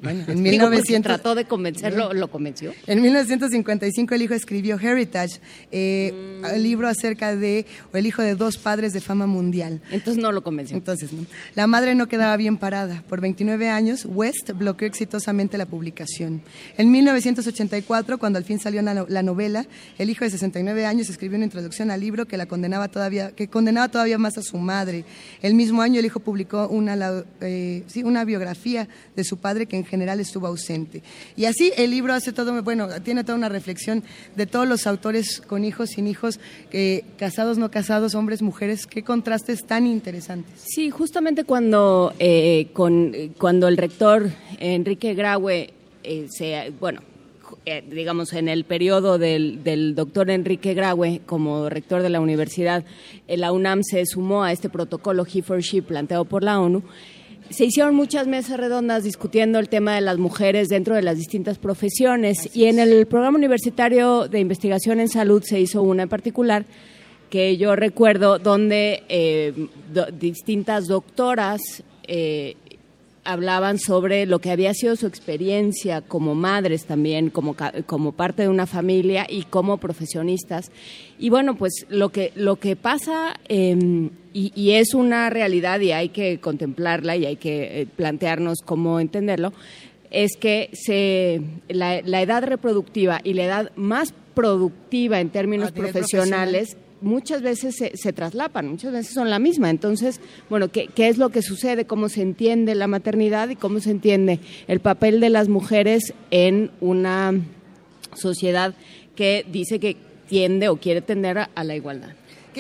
Bueno, en Digo, porque 1900 trató de convencerlo, ¿lo convenció? En 1955 el hijo escribió Heritage, eh, el libro acerca de, o el hijo de dos padres de fama mundial. Entonces no lo convenció. Entonces, ¿no? La madre no quedaba bien parada. Por 29 años, West bloqueó exitosamente la publicación. En 1984, cuando al fin salió la, la novela, el hijo de 69 años escribió una introducción al libro que la condenaba todavía, que condenaba todavía más a su madre. El mismo año, el hijo publicó una, la- eh, sí, una biografía de su padre que en general estuvo ausente. Y así el libro hace todo, bueno, tiene toda una reflexión de todos los autores con hijos, sin hijos, casados, no casados, hombres, mujeres, qué contrastes tan interesantes. Sí, justamente cuando, eh, con, cuando el rector Enrique Graue eh, bueno, eh, digamos, en el periodo del, del, doctor Enrique Graue como rector de la universidad, eh, la UNAM se sumó a este protocolo He for She planteado por la ONU. Se hicieron muchas mesas redondas discutiendo el tema de las mujeres dentro de las distintas profesiones y en el programa universitario de investigación en salud se hizo una en particular que yo recuerdo donde eh, distintas doctoras eh, hablaban sobre lo que había sido su experiencia como madres también, como, como parte de una familia y como profesionistas. Y bueno, pues lo que, lo que pasa, em, y, es una realidad y hay que contemplarla y hay que eh, plantearnos cómo entenderlo, es que se, la, edad reproductiva y la edad más productiva en términos profesionales muchas veces se, traslapan, muchas veces son la misma. Entonces, bueno, ¿qué, ¿qué, es lo que sucede? ¿Cómo se entiende la maternidad y cómo se entiende el papel de las mujeres en una sociedad que dice que tiende o quiere tender a la igualdad?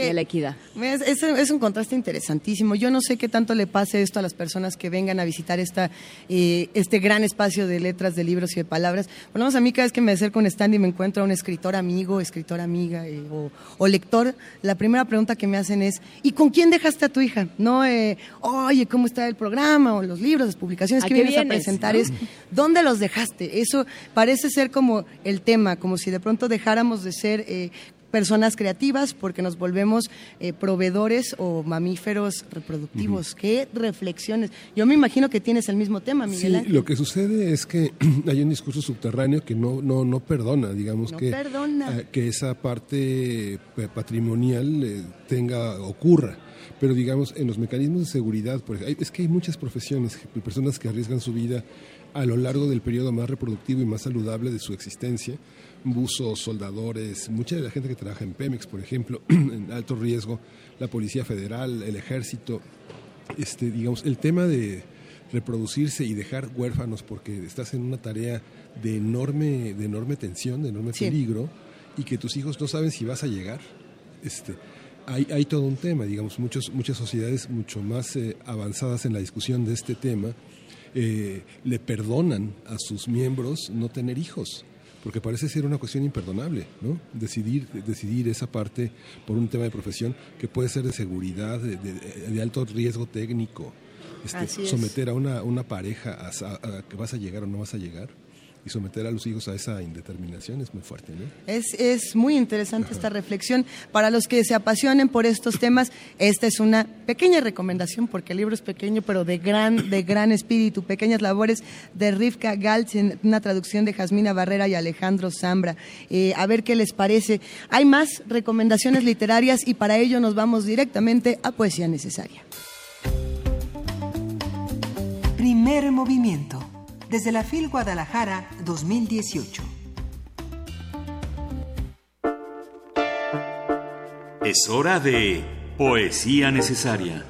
De la equidad. Es, un contraste interesantísimo. Yo no sé qué tanto le pase esto a las personas que vengan a visitar esta, eh, este gran espacio de letras, de libros y de palabras. Por lo menos a mí cada vez que me acerco a un stand y me encuentro a un escritor amigo, escritora amiga eh, o, lector, la primera pregunta que me hacen es, ¿y con quién dejaste a tu hija? No, eh, oye, ¿cómo está el programa o los libros, las publicaciones que vienes, a presentar? Es, ¿dónde los dejaste? Eso parece ser como el tema, como si de pronto dejáramos de ser personas creativas porque nos volvemos eh, proveedores o mamíferos reproductivos. Qué reflexiones. Yo me imagino que tienes el mismo tema, Miguel. Sí, lo que sucede es que hay un discurso subterráneo que no no no perdona, digamos que eh, que esa parte eh, patrimonial tenga ocurra pero digamos en los mecanismos de seguridad, es que hay muchas profesiones, personas que arriesgan su vida a lo largo del periodo más reproductivo y más saludable de su existencia buzos, soldadores, mucha de la gente que trabaja en Pemex, por ejemplo, en alto riesgo, la Policía Federal, el Ejército, este, digamos, el tema de reproducirse y dejar huérfanos porque estás en una tarea de enorme, de enorme tensión, de enorme peligro, y que tus hijos no saben si vas a llegar. Este, hay, hay todo un tema, digamos, muchos, muchas sociedades mucho más eh, avanzadas en la discusión de este tema eh, le perdonan a sus miembros no tener hijos porque parece ser una cuestión imperdonable, ¿no? Decidir, decidir esa parte por un tema de profesión que puede ser de seguridad, de, alto riesgo técnico, este, someter a una, una pareja a, que vas a llegar o no vas a llegar y someter a los hijos a esa indeterminación es muy fuerte. ¿no? Es, es muy interesante esta reflexión. Para los que se apasionen por estos temas, esta es una pequeña recomendación, porque el libro es pequeño, pero de gran, de gran espíritu. Pequeñas labores de Rivka Galtz, en una traducción de Jasmina Barrera y Alejandro Zambra. Eh, a ver qué les parece. Hay más recomendaciones literarias y para ello nos vamos directamente a Poesía Necesaria. Primer movimiento desde la FIL Guadalajara 2018. Es hora de Poesía Necesaria.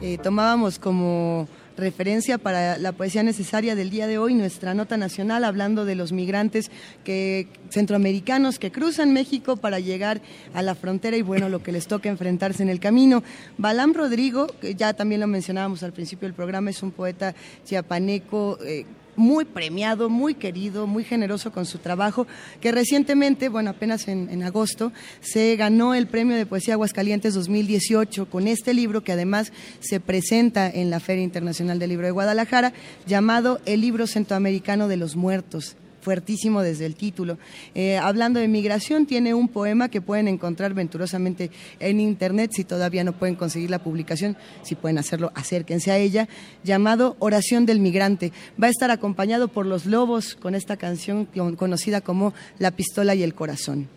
Eh, tomábamos como referencia para la poesía necesaria del día de hoy, nuestra nota nacional hablando de los migrantes que, centroamericanos que cruzan México para llegar a la frontera y bueno, lo que les toca enfrentarse en el camino. Balam Rodrigo, que ya también lo mencionábamos al principio del programa, es un poeta chiapaneco. Eh, muy premiado, muy querido, muy generoso con su trabajo, que recientemente, bueno, apenas en, agosto, se ganó el Premio de Poesía Aguascalientes 2018 con este libro que además se presenta en la Feria Internacional del Libro de Guadalajara, llamado El Libro Centroamericano de los Muertos fuertísimo desde el título. Eh, hablando de migración, tiene un poema que pueden encontrar venturosamente en internet, si todavía no pueden conseguir la publicación, si pueden hacerlo, acérquense a ella, llamado Oración del Migrante. Va a estar acompañado por Los Lobos con esta canción conocida como La Pistola y el Corazón.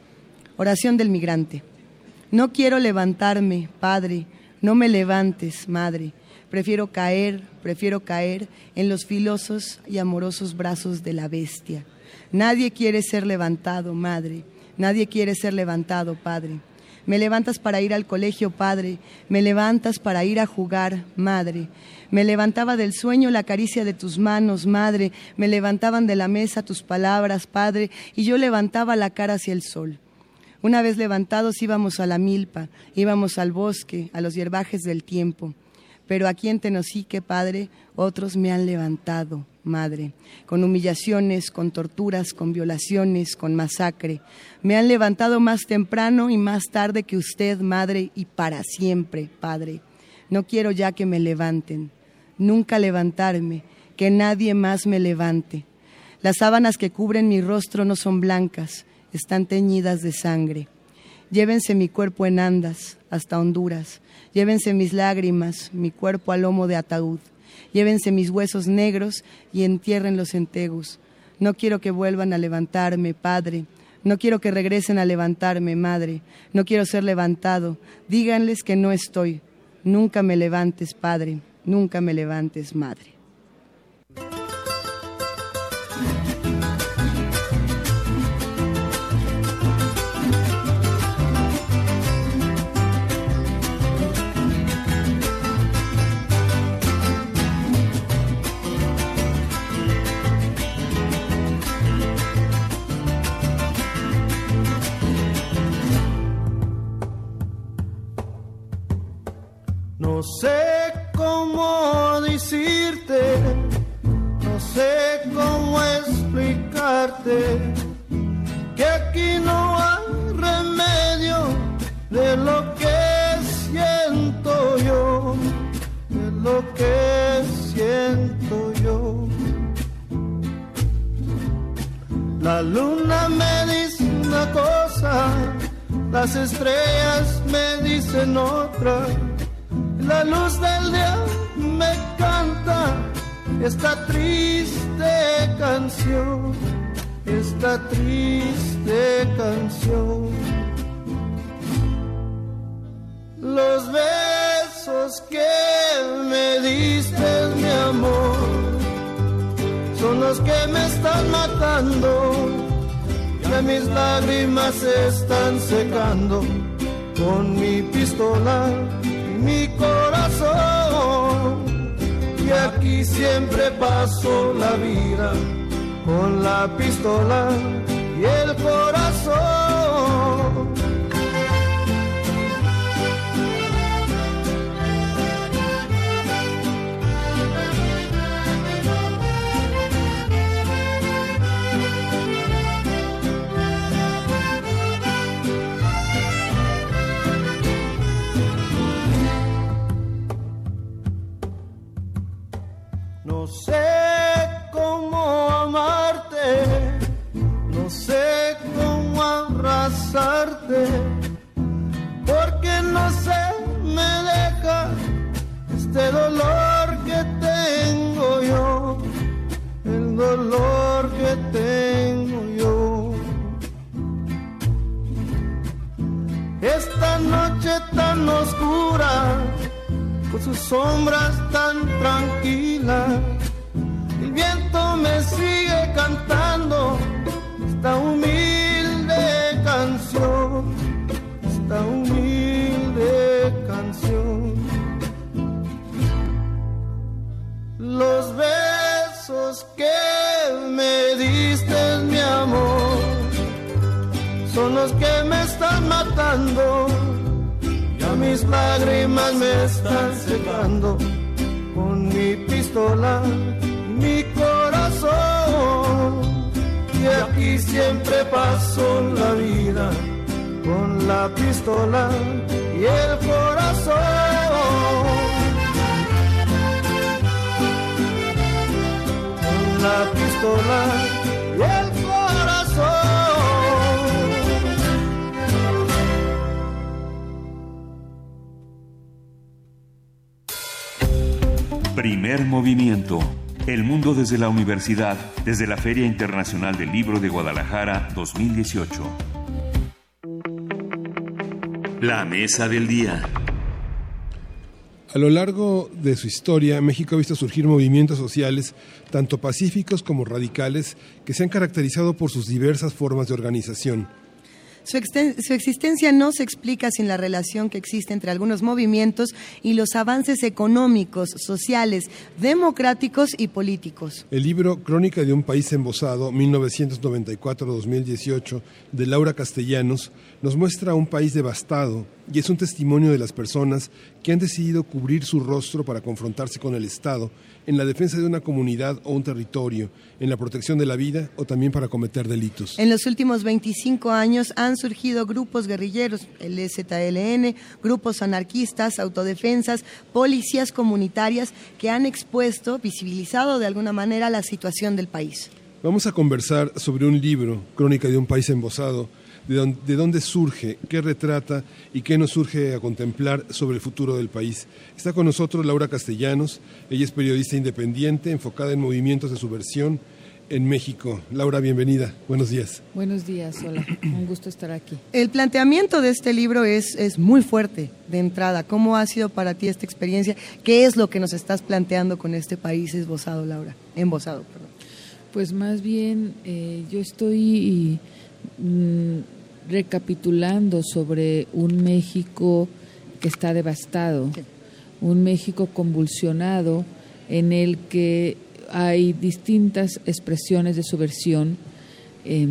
Oración del Migrante. No quiero levantarme, Padre, no me levantes, Madre Prefiero caer, prefiero caer en los filosos y amorosos brazos de la bestia. Nadie quiere ser levantado, madre. Nadie quiere ser levantado, padre. Me levantas para ir al colegio, Padre. Me levantas para ir a jugar, Madre. Me levantaba del sueño la caricia de tus manos, Madre. Me levantaban de la mesa tus palabras, Padre. Y yo levantaba la cara hacia el sol. Una vez levantados íbamos a la milpa, íbamos al bosque, a los hierbajes del tiempo. Pero aquí en Tenosique, Padre, otros me han levantado, Madre, con humillaciones, con torturas, con violaciones, con masacre. Me han levantado más temprano y más tarde que usted, Madre, y para siempre, Padre. No quiero ya que me levanten, nunca levantarme, que nadie más me levante. Las sábanas que cubren mi rostro no son blancas, están teñidas de sangre. Llévense mi cuerpo en andas hasta Honduras, llévense mis lágrimas, mi cuerpo al lomo de ataúd, llévense mis huesos negros y entiérrenlos en Tegus. No quiero que vuelvan a levantarme, Padre, no quiero que regresen a levantarme, Madre, no quiero ser levantado, díganles que no estoy. Nunca me levantes, Padre, nunca me levantes, Madre. Sé cómo decirte, no sé cómo explicarte que aquí no hay remedio de lo que siento yo, de lo que siento yo. La luna me dice una cosa, las estrellas me dicen otra la luz del día me canta esta triste canción, esta triste canción. Los besos que me diste, mi amor, son los que me están matando. Ya mis lágrimas se están secando con mi pistola mi corazón. Y aquí siempre paso la vida con la pistola y el corazón. No sé cómo amarte, no sé cómo abrazarte, porque no sé, me deja este dolor que tengo yo, el dolor que tengo yo. Esta noche tan oscura con sus sombras tan tranquilas. El viento me sigue cantando esta humilde canción, esta humilde canción. Los besos que me diste, mi amor, son los que me están matando mis lágrimas me están secando con mi pistola, mi corazón. Y aquí siempre paso la vida con la pistola y el corazón. Con la pistola y el corazón. Primer movimiento. El mundo desde la universidad, desde la Feria Internacional del Libro de Guadalajara 2018. La mesa del día. A lo largo de su historia, México ha visto surgir movimientos sociales, tanto pacíficos como radicales, que se han caracterizado por sus diversas formas de organización. Su, existencia no se explica sin la relación que existe entre algunos movimientos y los avances económicos, sociales, democráticos y políticos. El libro Crónica de un país embosado, 1994-2018, de Laura Castellanos, nos muestra un país devastado y es un testimonio de las personas que han decidido cubrir su rostro para confrontarse con el Estado en la defensa de una comunidad o un territorio, en la protección de la vida o también para cometer delitos. En los últimos 25 años han surgido grupos guerrilleros, el EZLN, grupos anarquistas, autodefensas, policías comunitarias que han expuesto, visibilizado de alguna manera la situación del país. Vamos a conversar sobre un libro, Crónica de un país embosado, de dónde, surge, qué retrata y qué nos surge a contemplar sobre el futuro del país. Está con nosotros Laura Castellanos, ella es periodista independiente, enfocada en movimientos de subversión en México. Laura, bienvenida. Buenos días. Buenos días, hola. Un gusto estar aquí. El planteamiento de este libro es, es muy fuerte de entrada. ¿Cómo ha sido para ti esta experiencia? ¿Qué es lo que nos estás planteando con este país esbozado, Laura? Embosado, perdón. Pues más bien eh, yo estoy mm, recapitulando sobre un México que está devastado, un México convulsionado en el que hay distintas expresiones de subversión. Eh,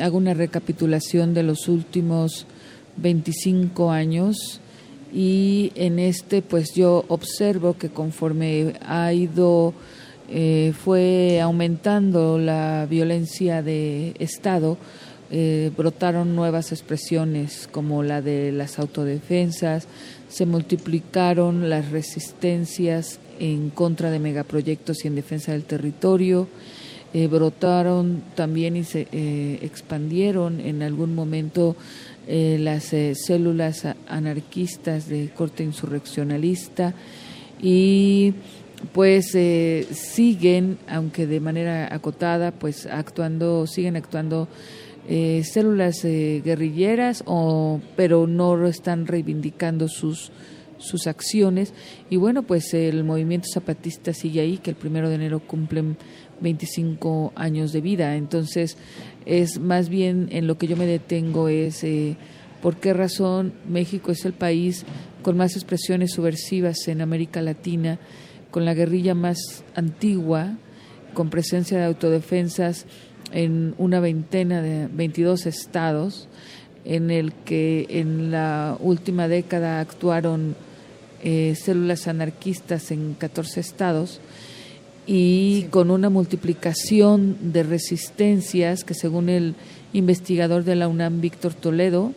hago una recapitulación de los últimos 25 años y en este pues yo observo que conforme ha ido eh, fue aumentando la violencia de Estado, eh, brotaron nuevas expresiones como la de las autodefensas, se multiplicaron las resistencias en contra de megaproyectos y en defensa del territorio, eh, brotaron también y se eh, expandieron en algún momento las células anarquistas de corte insurreccionalista y pues siguen, aunque de manera acotada, pues actuando, siguen actuando eh, células eh, guerrilleras, o, pero no están reivindicando sus, sus acciones. Y bueno, pues el movimiento zapatista sigue ahí, que el primero de enero cumplen 25 años de vida. Entonces, es más bien en lo que yo me detengo es eh, por qué razón México es el país con más expresiones subversivas en América Latina, con la guerrilla más antigua, con presencia de autodefensas en una veintena de 22 estados, en el que en la última década actuaron eh, células anarquistas en 14 estados y con una multiplicación de resistencias que según el investigador de la UNAM, Víctor Toledo,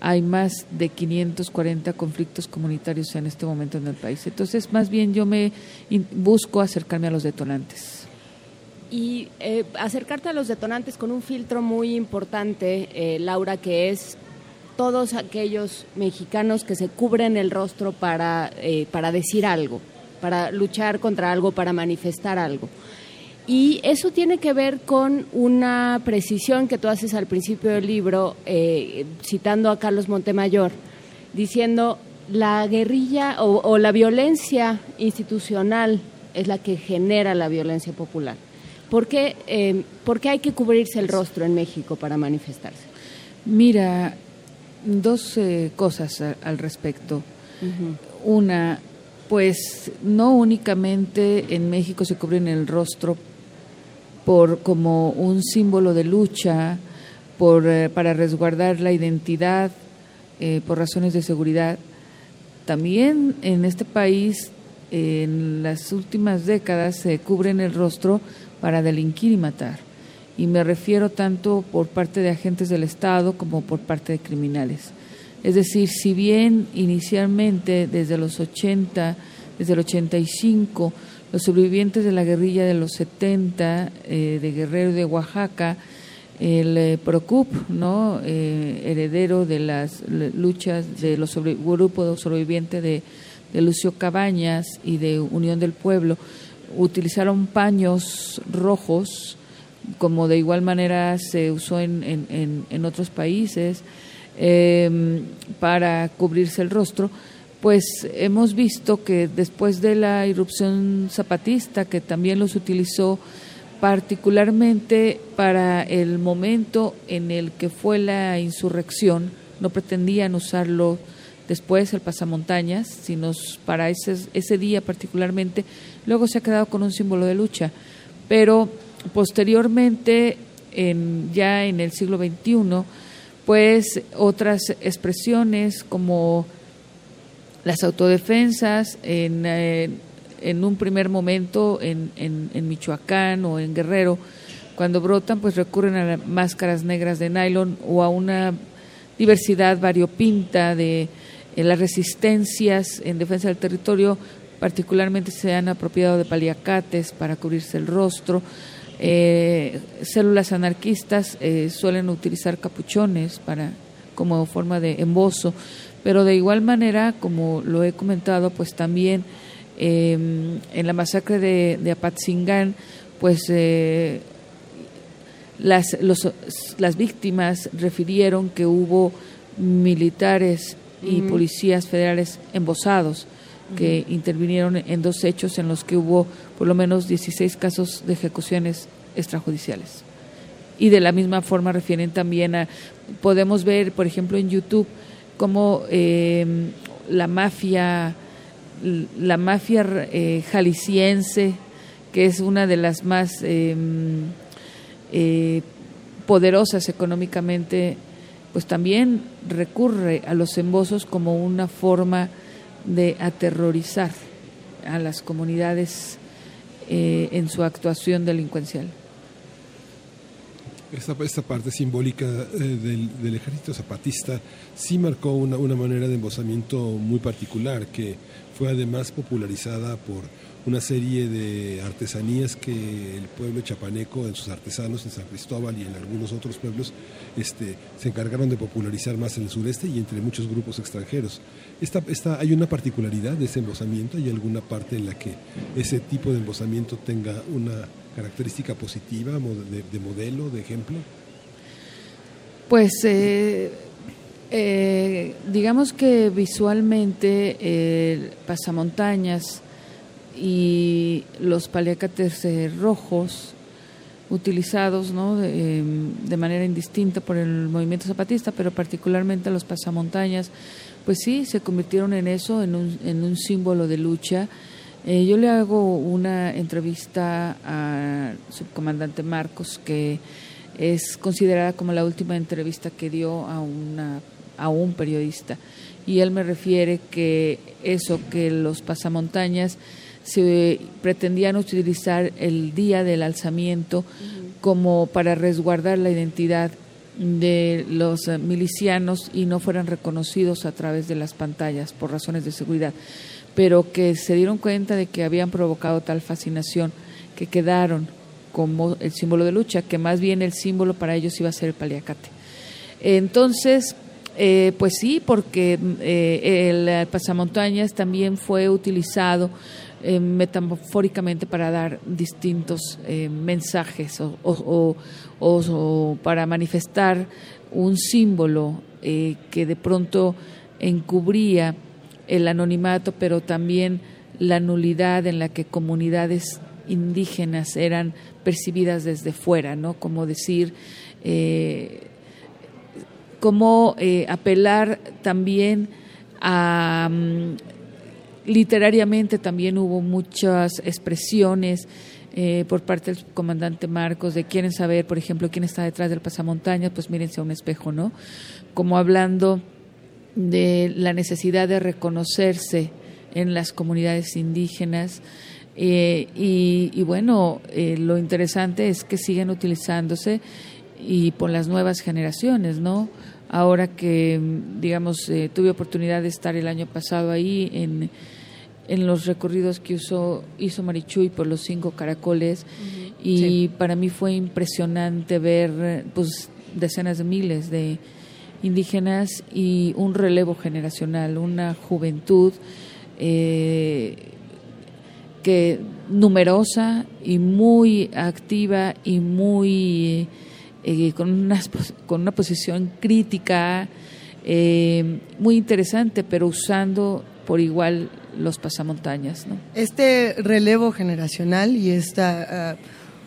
hay más de 540 conflictos comunitarios en este momento en el país. Entonces, más bien yo me busco acercarme a los detonantes y eh, acercarte a los detonantes con un filtro muy importante, eh, Laura, que es todos aquellos mexicanos que se cubren el rostro para, eh, para decir algo, para luchar contra algo, para manifestar algo. Y eso tiene que ver con una precisión que tú haces al principio del libro, citando a Carlos Montemayor, diciendo la guerrilla o la violencia institucional es la que genera la violencia popular. ¿Por qué, eh, hay que cubrirse el rostro en México para manifestarse? Mira, dos eh, cosas al respecto. Una, pues no únicamente en México se cubren el rostro por como un símbolo de lucha, por, eh, para resguardar la identidad, por razones de seguridad. También en este país, en las últimas décadas, se cubren el rostro para delinquir y matar. Y me refiero tanto por parte de agentes del Estado como por parte de criminales. Es decir, si bien inicialmente desde los 80, desde el 85, los sobrevivientes de la guerrilla de los 70 eh, de Guerrero de Oaxaca, el eh, PROCUP, ¿no? Eh, heredero de las luchas de los sobre, grupos sobrevivientes de, de Lucio Cabañas y de Unión del Pueblo, utilizaron paños rojos, como de igual manera se usó en, en, en otros países, em, para cubrirse el rostro, pues hemos visto que después de la irrupción zapatista, que también los utilizó particularmente para el momento en el que fue la insurrección, no pretendían usarlo después el pasamontañas, sino para ese, ese día particularmente, luego se ha quedado con un símbolo de lucha, pero posteriormente, en, ya en el siglo XXI, pues otras expresiones como las autodefensas en, eh, en un primer momento en, en, Michoacán o en Guerrero, cuando brotan, pues recurren a máscaras negras de nylon o a una diversidad variopinta de las resistencias en defensa del territorio, particularmente se han apropiado de paliacates para cubrirse el rostro. Eh, células anarquistas eh, suelen utilizar capuchones para como forma de embozo pero de igual manera, como lo he comentado, pues también em, en la masacre de, Apatzingán, pues eh, las, las víctimas refirieron que hubo militares y policías federales embosados que intervinieron en dos hechos en los que hubo por lo menos 16 casos de ejecuciones extrajudiciales. Y de la misma forma refieren también a, podemos ver, por ejemplo, en YouTube, como em, la mafia, la mafia eh, jalisciense, que es una de las más em, eh, poderosas económicamente, pues también recurre a los embosos como una forma de aterrorizar a las comunidades eh, en su actuación delincuencial. Esta, parte simbólica eh, del, ejército zapatista sí marcó una, una manera de embosamiento muy particular que fue además popularizada por una serie de artesanías que el pueblo chapaneco, en sus artesanos en San Cristóbal y en algunos otros pueblos, este, se encargaron de popularizar más en el sureste y entre muchos grupos extranjeros. Esta, esta, ¿Hay una particularidad de ese embosamiento? ¿Hay alguna parte en la que ese tipo de embosamiento tenga una característica positiva de, modelo, de ejemplo? Pues eh, eh, digamos que visualmente eh, pasamontañas y los paliacates rojos utilizados ¿no? de, manera indistinta por el movimiento zapatista, pero particularmente los pasamontañas, pues sí, se convirtieron en eso, en un, en un símbolo de lucha eh, yo le hago una entrevista al subcomandante Marcos, que es considerada como la última entrevista que dio a, una, a un periodista. Y él me refiere que eso, que los pasamontañas se pretendían utilizar el día del alzamiento como para resguardar la identidad de los milicianos y no fueran reconocidos a través de las pantallas por razones de seguridad pero que se dieron cuenta de que habían provocado tal fascinación que quedaron como el símbolo de lucha, que más bien el símbolo para ellos iba a ser el paliacate. Entonces, eh, pues sí, porque eh, el pasamontañas también fue utilizado eh, metafóricamente para dar distintos mensajes o, o, para manifestar un símbolo que de pronto encubría el anonimato, pero también la nulidad en la que comunidades indígenas eran percibidas desde fuera, ¿no? Como decir, eh, como eh, apelar también a mm, literariamente también hubo muchas expresiones eh, por parte del comandante Marcos de quieren saber, por ejemplo, quién está detrás del pasamontañas, pues mírense a un espejo, ¿no? Como hablando de la necesidad de reconocerse en las comunidades indígenas. Eh, y, bueno, eh, lo interesante es que siguen utilizándose y por las nuevas generaciones, ¿no? Ahora que, digamos, tuve oportunidad de estar el año pasado ahí en, en los recorridos que usó, hizo Marichuy por los cinco caracoles. Y para mí fue impresionante ver pues decenas de miles de, indígenas y un relevo generacional, una juventud eh, que numerosa y muy activa y muy eh, con, una, con una posición crítica eh, muy interesante, pero usando por igual los pasamontañas. ¿no? Este relevo generacional y esta... Ah,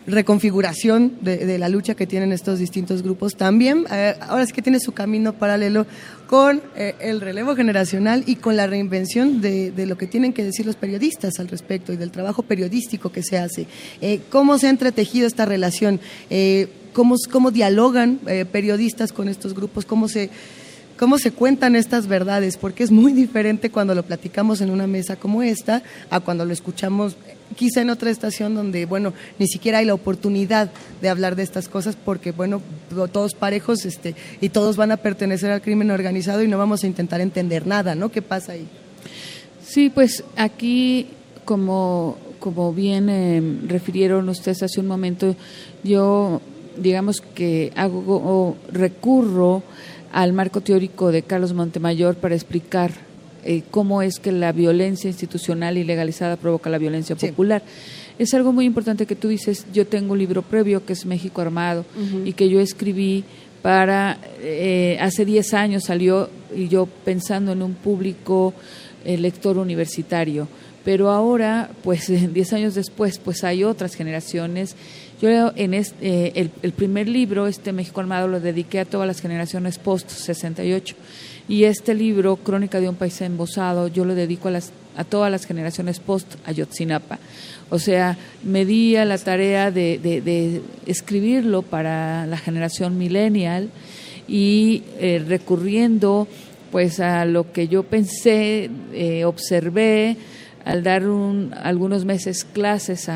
reconfiguración de, la lucha que tienen estos distintos grupos. También, eh, ahora sí que tiene su camino paralelo con eh, el relevo generacional y con la reinvención de, lo que tienen que decir los periodistas al respecto y del trabajo periodístico que se hace. Eh, ¿Cómo se ha entretejido esta relación? ¿cómo, ¿Cómo dialogan periodistas con estos grupos? ¿Cómo se cómo se cuentan estas verdades, porque es muy diferente cuando lo platicamos en una mesa como esta a cuando lo escuchamos quizá en otra estación donde, bueno, ni siquiera hay la oportunidad de hablar de estas cosas porque, bueno, todos parejos este, y todos van a pertenecer al crimen organizado y no vamos a intentar entender nada, ¿no? ¿Qué pasa ahí? Sí, pues aquí, como, como bien eh, refirieron ustedes hace un momento, yo digamos que hago o recurro al marco teórico de Carlos Montemayor para explicar eh, cómo es que la violencia institucional y legalizada provoca la violencia popular. Es algo muy importante que tú dices, yo tengo un libro previo que es México Armado y que yo escribí para, eh, hace 10 años salió y yo pensando en un público eh, lector universitario, pero ahora, pues 10 años después, pues hay otras generaciones yo en este, el, el, primer libro, este México Armado, lo dediqué a todas las generaciones post-68. Y este libro, Crónica de un país embosado, yo lo dedico a, las, a todas las generaciones post-Ayotzinapa. O sea, me di a la tarea de, de, escribirlo para la generación millennial y eh, recurriendo pues a lo que yo pensé, eh, observé, al dar un, algunos meses clases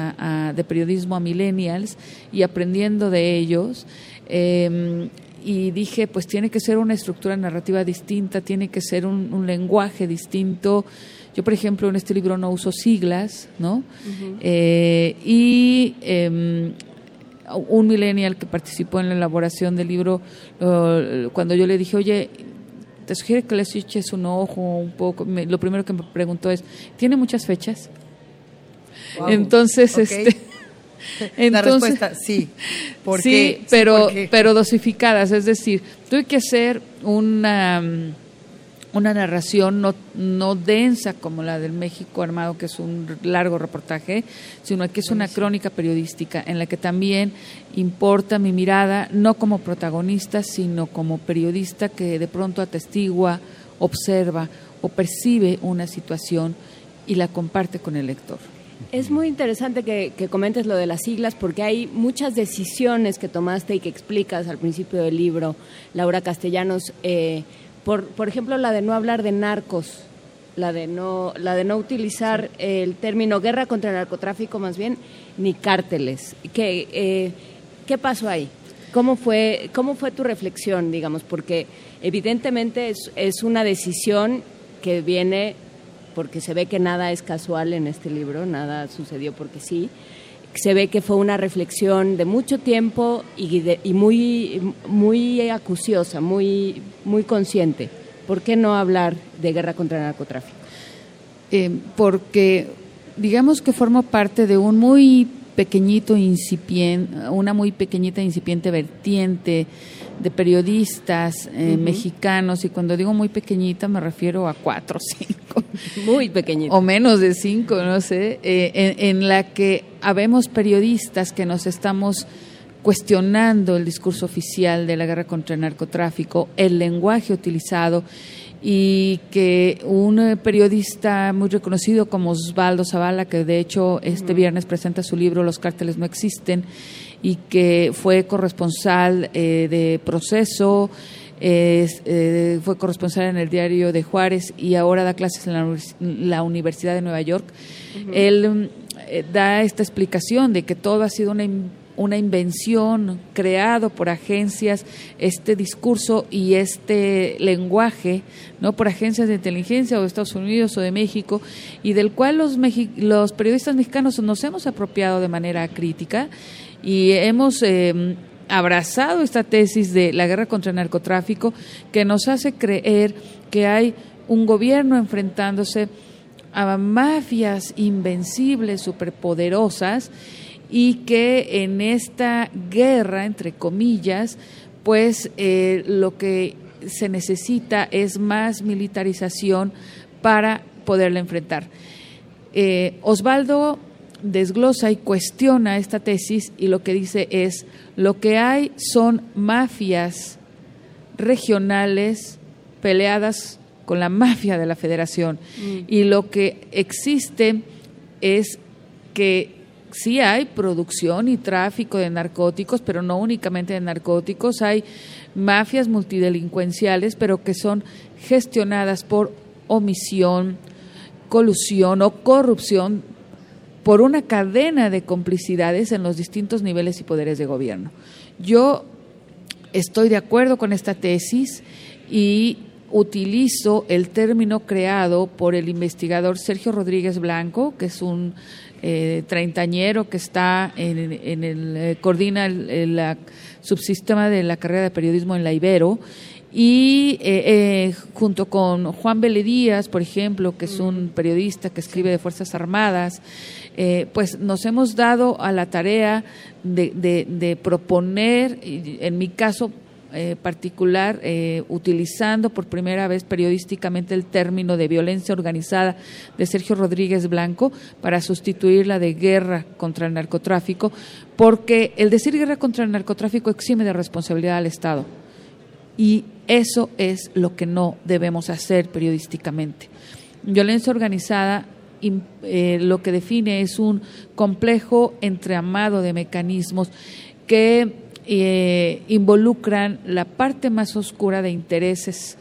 de periodismo a millennials y aprendiendo de ellos. Em, y dije, pues tiene que ser una estructura narrativa distinta, tiene que ser un, lenguaje distinto. Yo, por ejemplo, en este libro no uso siglas, ¿no? Eh, y em, un millennial que participó en la elaboración del libro, cuando yo le dije, oye, te sugiere que le eches un ojo un poco. lo primero que me preguntó es, ¿tiene muchas fechas? Entonces, este... Entonces, la respuesta, sí. sí, pero, pero dosificadas. Es decir, tuve que hacer una una narración no, no densa como la del México Armado, que es un largo reportaje, sino que es una crónica periodística en la que también importa mi mirada, no como protagonista, sino como periodista que de pronto atestigua, observa o percibe una situación y la comparte con el lector. Es muy interesante que, comentes lo de las siglas porque hay muchas decisiones que tomaste y que explicas al principio del libro, Laura Castellanos. Eh, por, por ejemplo, la de no hablar de narcos, la de no, la de no utilizar el término guerra contra el narcotráfico más bien, ni cárteles. ¿Qué, eh, ¿qué pasó ahí? ¿Cómo fue, ¿Cómo fue tu reflexión, digamos? Porque evidentemente es, es una decisión que viene porque se ve que nada es casual en este libro, nada sucedió porque sí, se ve que fue una reflexión de mucho tiempo y, muy, muy acuciosa, muy, muy consciente. ¿Por qué no hablar de guerra contra el narcotráfico? Eh, porque digamos que forma parte de un muy pequeñito incipiente, una muy pequeñita incipiente vertiente de periodistas eh, mexicanos, y cuando digo muy pequeñita me refiero a cuatro o cinco. Muy pequeñita. O menos de cinco, no sé, eh, en, la que habemos periodistas que nos estamos cuestionando el discurso oficial de la guerra contra el narcotráfico, el lenguaje utilizado y que un eh, periodista muy reconocido como Osvaldo Zavala, que de hecho este viernes presenta su libro Los cárteles no existen, y que fue corresponsal eh, de proceso, eh, fue corresponsal en el diario de Juárez y ahora da clases en la, Universidad de Nueva York. Él mm, eh, da esta explicación de que todo ha sido una, una invención creado por agencias, este discurso y este lenguaje, no por agencias de inteligencia o de Estados Unidos o de México, y del cual los, los periodistas mexicanos nos hemos apropiado de manera crítica y hemos eh, abrazado esta tesis de la guerra contra el narcotráfico que nos hace creer que hay un gobierno enfrentándose a mafias invencibles, superpoderosas, y que en esta guerra, entre comillas, pues eh, lo que se necesita es más militarización para poderla enfrentar. Eh, Osvaldo desglosa y cuestiona esta tesis y lo que dice es, lo que hay son mafias regionales peleadas con la mafia de la federación mm. y lo que existe es que sí hay producción y tráfico de narcóticos, pero no únicamente de narcóticos, hay mafias multidelincuenciales, pero que son gestionadas por omisión, colusión o corrupción por una cadena de complicidades en los distintos niveles y poderes de gobierno. Yo estoy de acuerdo con esta tesis y utilizo el término creado por el investigador Sergio Rodríguez Blanco, que es un eh, treintañero que está en, el, eh, coordina el, subsistema de la carrera de periodismo en la Ibero y eh, junto con Juan Vélez Díaz, por ejemplo, que es un periodista que escribe de Fuerzas Armadas, pues nos hemos dado a la tarea de, de, de proponer, en mi caso eh, particular, eh, utilizando por primera vez periodísticamente el término de violencia organizada de Sergio Rodríguez Blanco para sustituir la de guerra contra el narcotráfico, porque el decir guerra contra el narcotráfico exime de responsabilidad al Estado. Y eso es lo que no debemos hacer periodísticamente. Violencia organizada eh, lo que define es un complejo entreamado de mecanismos que eh, involucran la parte más oscura de intereses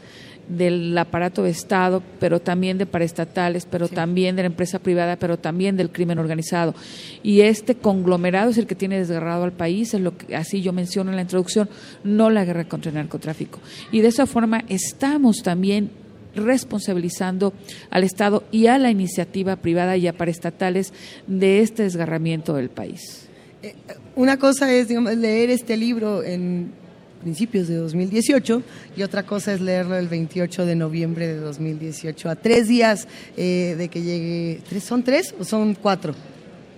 del aparato de Estado, pero también de paraestatales, pero también de la empresa privada, pero también del crimen organizado. Y este conglomerado es el que tiene desgarrado al país, es lo que así yo menciono en la introducción, no la guerra contra el narcotráfico. Y de esa forma estamos también responsabilizando al Estado y a la iniciativa privada y a paraestatales de este desgarramiento del país. Eh, una cosa es leer este libro en principios de 2018 y otra cosa es leerlo el 28 de noviembre de 2018, a tres días eh, de que llegue. ¿Tres, ¿Son tres o son cuatro?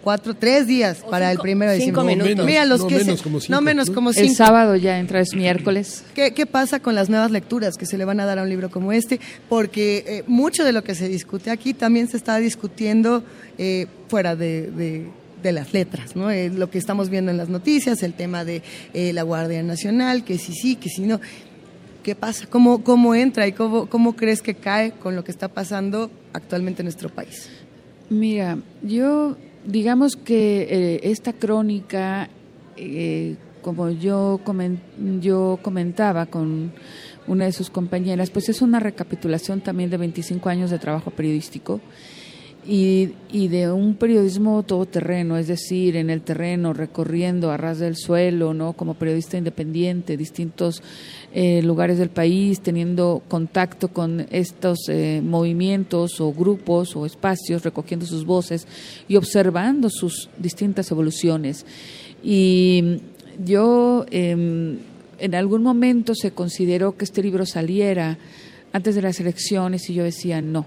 Cuatro, tres días para el primero de diciembre. Cinco minutos. Mira, los no que menos como cinco, no menos como cinco. El sábado ya entra, es miércoles. ¿Qué, ¿Qué, pasa con las nuevas lecturas que se le van a dar a un libro como este? Porque eh, mucho de lo que se discute aquí también se está discutiendo eh, fuera de de las letras, ¿no? Eh, lo que estamos viendo en las noticias, el tema de eh, la Guardia Nacional, que sí sí, que si no. ¿Qué pasa? ¿Cómo, cómo entra y cómo, cómo crees que cae con lo que está pasando actualmente en nuestro país? Mira, yo digamos que eh, esta crónica, como yo, yo comentaba con una de sus compañeras, pues es una recapitulación también de 25 años de trabajo periodístico y, y, de un periodismo todoterreno, es decir, en el terreno, recorriendo a ras del suelo, ¿no? como periodista independiente, distintos eh, lugares del país, teniendo contacto con estos eh, movimientos o grupos o espacios, recogiendo sus voces y observando sus distintas evoluciones. Y yo, em, en algún momento se consideró que este libro saliera antes de las elecciones y yo decía no.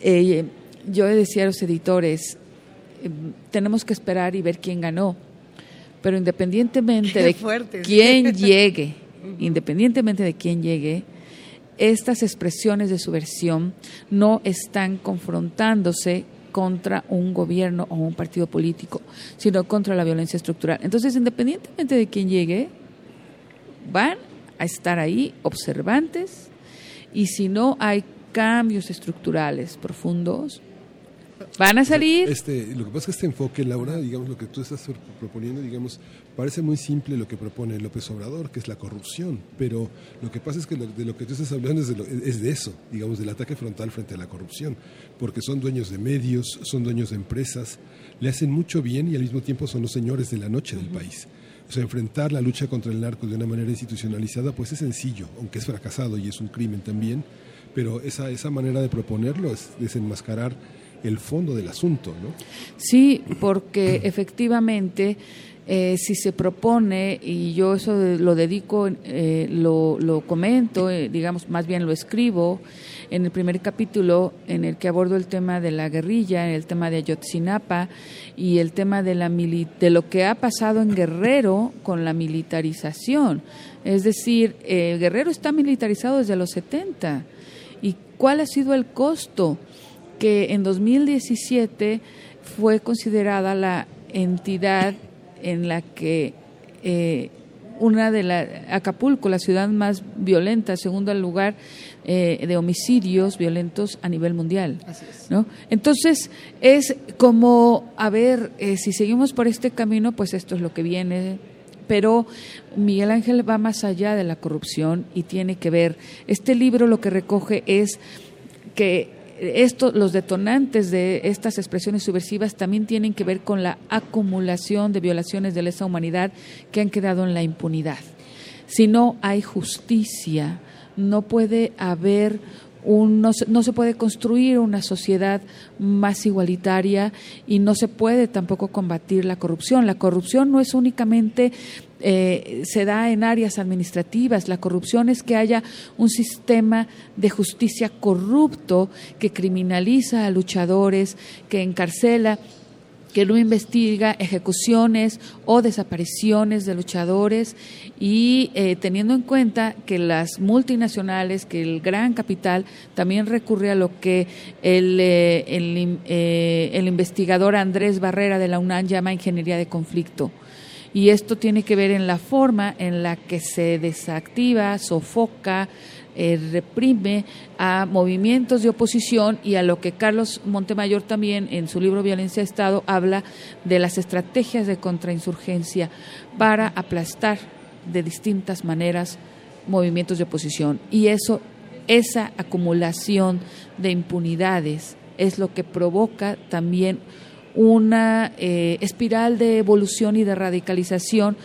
Eh, yo decía a los editores, eh, tenemos que esperar y ver quién ganó, pero independientemente de quién llegue, independientemente de quién llegue, estas expresiones de subversión no están confrontándose contra un gobierno o un partido político, sino contra la violencia estructural. Entonces, independientemente de quién llegue, van a estar ahí observantes y si no hay cambios estructurales profundos, Van a salir. Este, lo que pasa es que este enfoque, Laura, digamos, lo que tú estás proponiendo, digamos, parece muy simple lo que propone López Obrador, que es la corrupción, pero lo que pasa es que de lo que tú estás hablando es de, es de eso, digamos, del ataque frontal frente a la corrupción, porque son dueños de medios, son dueños de empresas, le hacen mucho bien y al mismo tiempo son los señores de la noche del país. O sea, enfrentar la lucha contra el narco de una manera institucionalizada, pues es sencillo, aunque es fracasado y es un crimen también, pero esa, esa manera de proponerlo es desenmascarar el fondo del asunto, ¿no? Sí, porque efectivamente eh, si se propone, y yo eso lo dedico, eh, lo, lo, comento, eh, digamos, más bien lo escribo, en el primer capítulo en el que abordo el tema de la guerrilla, el tema de Ayotzinapa y el tema de, la de lo que ha pasado en Guerrero con la militarización. Es decir, Guerrero está militarizado desde los 70. ¿Y cuál ha sido el costo? Que en 2017 fue considerada la entidad en la que eh, una de la Acapulco, la ciudad más violenta, segundo lugar eh, de homicidios violentos a nivel mundial. ¿no? Entonces, es como, a ver, eh, si seguimos por este camino, pues esto es lo que viene. Pero Miguel Ángel va más allá de la corrupción y tiene que ver, este libro lo que recoge es que esto, los detonantes de estas expresiones subversivas también tienen que ver con la acumulación de violaciones de lesa humanidad que han quedado en la impunidad. Si no hay justicia, no puede haber un, no, no, se puede construir una sociedad más igualitaria y no se puede tampoco combatir la corrupción. La corrupción no es únicamente eh, se da en áreas administrativas. La corrupción es que haya un sistema de justicia corrupto que criminaliza a luchadores, que encarcela que no investiga ejecuciones o desapariciones de luchadores y eh, teniendo en cuenta que las multinacionales, que el gran capital también recurre a lo que el, eh, el, el investigador Andrés Barrera de la UNAM llama ingeniería de conflicto y esto tiene que ver en la forma en la que se desactiva, sofoca, eh, reprime a movimientos de oposición y a lo que Carlos Montemayor también en su libro Violencia de Estado habla de las estrategias de contrainsurgencia para aplastar de distintas maneras movimientos de oposición. Y eso, esa acumulación de impunidades es lo que provoca también una eh, espiral de evolución y de radicalización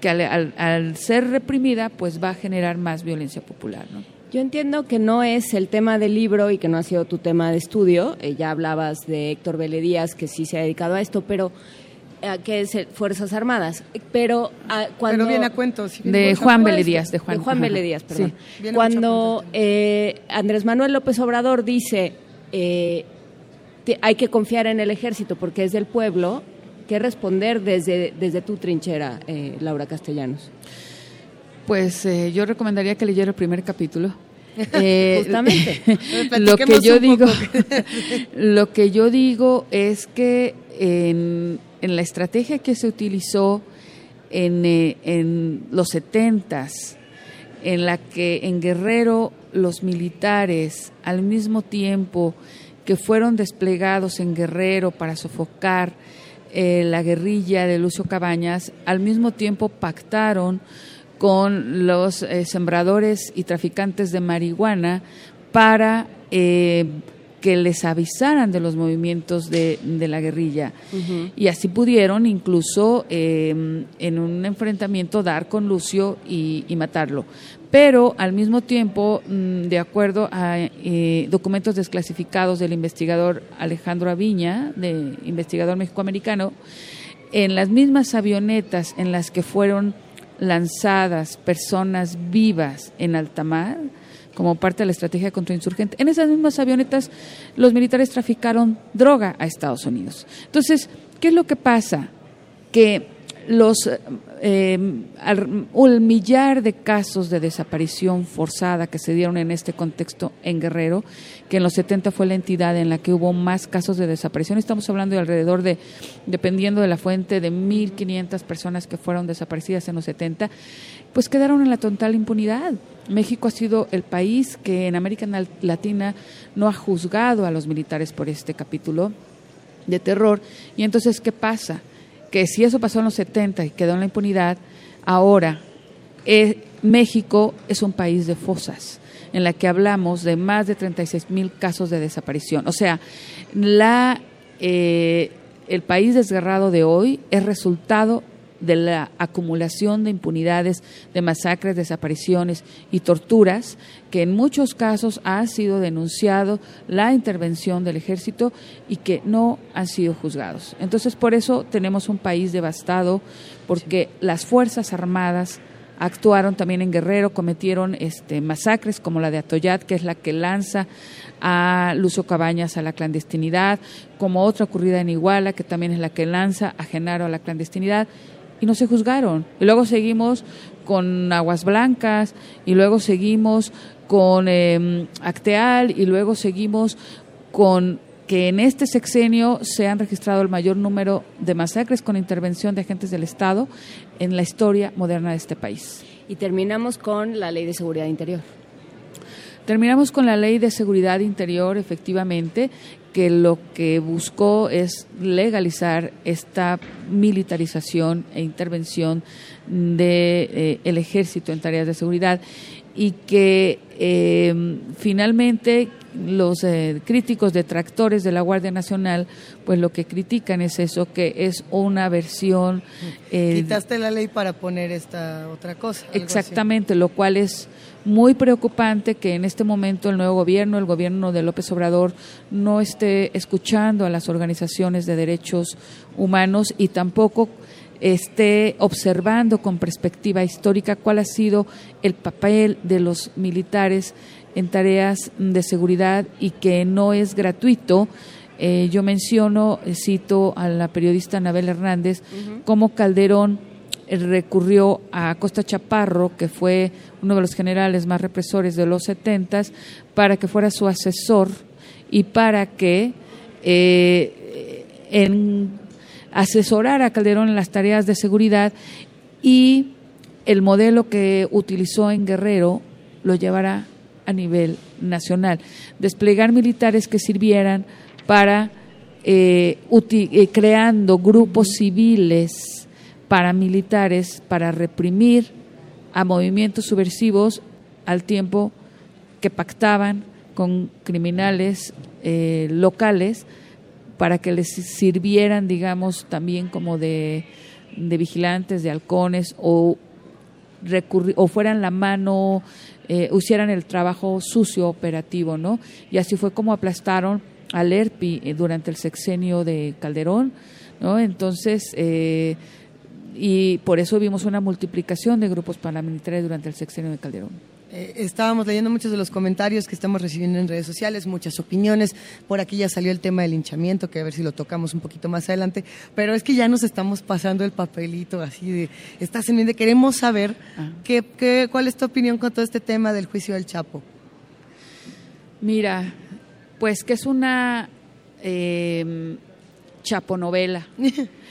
que al, ser reprimida pues va a generar más violencia popular. ¿no? Yo entiendo que no es el tema del libro y que no ha sido tu tema de estudio. Eh, ya hablabas de Héctor Vélez Díaz, que sí se ha dedicado a esto, pero eh, que es Fuerzas Armadas. Pero cuando... Pero viene a cuento. de, Juan Vélez Díaz, de Juan, de Juan Díaz, perdón. Cuando Andrés Manuel López Obrador dice hay que confiar en el ejército porque es del pueblo. ¿Qué responder desde, desde tu trinchera, eh, Laura Castellanos? Pues eh, yo recomendaría que leyera el primer capítulo. Eh, Justamente. lo que yo digo, lo que yo digo es que en, la estrategia que se utilizó en, en los setentas, en la que en Guerrero los militares al mismo tiempo que fueron desplegados en Guerrero para sofocar eh, la guerrilla de Lucio Cabañas, al mismo tiempo pactaron con los eh, sembradores y traficantes de marihuana para eh, que les avisaran de los movimientos de, la guerrilla. Y así pudieron incluso en un enfrentamiento dar con Lucio y matarlo pero al mismo tiempo, mm, de acuerdo a eh, documentos desclasificados del investigador Alejandro Aviña, de investigador mexicoamericano, en las mismas avionetas en las que fueron lanzadas personas vivas en alta mar, como parte de la estrategia contrainsurgente, en esas mismas avionetas los militares traficaron droga a Estados Unidos. Entonces, ¿qué es lo que pasa? Que los eh, un millar de casos de desaparición forzada que se dieron en este contexto en Guerrero, que en los 70 fue la entidad en la que hubo más casos de desaparición. Estamos hablando de alrededor de, dependiendo de la fuente, de 1.500 personas que fueron desaparecidas en los 70, pues quedaron en la total impunidad. México ha sido el país que en América Latina no ha juzgado a los militares por este capítulo de terror. Y entonces, ¿qué pasa? Que si eso pasó en los 70 y quedó en la impunidad, ahora eh, México es un país de fosas en la que hablamos de más de 36 mil casos de desaparición. O sea, la, eh, el país desgarrado de hoy es resultado de la acumulación de impunidades, de masacres, desapariciones y torturas, que en muchos casos ha sido denunciado la intervención del ejército y que no han sido juzgados. Entonces, por eso tenemos un país devastado, porque las Fuerzas Armadas actuaron también en Guerrero, cometieron este, masacres como la de Atoyat, que es la que lanza a Lucio Cabañas a la clandestinidad, como otra ocurrida en Iguala, que también es la que lanza a Genaro a la clandestinidad, y no se juzgaron. Y luego seguimos con Aguas Blancas y luego seguimos con em, Acteal y luego seguimos con que en este sexenio se han registrado el mayor número de masacres con intervención de agentes del Estado en la historia moderna de este país. Y terminamos con la Ley de Seguridad Interior. Terminamos con la Ley de Seguridad Interior, efectivamente, que lo que buscó es legalizar esta militarización e intervención del de, eh, ejército en tareas de seguridad y que eh, finalmente los eh, críticos detractores de la Guardia Nacional, pues lo que critican es eso, que es una versión... Eh, Quitaste la ley para poner esta otra cosa. Exactamente, lo cual es muy preocupante que en este momento el nuevo gobierno, el gobierno de López Obrador, no esté escuchando a las organizaciones de derechos humanos y tampoco esté observando con perspectiva histórica cuál ha sido el papel de los militares en tareas de seguridad y que no es gratuito. Eh, yo menciono, eh, cito a la periodista Anabel Hernández, cómo Calderón recurrió a Costa Chaparro, que fue uno de los generales más represores de los setentas, para que fuera su asesor y para que en asesorar a Calderón en las tareas de seguridad y el modelo que utilizó en Guerrero lo llevará a nivel nacional. Desplegar militares que sirvieran para eh, eh, creando grupos civiles paramilitares para reprimir a movimientos subversivos al tiempo que pactaban con criminales eh, locales para que les sirvieran, digamos, también como de, de vigilantes, de halcones o, o fueran la mano eh, hicieran el trabajo sucio operativo, ¿no? Y así fue como aplastaron al ERPI eh, durante el sexenio de Calderón, ¿no? Entonces, eh, y por eso vimos una multiplicación de grupos paramilitares durante el sexenio de Calderón. Eh, estábamos leyendo muchos de los comentarios que estamos recibiendo en redes sociales, muchas opiniones. Por aquí ya salió el tema del linchamiento, que a ver si lo tocamos un poquito más adelante. Pero es que ya nos estamos pasando el papelito así de, estás en de queremos saber ah. qué, cuál es tu opinión con todo este tema del juicio del Chapo. Mira, pues que es una eh, chaponovela.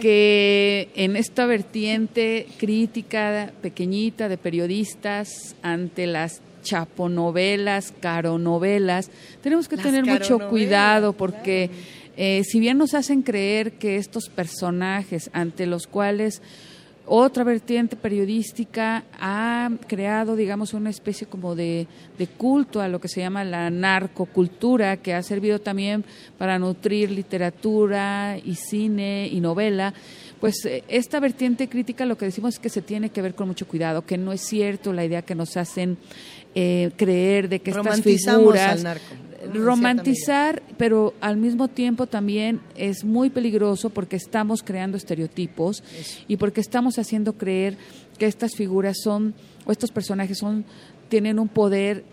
que en esta vertiente crítica pequeñita de periodistas ante las chaponovelas, caronovelas, tenemos que tener mucho cuidado porque eh, si bien nos hacen creer que estos personajes ante los cuales otra vertiente periodística ha creado, digamos, una especie como de, culto a lo que se llama la narcocultura, que ha servido también para nutrir literatura y cine y novela. Pues eh, esta vertiente crítica lo que decimos es que se tiene que ver con mucho cuidado, que no es cierto la idea que nos hacen eh, creer de que estas figuras romantizar, pero al mismo tiempo también es muy peligroso porque estamos creando estereotipos y porque estamos haciendo creer que estas figuras son o estos personajes son tienen un poder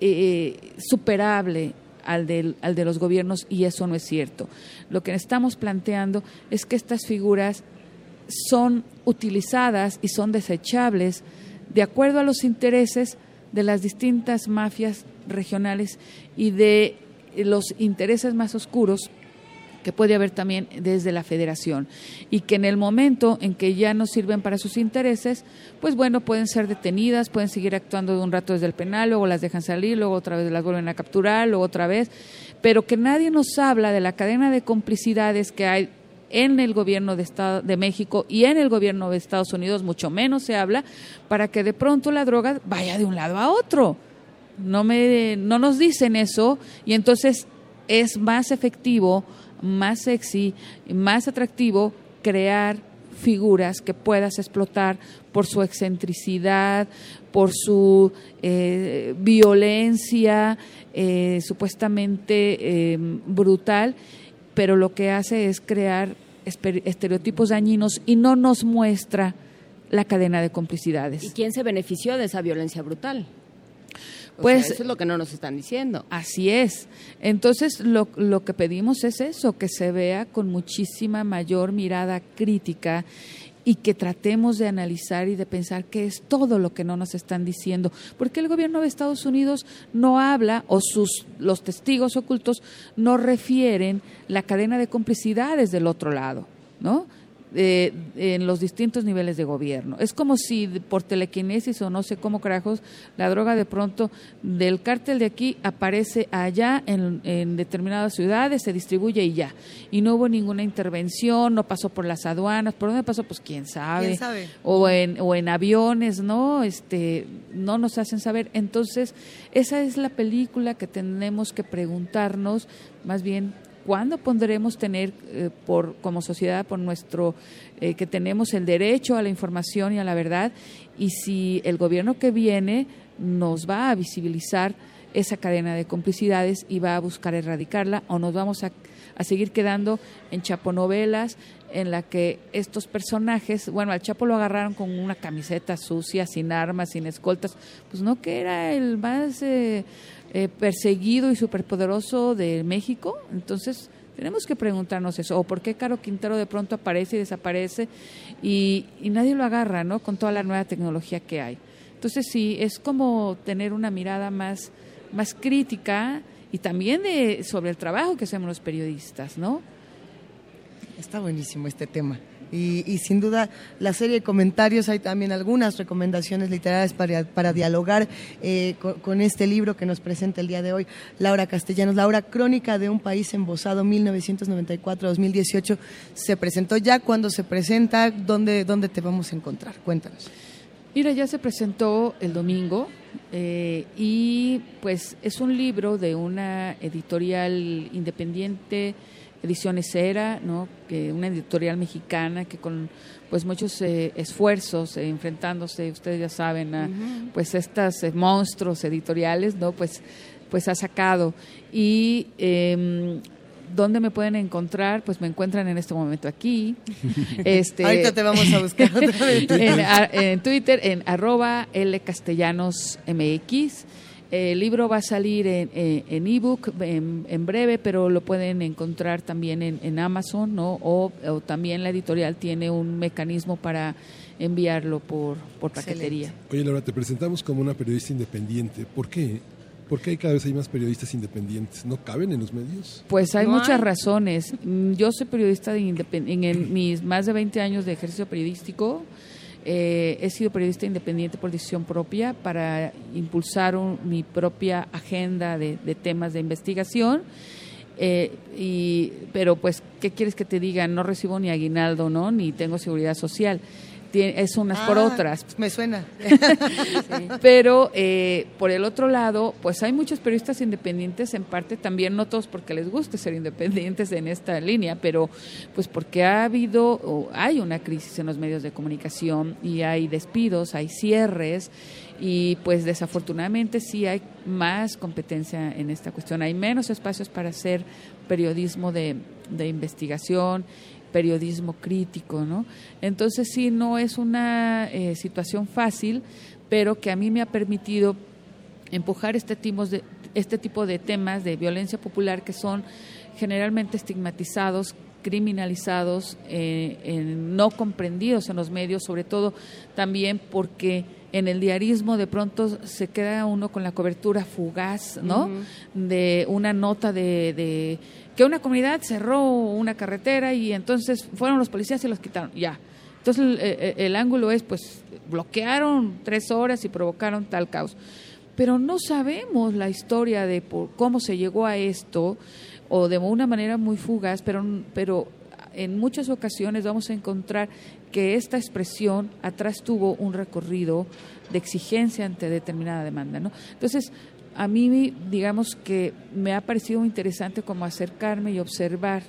eh, superable al, del, al de los gobiernos y eso no es cierto. Lo que estamos planteando es que estas figuras son utilizadas y son desechables de acuerdo a los intereses de las distintas mafias regionales y de los intereses más oscuros que puede haber también desde la federación. Y que en el momento en que ya no sirven para sus intereses, pues bueno, pueden ser detenidas, pueden seguir actuando de un rato desde el penal, luego las dejan salir, luego otra vez las vuelven a capturar, luego otra vez, pero que nadie nos habla de la cadena de complicidades que hay en el gobierno de, Estado, de México y en el gobierno de Estados Unidos, mucho menos se habla, para que de pronto la droga vaya de un lado a otro no, me, no nos dicen eso y entonces es más efectivo, más sexy, más atractivo crear figuras que puedas explotar por su excentricidad, por su eh, violencia eh, supuestamente em, brutal, pero lo que hace es crear estereotipos dañinos y no nos muestra la cadena de complicidades. ¿Y quién se benefició de esa violencia brutal? Pues eso es lo que no nos están diciendo. Así es. Entonces lo, lo que pedimos es eso, que se vea con muchísima mayor mirada crítica y que tratemos de analizar y de pensar qué es todo lo que no nos están diciendo. Porque el gobierno de Estados Unidos no habla o sus los testigos ocultos no refieren la cadena de complicidades del otro lado, ¿no? Eh, en los distintos niveles de gobierno. Es como si por telequinesis o no sé cómo carajos, la droga de pronto del cártel de aquí aparece allá en, en, determinadas ciudades, se distribuye y ya. Y no hubo ninguna intervención, no pasó por las aduanas, ¿por dónde pasó? Pues quién sabe. ¿Quién sabe? O en, o en aviones, ¿no? Este, no nos hacen saber. Entonces, esa es la película que tenemos que preguntarnos, más bien, ¿Cuándo podremos tener, eh, por, como sociedad, por nuestro, eh, que tenemos el derecho a la información y a la verdad? Y si el gobierno que viene nos va a visibilizar esa cadena de complicidades y va a buscar erradicarla, o nos vamos a, a seguir quedando en chaponovelas en la que estos personajes, bueno, al Chapo lo agarraron con una camiseta sucia, sin armas, sin escoltas, pues no que era el más eh, eh, perseguido y superpoderoso de México. Entonces, tenemos que preguntarnos eso, o por qué Caro Quintero de pronto aparece y desaparece y, y nadie lo agarra, ¿no? Con toda la nueva tecnología que hay. Entonces, sí, es como tener una mirada más, más crítica y también de, sobre el trabajo que hacemos los periodistas, ¿no? Está buenísimo este tema. Y, y, sin duda la serie de comentarios, hay también algunas recomendaciones literarias para, para dialogar eh, con, este libro que nos presenta el día de hoy Laura Castellanos. Laura, Crónica de un País Embosado, 1994-2018, se presentó ya. cuando se presenta? ¿Dónde, ¿Dónde te vamos a encontrar? Cuéntanos. Mira, ya se presentó el domingo eh, y pues es un libro de una editorial independiente Ediciones Era, ¿no? que una editorial mexicana que con pues muchos eh, esfuerzos eh, enfrentándose, ustedes ya saben, a uh -huh. pues estos eh, monstruos editoriales, no, pues pues ha sacado y eh, ¿Dónde me pueden encontrar? Pues me encuentran en este momento aquí. Este, Ahorita te vamos a buscar otra vez. en, a, en, Twitter, en arroba lcastellanosmx. El libro va a salir en ebook en, en, en, breve, pero lo pueden encontrar también en, en Amazon, ¿no? O, o, también la editorial tiene un mecanismo para enviarlo por, por paquetería. Excelente. Oye, Laura, te presentamos como una periodista independiente. ¿Por qué? ¿Por qué cada vez hay más periodistas independientes? ¿No caben en los medios? Pues hay no muchas hay. razones. Yo soy periodista de en, en mis más de 20 años de ejercicio periodístico. Eh, he sido periodista independiente por decisión propia para impulsar un, mi propia agenda de, temas de investigación. Eh, y, pero pues, ¿qué quieres que te diga? No recibo ni aguinaldo, ¿no? Ni tengo seguridad social es unas ah, por otras. Me suena. sí. Pero eh, por el otro lado, pues hay muchos periodistas independientes, en parte también, no todos porque les guste ser independientes en esta línea, pero pues porque ha habido o hay una crisis en los medios de comunicación y hay despidos, hay cierres y pues desafortunadamente sí hay más competencia en esta cuestión, hay menos espacios para hacer periodismo de, de investigación periodismo crítico, ¿no? Entonces sí, no es una eh, situación fácil, pero que a mí me ha permitido empujar este tipo, de, este tipo de temas de violencia popular que son generalmente estigmatizados, criminalizados, eh, en, no comprendidos en los medios, sobre todo también porque en el diarismo de pronto se queda uno con la cobertura fugaz, ¿no? Uh -huh. De una nota de, de que una comunidad cerró una carretera y entonces fueron los policías y los quitaron, ya. Entonces el, el, el, ángulo es, pues, bloquearon tres horas y provocaron tal caos. Pero no sabemos la historia de por cómo se llegó a esto o de una manera muy fugaz, pero, pero en muchas ocasiones vamos a encontrar que esta expresión atrás tuvo un recorrido de exigencia ante determinada demanda. ¿no? Entonces, a mí, digamos que me ha parecido interesante como acercarme y observar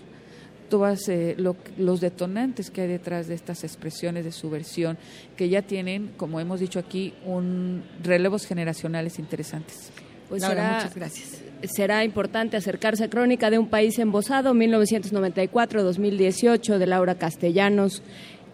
todos eh, lo, los detonantes que hay detrás de estas expresiones de subversión que ya tienen, como hemos dicho aquí, un relevos generacionales interesantes. Pues Laura, será, muchas gracias. Será importante acercarse a Crónica de un país embosado, 1994-2018, de Laura Castellanos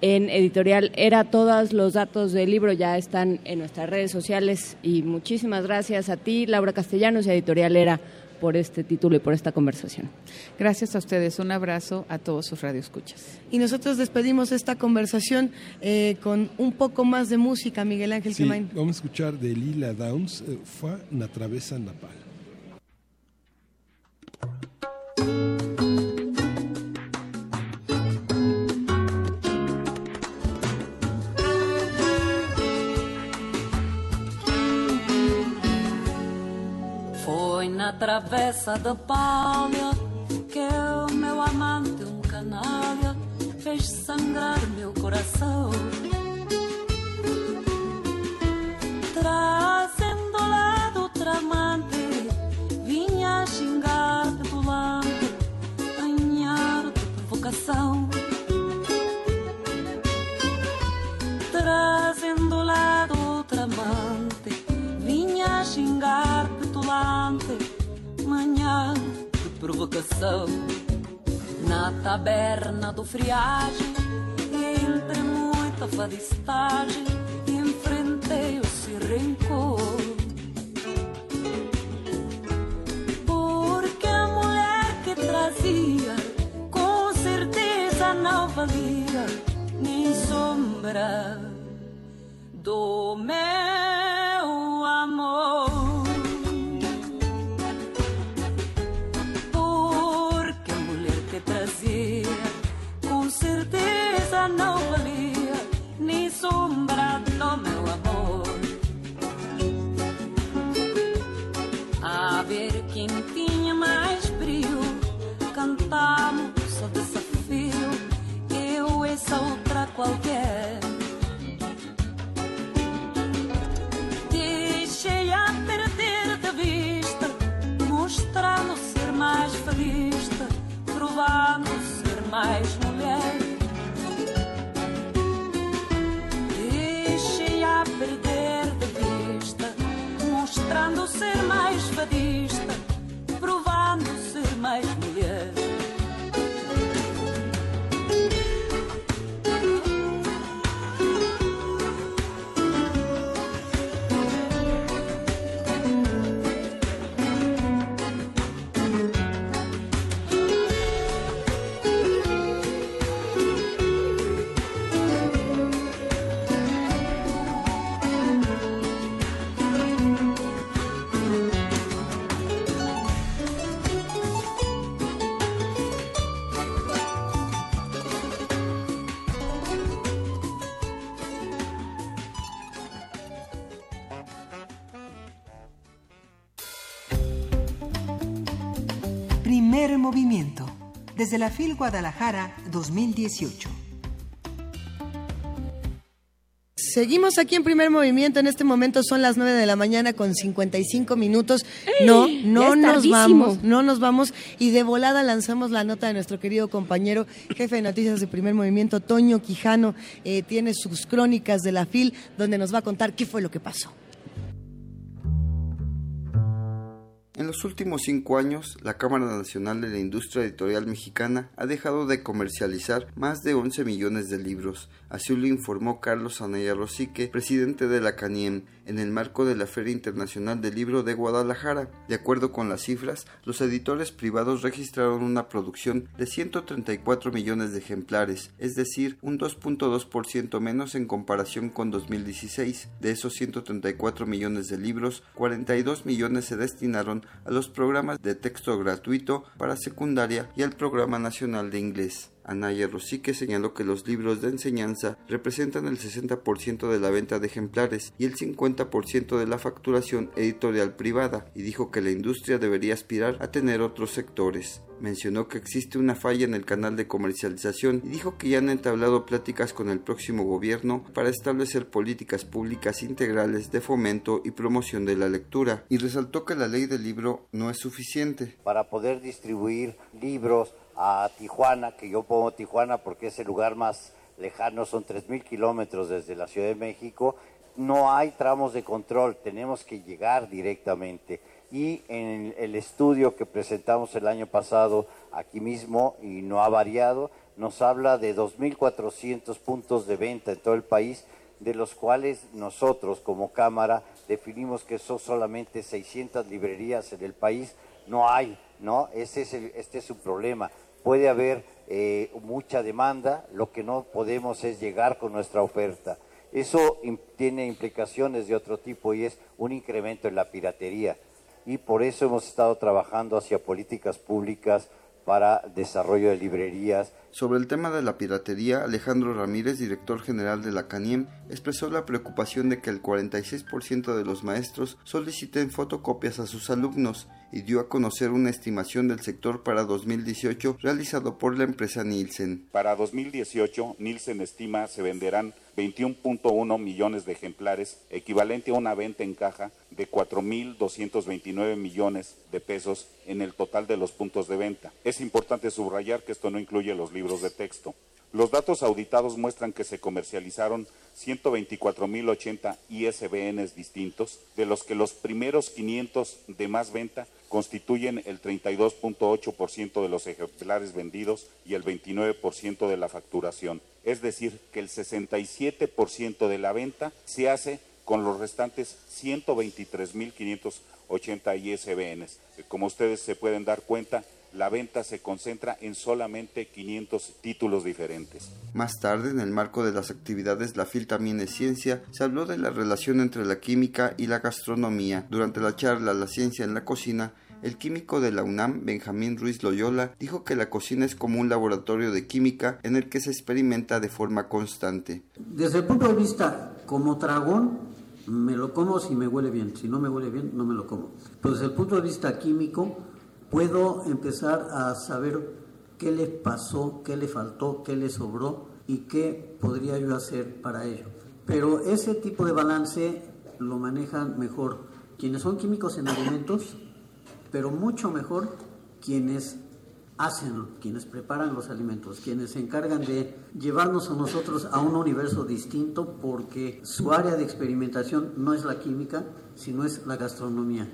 en editorial Era. Todos los datos del libro ya están en nuestras redes sociales y muchísimas gracias a ti, Laura Castellanos y Editorial Era, por este título y por esta conversación. Gracias a ustedes, un abrazo a todos sus radioescuchas. Y nosotros despedimos esta conversación eh, con un poco más de música, Miguel Ángel Sí, vamos a escuchar de Lila Downs, eh, Fue una travesa napal. Na travessa da palha que o meu amante, um canalha, fez sangrar meu coração. Trazendo lá do tramante, vinha xingar de volante, anhar de provocação. Trazendo lá do tramante, vinha xingar manhã de provocação. Na taberna do friagem, entre muita fadistagem, enfrentei o seu rencor. Porque a mulher que trazia, com certeza não valia nem sombra do meu amor. Não valia nem sombra do meu amor. A ver quem tinha mais brilho, cantamos o desafio, eu essa outra qualquer. Deixei a perder de vista, mostrando ser mais feliz, provando ser mais mulher. Perder de vista, mostrando ser mais fadista, provando ser mais Desde la FIL Guadalajara 2018. Seguimos aquí en primer movimiento. En este momento son las 9 de la mañana con 55 minutos. No, no nos tardísimo. vamos, no nos vamos. Y de volada lanzamos la nota de nuestro querido compañero, jefe de noticias de primer movimiento, Toño Quijano. Eh, tiene sus crónicas de la FIL, donde nos va a contar qué fue lo que pasó. En los últimos cinco años, la Cámara Nacional de la Industria Editorial Mexicana ha dejado de comercializar más de 11 millones de libros. Así lo informó Carlos Anaya Rosique, presidente de la CANIEM, en el marco de la Feria Internacional del Libro de Guadalajara. De acuerdo con las cifras, los editores privados registraron una producción de 134 millones de ejemplares, es decir, un 2.2% menos en comparación con 2016. De esos 134 millones de libros, 42 millones se destinaron a los programas de texto gratuito para secundaria y al Programa Nacional de Inglés. Anaya Rosique señaló que los libros de enseñanza representan el 60% de la venta de ejemplares y el 50% de la facturación editorial privada y dijo que la industria debería aspirar a tener otros sectores. Mencionó que existe una falla en el canal de comercialización y dijo que ya han entablado pláticas con el próximo gobierno para establecer políticas públicas integrales de fomento y promoción de la lectura y resaltó que la ley del libro no es suficiente. para poder distribuir libros a Tijuana, que yo pongo Tijuana porque es el lugar más lejano, son 3.000 kilómetros desde la Ciudad de México, no hay tramos de control, tenemos que llegar directamente. Y en el estudio que presentamos el año pasado aquí mismo, y no ha variado, nos habla de 2.400 puntos de venta en todo el país, de los cuales nosotros como Cámara definimos que son solamente 600 librerías en el país. No hay, ¿no? Ese es este es su problema. Puede haber eh, mucha demanda, lo que no podemos es llegar con nuestra oferta. Eso tiene implicaciones de otro tipo y es un incremento en la piratería. Y por eso hemos estado trabajando hacia políticas públicas para desarrollo de librerías. Sobre el tema de la piratería, Alejandro Ramírez, director general de la CANIEM, expresó la preocupación de que el 46% de los maestros soliciten fotocopias a sus alumnos y dio a conocer una estimación del sector para 2018 realizado por la empresa Nielsen. Para 2018, Nielsen estima se venderán 21.1 millones de ejemplares, equivalente a una venta en caja de 4.229 millones de pesos en el total de los puntos de venta. Es importante subrayar que esto no incluye los libros de texto. Los datos auditados muestran que se comercializaron 124.080 ISBNs distintos, de los que los primeros 500 de más venta constituyen el 32.8% de los ejemplares vendidos y el 29% de la facturación. Es decir, que el 67% de la venta se hace con los restantes 123.580 ISBNs. Como ustedes se pueden dar cuenta, la venta se concentra en solamente 500 títulos diferentes. Más tarde, en el marco de las actividades La FIL también es ciencia, se habló de la relación entre la química y la gastronomía. Durante la charla La ciencia en la cocina, el químico de la UNAM, Benjamín Ruiz Loyola, dijo que la cocina es como un laboratorio de química en el que se experimenta de forma constante. Desde el punto de vista como dragón, me lo como si me huele bien. Si no me huele bien, no me lo como. Pero desde el punto de vista químico, puedo empezar a saber qué le pasó, qué le faltó, qué le sobró y qué podría yo hacer para ello. Pero ese tipo de balance lo manejan mejor quienes son químicos en alimentos, pero mucho mejor quienes hacen, quienes preparan los alimentos, quienes se encargan de llevarnos a nosotros a un universo distinto porque su área de experimentación no es la química, sino es la gastronomía.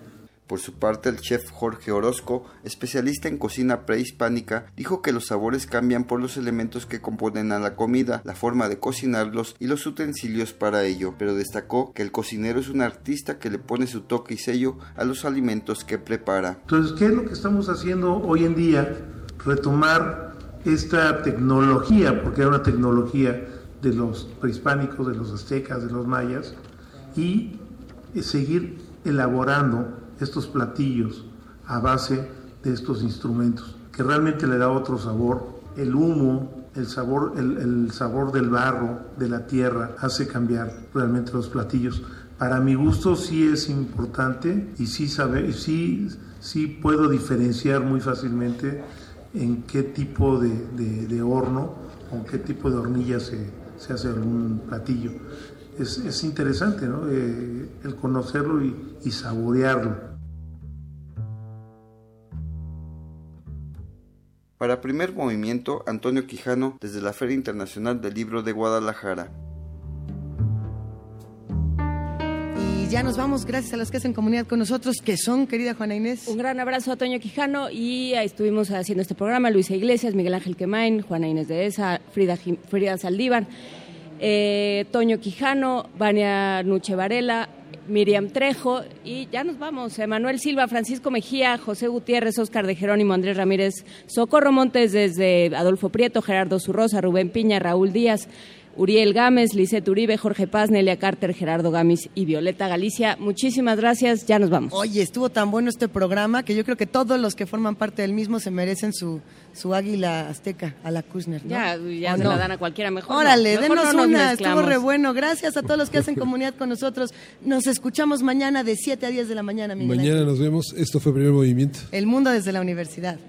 Por su parte, el chef Jorge Orozco, especialista en cocina prehispánica, dijo que los sabores cambian por los elementos que componen a la comida, la forma de cocinarlos y los utensilios para ello, pero destacó que el cocinero es un artista que le pone su toque y sello a los alimentos que prepara. Entonces, ¿qué es lo que estamos haciendo hoy en día? Retomar esta tecnología, porque era una tecnología de los prehispánicos, de los aztecas, de los mayas, y seguir elaborando estos platillos a base de estos instrumentos, que realmente le da otro sabor. El humo, el sabor, el, sabor del barro, de la tierra, hace cambiar realmente los platillos. Para mi gusto sí es importante y sí, sabe, sí, sí puedo diferenciar muy fácilmente en qué tipo de, horno o qué tipo de hornilla se, se hace algún platillo. Es, es interesante ¿no? Eh, el conocerlo y, y saborearlo. Para primer movimiento, Antonio Quijano desde la Feria Internacional del Libro de Guadalajara. Y ya nos vamos, gracias a los que hacen comunidad con nosotros, que son, querida Juana Inés. Un gran abrazo a Toño Quijano y estuvimos haciendo este programa, Luisa Iglesias, Miguel Ángel Quemain, Juana Inés de Esa, Frida, Frida Saldívar, eh, Toño Quijano, Vania Nuche Varela, Miriam Trejo y ya nos vamos. Emanuel Silva, Francisco Mejía, José Gutiérrez, Oscar de Jerónimo, Andrés Ramírez, Socorro Montes desde Adolfo Prieto, Gerardo Zurrosa, Rubén Piña, Raúl Díaz. Uriel Gámez, Lisette Uribe, Jorge Paz, Nelia Carter, Gerardo Gamis y Violeta Galicia. Muchísimas gracias, ya nos vamos. Oye, estuvo tan bueno este programa que yo creo que todos los que forman parte del mismo se merecen su, su águila azteca a la Kuzner. Ya, ya se la dan a cualquiera mejor. Órale, denos una, estuvo re bueno. Gracias a todos los que hacen comunidad con nosotros. Nos escuchamos mañana de 7 a 10 de la mañana, Miguel Mañana nos vemos. Esto fue Primer Movimiento. El mundo desde la universidad.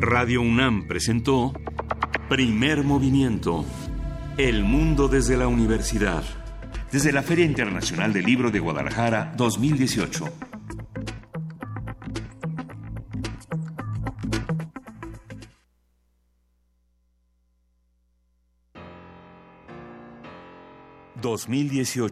Radio UNAM presentó Primer Movimiento. El mundo desde la universidad. Desde la Feria Internacional del Libro de Guadalajara 2018. ...2018